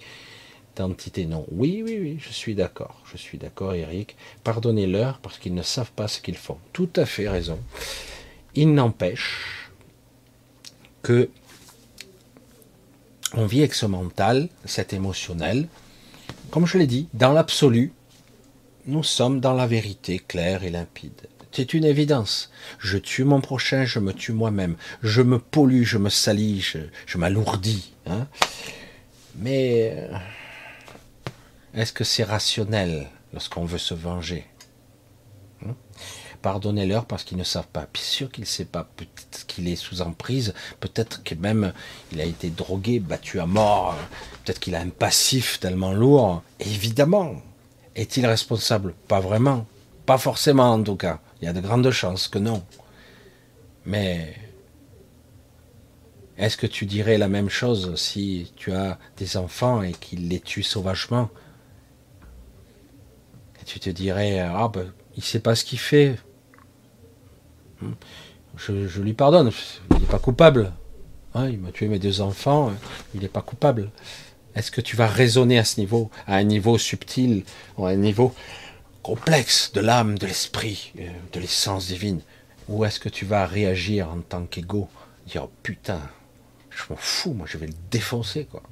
d'entité non. Oui, oui, oui, je suis d'accord. Je suis d'accord, Eric. Pardonnez-leur parce qu'ils ne savent pas ce qu'ils font. Tout à fait raison. Il n'empêche que on vit avec ce mental, cet émotionnel. Comme je l'ai dit, dans l'absolu, nous sommes dans la vérité claire et limpide. C'est une évidence. Je tue mon prochain, je me tue moi-même. Je me pollue, je me salis, je, m'alourdis. Hein. Mais euh, est-ce que c'est rationnel lorsqu'on veut se venger hein? Pardonnez-leur parce qu'ils ne savent pas. Puis sûr qu'il ne sait pas. Peut-être qu'il est sous emprise. Peut-être que même il a été drogué, battu à mort. Peut-être qu'il a un passif tellement lourd. Évidemment, est-il responsable? Pas vraiment. Pas forcément en tout cas. Il y a de grandes chances que non. Mais est-ce que tu dirais la même chose si tu as des enfants et qu'ils les tuent sauvagement? Et tu te dirais, ah ben, il sait pas ce qu'il fait. Hmm. Je, lui pardonne, il n'est pas coupable. il m'a tué mes deux enfants, il n'est pas coupable. Est-ce que tu vas raisonner à ce niveau, à un niveau subtil, à un niveau complexe de l'âme, de l'esprit, euh, de l'essence divine Ou est-ce que tu vas réagir en tant qu'ego? Dire oh, putain, je m'en fous, moi je vais le défoncer, quoi.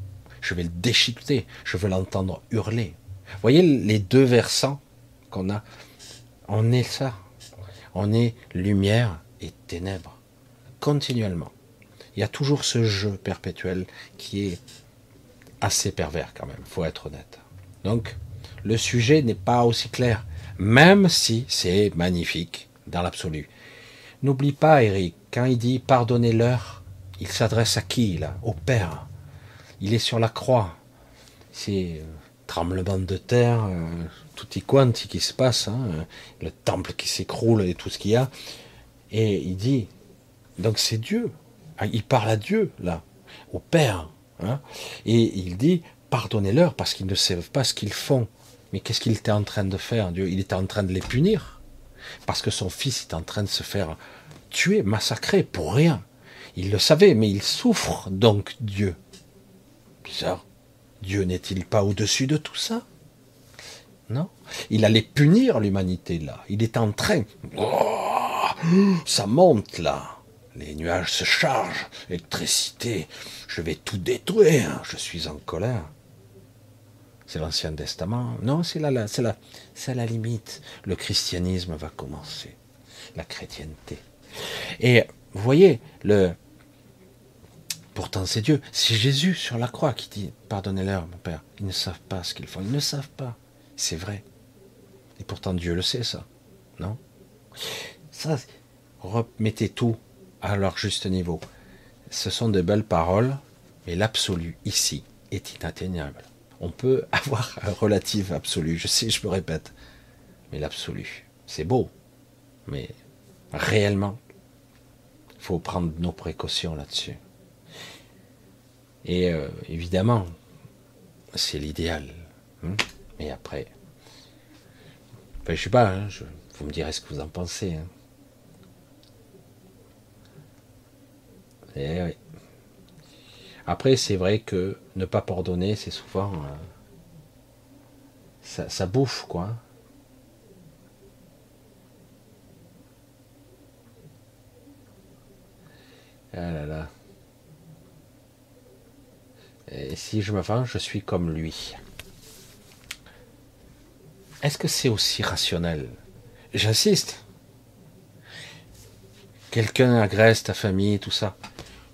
Je vais le déchiqueter, je veux l'entendre hurler. Vous voyez les deux versants qu'on a On est ça. On est lumière et ténèbres. Continuellement. Il y a toujours ce jeu perpétuel qui est assez pervers quand même, faut être honnête. Donc, le sujet n'est pas aussi clair, même si c'est magnifique dans l'absolu. N'oublie pas, Eric, quand il dit pardonnez-leur, il s'adresse à qui là? Au Père. Il est sur la croix. C'est euh, tremblement de terre, euh, tout y quanti qui se passe, hein, euh, le temple qui s'écroule et tout ce qu'il y a. Et il dit, donc c'est Dieu. Ah, il parle à Dieu là, au Père. Hein. et il dit, pardonnez-leur parce qu'ils ne savent pas ce qu'ils font. Mais qu'est-ce qu'il était en train de faire, Dieu? Il était en train de les punir. Parce que son fils est en train de se faire tuer, massacrer, pour rien. Il le savait, mais il souffre donc, Dieu. Bizarre. Dieu n'est-il pas au-dessus de tout ça? Non Il allait punir l'humanité, là. Il est en train. Oh, ça monte, là. Les nuages se chargent, électricité, je vais tout détruire, je suis en colère. C'est l'Ancien Testament. Non, c'est c'est là, c'est la limite. Le christianisme va commencer, la chrétienté. Et vous voyez, le, pourtant c'est Dieu, c'est Jésus sur la croix qui dit Pardonnez-leur, mon Père, ils ne savent pas ce qu'ils font, ils ne savent pas. C'est vrai. Et pourtant Dieu le sait, ça. Non? Ça, remettez tout à leur juste niveau. Ce sont de belles paroles, mais l'absolu ici est inatteignable. On peut avoir un relatif absolu, je sais, je me répète, mais l'absolu, c'est beau, mais réellement, il faut prendre nos précautions là-dessus. Et euh, évidemment, c'est l'idéal. Hein. mais après, enfin, je sais pas, hein, vous me direz ce que vous en pensez. Hein. Eh après, c'est vrai que ne pas pardonner, c'est souvent. Euh, ça, bouffe, quoi. Ah là là. Et si je me venge, je suis comme lui. Est-ce que c'est aussi rationnel? J'insiste. Quelqu'un agresse ta famille, tout ça.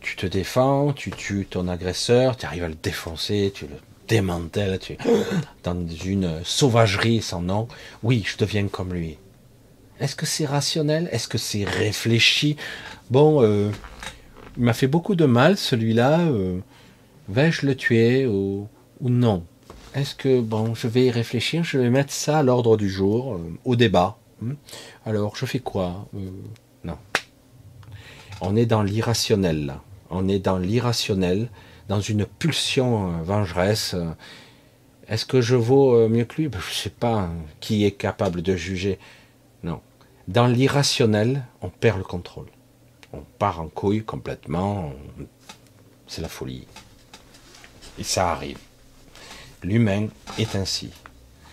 Tu te défends, tu tues ton agresseur, tu arrives à le défoncer, tu le démantèles, tu dans une sauvagerie sans nom. Oui, je deviens comme lui. Est-ce que c'est rationnel? Est-ce que c'est réfléchi? Bon, euh, il m'a fait beaucoup de mal celui-là. Euh, Vais-je le tuer ou, non? Est-ce que, bon, je vais y réfléchir, je vais mettre ça à l'ordre du jour, euh, au débat. Hmm? Alors, je fais quoi? Non. On est dans l'irrationnel, là. On est dans l'irrationnel, dans une pulsion euh, vengeresse. Est-ce que je vaux mieux que lui? Ben, Je ne sais pas hein, qui est capable de juger. Non. Dans l'irrationnel, on perd le contrôle. On part en couille complètement. C'est la folie. Et ça arrive. L'humain est ainsi.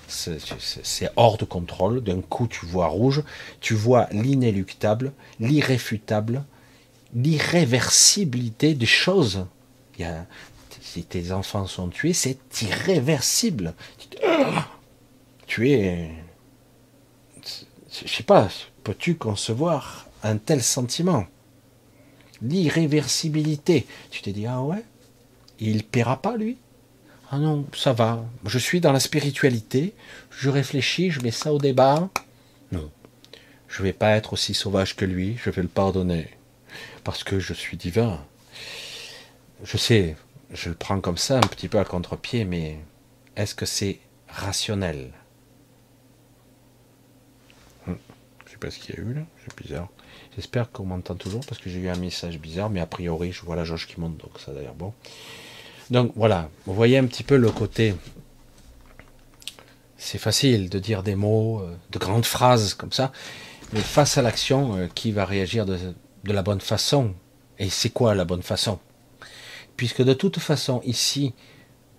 C'est hors de contrôle. D'un coup, tu vois rouge, tu vois l'inéluctable, l'irréfutable, l'irréversibilité des choses. Si tes enfants sont tués, c'est irréversible. Tu es. Je sais pas, peux-tu concevoir un tel sentiment? L'irréversibilité. Tu t'es dit, ah ouais? Il paiera pas, lui? Ah non, ça va. Je suis dans la spiritualité. Je réfléchis, je mets ça au débat. Non. Je vais pas être aussi sauvage que lui. Je vais le pardonner. Parce que je suis divin. Je sais, je le prends comme ça, un petit peu à contre-pied, mais est-ce que c'est rationnel? Hum, Je sais pas ce qu'il y a eu là, c'est bizarre. J'espère qu'on m'entend toujours parce que j'ai eu un message bizarre, mais a priori je vois la jauge qui monte, donc ça a l'air bon. Donc voilà, vous voyez un petit peu le côté. C'est facile de dire des mots, euh, de grandes phrases comme ça, mais face à l'action, euh, qui va réagir de, la bonne façon Et c'est quoi la bonne façon? Puisque de toute façon, ici,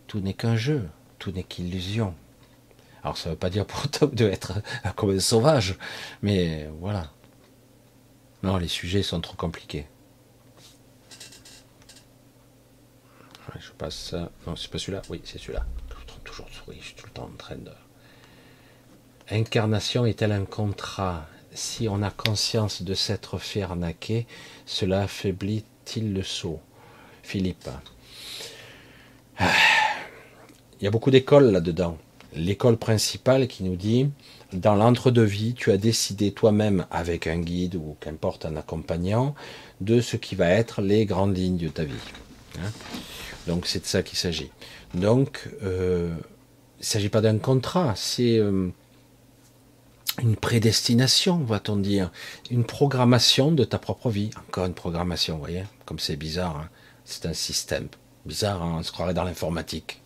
tout n'est qu'un jeu, tout n'est qu'illusion. Alors ça ne veut pas dire pour toi de être comme un sauvage, mais voilà. Non, les sujets sont trop compliqués. je passe. Non, c'est pas celui-là. Oui, c'est celui-là. Toujours souris, je suis tout le temps en train de. Incarnation est-elle un contrat? Si on a conscience de s'être fait arnaquer, cela affaiblit-il le saut Philippe? Ah. Il y a beaucoup d'écoles là-dedans. L'école principale qui nous dit dans l'entre-deux-vie, tu as décidé toi-même, avec un guide ou qu'importe un accompagnant, de ce qui va être les grandes lignes de ta vie. Hein. Donc c'est de ça qu'il s'agit. Donc euh, il ne s'agit pas d'un contrat, c'est euh, une prédestination, va-t-on dire, une programmation de ta propre vie. Encore une programmation, vous voyez, comme c'est bizarre. Hein. c'est un système bizarre, hein, on se croirait dans l'informatique.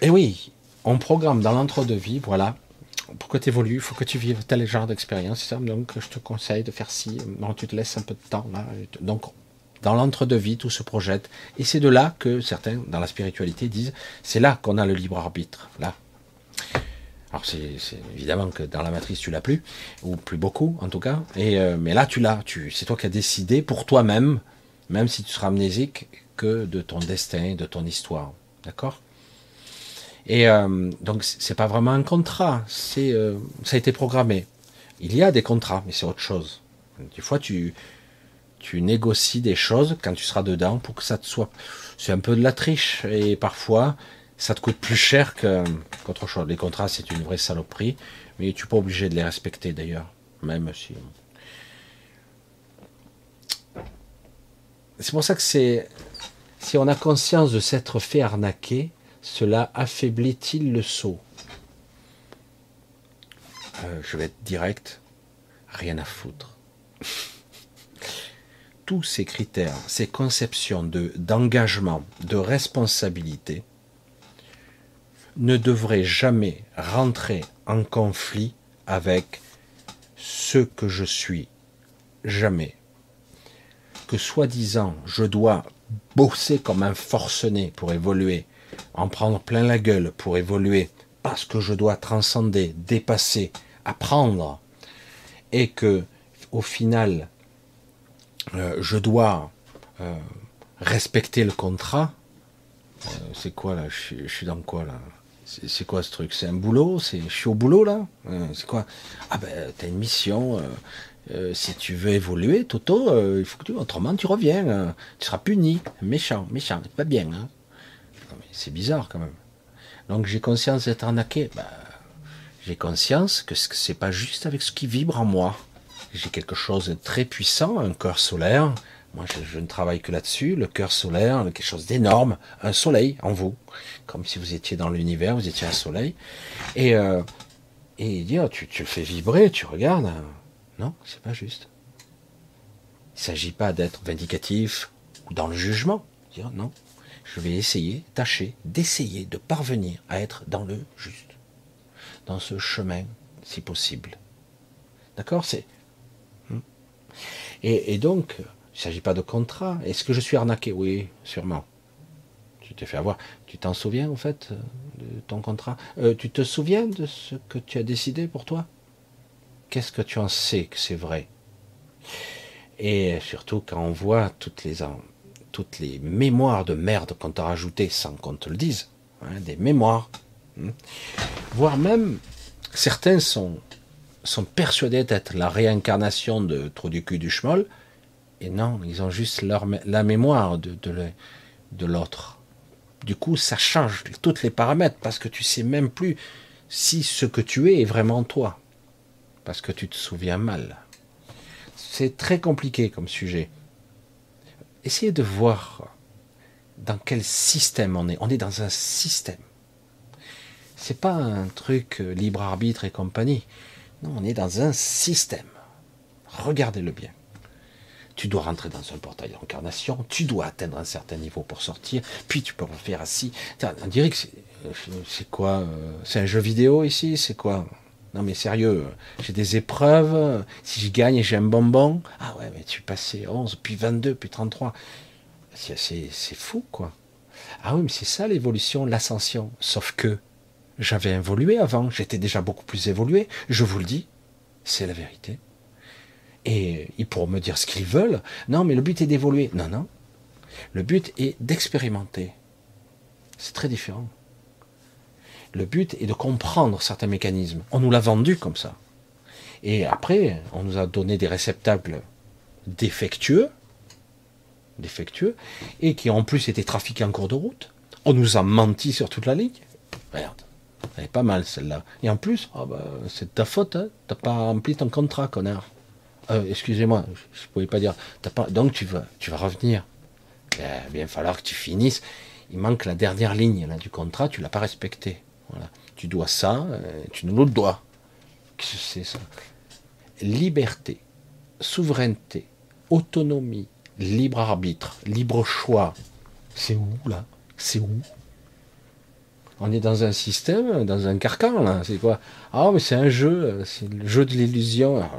Et oui, on programme dans l'entre-deux-vie, voilà. Pour que tu évolues, il faut que tu vives tel genre d'expérience. Donc, je te conseille de faire ci. Tu te laisses un peu de temps. Donc, dans l'entre-deux-vie, tout se projette. Et c'est de là que certains, dans la spiritualité, disent c'est là qu'on a le libre arbitre. Là. Alors, c'est évidemment que dans la matrice, tu l'as plus, ou plus beaucoup, en tout cas. Et, euh, mais là, tu l'as. C'est toi qui as décidé pour toi-même, même si tu seras amnésique, que de ton destin, de ton histoire. D'accord? Et euh, donc c'est pas vraiment un contrat, c'est euh, ça a été programmé. Il y a des contrats, mais c'est autre chose. Des fois tu tu négocies des choses quand tu seras dedans pour que ça te soit. C'est un peu de la triche et parfois ça te coûte plus cher qu'autre chose. Les contrats c'est une vraie saloperie, mais tu n'es pas obligé de les respecter d'ailleurs, même si. C'est pour ça que c'est si on a conscience de s'être fait arnaquer, cela affaiblit-il le saut euh, Je vais être direct, rien à foutre. Tous ces critères, ces conceptions de d'engagement, de responsabilité, ne devraient jamais rentrer en conflit avec ce que je suis. Jamais. Que soi-disant je dois bosser comme un forcené pour évoluer, en prendre plein la gueule pour évoluer, parce que je dois transcender, dépasser, apprendre, et que au final, euh, je dois euh, respecter le contrat. Euh, c'est quoi là? Je, suis dans quoi là? C'est quoi ce truc? C'est un boulot? C'est au boulot là? C'est quoi? Ah ben t'as une mission. si tu veux évoluer, Toto, il faut que tu autrement tu reviens. tu seras puni, méchant, méchant, pas bien. Hein c'est bizarre quand même. Donc j'ai conscience d'être arnaqué. Bah, j'ai conscience que c'est pas juste avec ce qui vibre en moi. J'ai quelque chose de très puissant, un cœur solaire. Moi, je, ne travaille que là-dessus. Le cœur solaire, quelque chose d'énorme, un soleil en vous, comme si vous étiez dans l'univers, vous étiez un soleil. Et euh, et dire, tu, tu le fais vibrer, tu regardes. Non, c'est pas juste. Il ne s'agit pas d'être vindicatif ou dans le jugement. Dire non, je vais essayer, tâcher d'essayer de parvenir à être dans le juste, dans ce chemin, si possible. D'accord C'est. Hmm. Et, donc, il ne s'agit pas de contrat. Est-ce que je suis arnaqué? Oui, sûrement. Tu t'es fait avoir. Tu t'en souviens, en fait, de ton contrat? Euh, Tu te souviens de ce que tu as décidé pour toi? Qu'est-ce que tu en sais que c'est vrai? Et surtout, quand on voit toutes les, toutes les mémoires de merde qu'on t'a rajoutées sans qu'on te le dise, hein, des mémoires, hein. voire même certains sont, sont persuadés d'être la réincarnation de Trou du cul du schmoll, et non, ils ont juste la mémoire de, de l'autre. Du coup, ça change tous les paramètres parce que tu sais même plus si ce que tu es est vraiment toi, parce que tu te souviens mal. C'est très compliqué comme sujet essayez de voir dans quel système on est. On est dans un système. C'est pas un truc euh, libre arbitre et compagnie. Non, on est dans un système. Regardez-le bien. Tu dois rentrer dans un portail d'incarnation, tu dois atteindre un certain niveau pour sortir, puis tu peux refaire assis. On dirait que c'est euh, quoi euh, C'est un jeu vidéo ici C'est quoi? Non mais sérieux, j'ai des épreuves, si je gagne j'ai un bonbon, ah ouais mais tu passais 11, puis 22, puis 33. C'est fou quoi. Ah oui mais c'est ça l'évolution, l'ascension. Sauf que j'avais évolué avant, j'étais déjà beaucoup plus évolué, je vous le dis, c'est la vérité. Et ils pourront me dire ce qu'ils veulent. Non mais le but est d'évoluer. Non, non. Le but est d'expérimenter. C'est très différent. Le but est de comprendre certains mécanismes. On nous l'a vendu comme ça. Et après, on nous a donné des réceptacles défectueux, défectueux, et qui en plus étaient trafiqués en cours de route. On nous a menti sur toute la ligne. Merde, elle est pas mal celle-là. Et en plus, ah bah, c'est ta faute, hein. t'as pas rempli ton contrat, connard. Euh, excusez-moi, je ne pouvais pas dire. Donc tu vas, tu vas revenir. Ben, il va falloir que tu finisses. Il manque la dernière ligne du contrat, tu l'as pas respecté. Tu dois ça, euh, tu nous le dois. Qu'est-ce que c'est ça? Liberté, souveraineté, autonomie, libre arbitre, libre choix. C'est où là? C'est où? On est dans un système, dans un carcan là. C'est quoi? Ah mais c'est un jeu, c'est le jeu de l'illusion. Ah,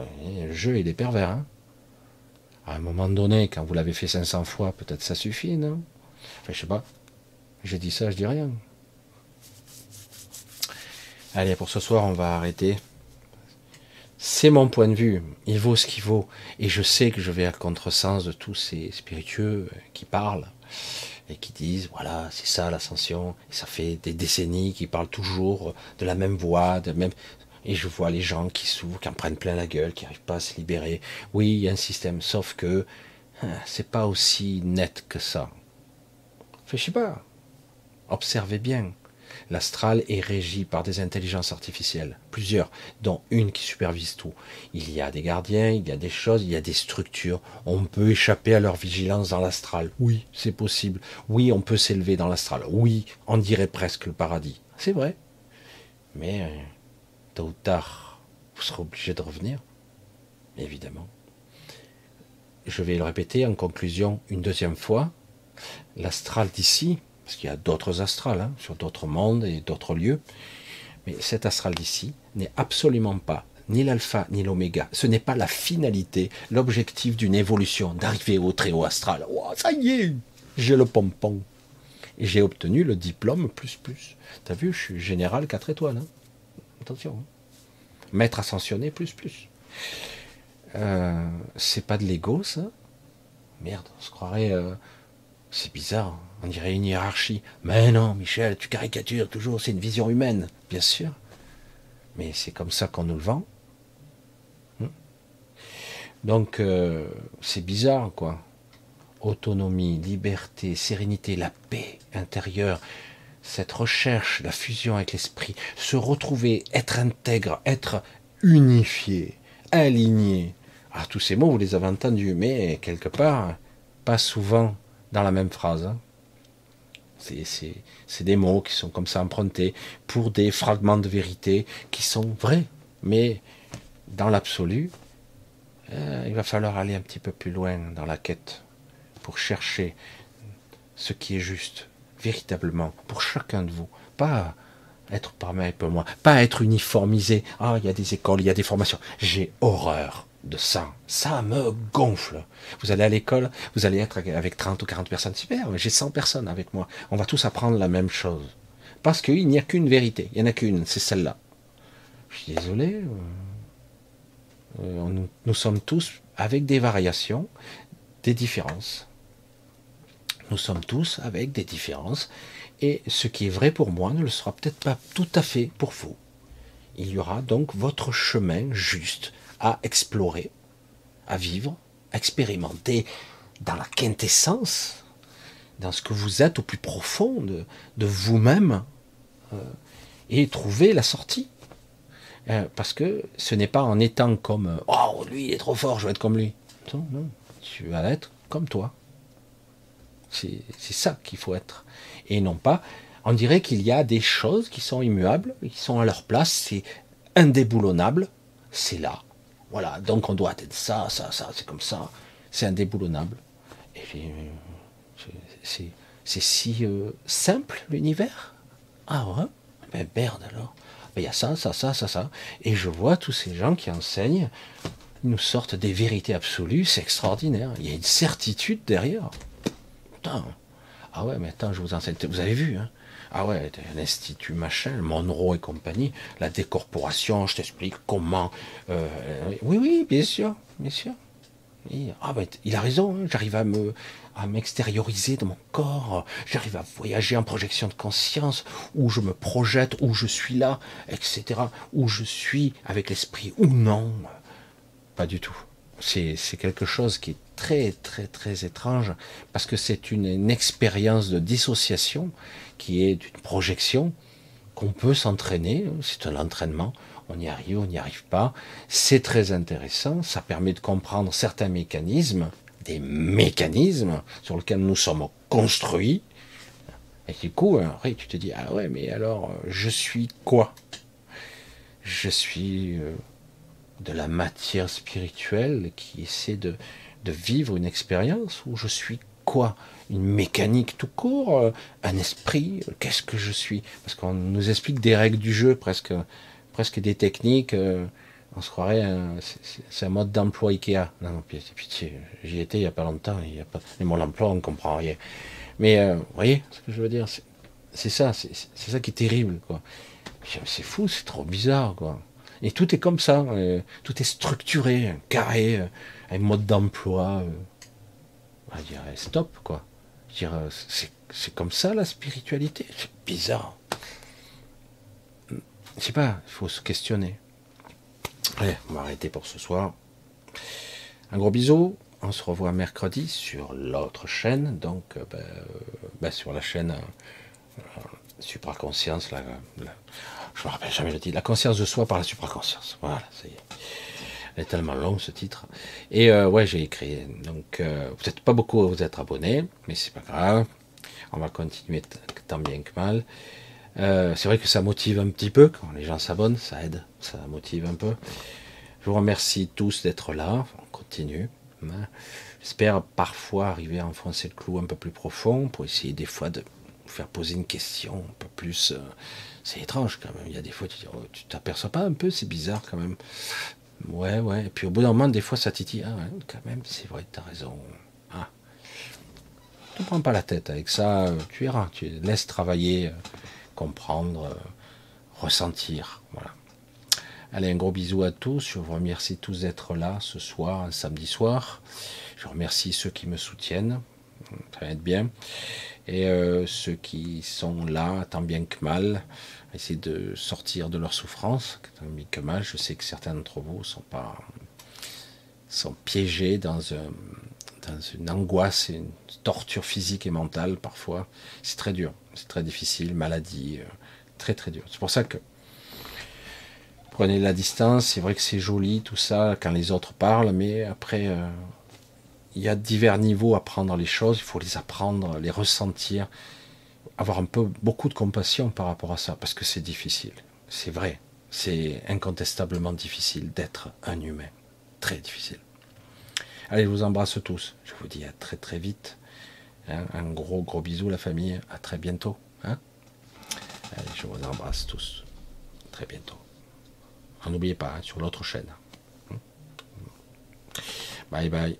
le jeu il est pervers. Hein. à un moment donné, quand vous l'avez fait 500 fois, peut-être ça suffit, non? Enfin je sais pas. J'ai dit ça, je dis rien. Allez, pour ce soir, on va arrêter. C'est mon point de vue. Il vaut ce qu'il vaut. Et je sais que je vais à contresens de tous ces spiritueux qui parlent. Et qui disent voilà c'est ça l'ascension. Ça fait des décennies qu'ils parlent toujours de la même voix de même et je vois les gens qui s'ouvrent qui en prennent plein la gueule qui n'arrivent pas à se libérer. Oui il y a un système sauf que hein, c'est pas aussi net que ça. Je sais pas. Observez bien L'astral est régi par des intelligences artificielles, plusieurs, dont une qui supervise tout. Il y a des gardiens, il y a des choses, il y a des structures. On peut échapper à leur vigilance dans l'astral. Oui, c'est possible. Oui, on peut s'élever dans l'astral. Oui, on dirait presque le paradis. C'est vrai. Mais euh, tôt ou tard, vous serez obligé de revenir. Évidemment. Je vais le répéter en conclusion une deuxième fois. L'astral d'ici, parce qu'il y a d'autres astrales hein, sur d'autres mondes et d'autres lieux. Mais cet astral d'ici n'est absolument pas ni l'alpha ni l'oméga. Ce n'est pas la finalité, l'objectif d'une évolution, d'arriver au très haut astral. Oh, ça y est, j'ai le pompon. Et j'ai obtenu le diplôme plus plus. T'as vu, je suis général 4 étoiles. Hein. Attention. Hein. Maître ascensionné plus plus. Euh, c'est pas de l'ego ça? Merde, on se croirait... Euh, c'est bizarre, on dirait une hiérarchie. Mais non, Michel, tu caricatures toujours, c'est une vision humaine, bien sûr. Mais c'est comme ça qu'on nous le vend. Hmm. Donc, euh, c'est bizarre, quoi. Autonomie, liberté, sérénité, la paix intérieure, cette recherche, la fusion avec l'esprit, se retrouver, être intègre, être unifié, aligné. Ah, tous ces mots, vous les avez entendus, mais quelque part, pas souvent dans la même phrase. Hein. C'est des mots qui sont comme ça empruntés pour des fragments de vérité qui sont vrais. Mais dans l'absolu, euh, il va falloir aller un petit peu plus loin dans la quête pour chercher ce qui est juste, véritablement, pour chacun de vous. Pas être parmi un peu moins, pas être uniformisé. Ah, il y a des écoles, il y a des formations. J'ai horreur de ça. Ça me gonfle. Vous allez à l'école, vous allez être avec 30 ou 40 personnes. Super, j'ai 100 personnes avec moi. On va tous apprendre la même chose. Parce qu'il n'y a qu'une vérité. Il n'y en a qu'une, c'est celle-là. Je suis désolé. Euh, nous sommes tous avec des variations, des différences. Nous sommes tous avec des différences. Et ce qui est vrai pour moi ne le sera peut-être pas tout à fait pour vous. Il y aura donc votre chemin juste à explorer, à vivre, à expérimenter dans la quintessence, dans ce que vous êtes au plus profond de, vous-même, euh, et trouver la sortie. Euh, parce que ce n'est pas en étant comme Oh, lui, il est trop fort, je vais être comme lui. Non, non, tu vas être comme toi. C'est ça qu'il faut être. Et non pas, on dirait qu'il y a des choses qui sont immuables, qui sont à leur place, c'est indéboulonnable, c'est là. Voilà, donc on doit être ça, ça, ça, c'est comme ça. C'est indéboulonnable. Et c'est si euh, simple l'univers. Ah ouais Ben merde alors. Ben, il y a ça, ça, ça, ça, ça. Et je vois tous ces gens qui enseignent, nous sortent des vérités absolues, c'est extraordinaire. Il y a une certitude derrière. Putain. Ah ouais, mais attends, je vous enseigne. Vous avez vu, hein ah ouais, l'institut machin, Monroe et compagnie, la décorporation, je t'explique comment. Euh, oui, oui, bien sûr, bien sûr. ah ben, il a raison, hein, j'arrive à me à m'extérioriser dans mon corps, j'arrive à voyager en projection de conscience, où je me projette, où je suis là, etc., où je suis avec l'esprit ou non. Pas du tout. C'est quelque chose qui est très, très, très étrange, parce que c'est une expérience de dissociation qui est une projection qu'on peut s'entraîner, c'est un entraînement, on y arrive, on n'y arrive pas, c'est très intéressant, ça permet de comprendre certains mécanismes, des mécanismes sur lesquels nous sommes construits, et du coup, tu te dis, ah ouais, mais alors, je suis quoi? Je suis euh, de la matière spirituelle qui essaie de, de vivre une expérience, ou je suis quoi? Une mécanique tout court, euh, un esprit, euh, qu'est-ce que je suis? Parce qu'on nous explique des règles du jeu, presque, presque des techniques. Euh, on se croirait, c'est un mode d'emploi Ikea. Non, non, pitié, j'y étais il n'y a pas longtemps, il y a pas, mais mon emploi, on ne comprend rien. Mais vous voyez ce que je veux dire? C'est ça, c'est ça qui est terrible. C'est fou, c'est trop bizarre, quoi. Et tout est comme ça, tout est structuré, carré, un mode d'emploi. va dire stop, quoi c'est comme ça la spiritualité. C'est bizarre. Je sais pas, il faut se questionner. Allez, on va arrêter pour ce soir. Un gros bisou. On se revoit mercredi sur l'autre chaîne, donc euh, euh, ben, sur la chaîne euh, supraconscience. La, je me rappelle jamais le titre. La conscience de soi par la supraconscience. Voilà, ça y est. Est tellement long ce titre. Et ouais, j'ai écrit. Donc, vous n'êtes pas beaucoup à vous être abonnés, mais c'est pas grave. On va continuer tant bien que mal. c'est vrai que ça motive un petit peu quand les gens s'abonnent, ça aide, ça motive un peu. Je vous remercie tous d'être là. On continue. Hein. J'espère parfois arriver à enfoncer le clou un peu plus profond pour essayer des fois de vous faire poser une question un peu plus. Euh, c'est étrange quand même. Il y a des fois, tu oh, t'aperçois pas un peu, c'est bizarre quand même. Ouais, ouais. Et puis au bout d'un moment, des fois, ça titille. Ah, quand même, c'est vrai, tu as raison. Ah. Ne prends pas la tête avec ça. Euh, tu iras. Tu laisses travailler, euh, comprendre, ressentir. Voilà. Allez, un gros bisou à tous. Je vous remercie tous d'être là ce soir, samedi soir. Je remercie ceux qui me soutiennent. Ça va être bien. Et euh, ceux qui sont là, tant bien que mal, essayer de sortir de leur souffrance, mal. Je sais que certains d'entre vous sont pas sont piégés dans, dans une angoisse et une torture physique et mentale parfois. C'est très dur, c'est très difficile, maladie, euh, très très dur. C'est pour ça que prenez la distance. C'est vrai que c'est joli tout ça quand les autres parlent, mais après, euh, il y a divers niveaux à prendre les choses. Il faut les apprendre, les ressentir, avoir un peu beaucoup de compassion par rapport à ça, parce que c'est difficile. C'est vrai, c'est incontestablement difficile d'être un humain, très difficile. Allez, je vous embrasse tous. Je vous dis à très très vite. Hein. un gros gros bisou la famille. À très bientôt. Hein. Allez, je vous embrasse tous. Très bientôt. N'oubliez pas, hein, sur l'autre chaîne. Bye bye.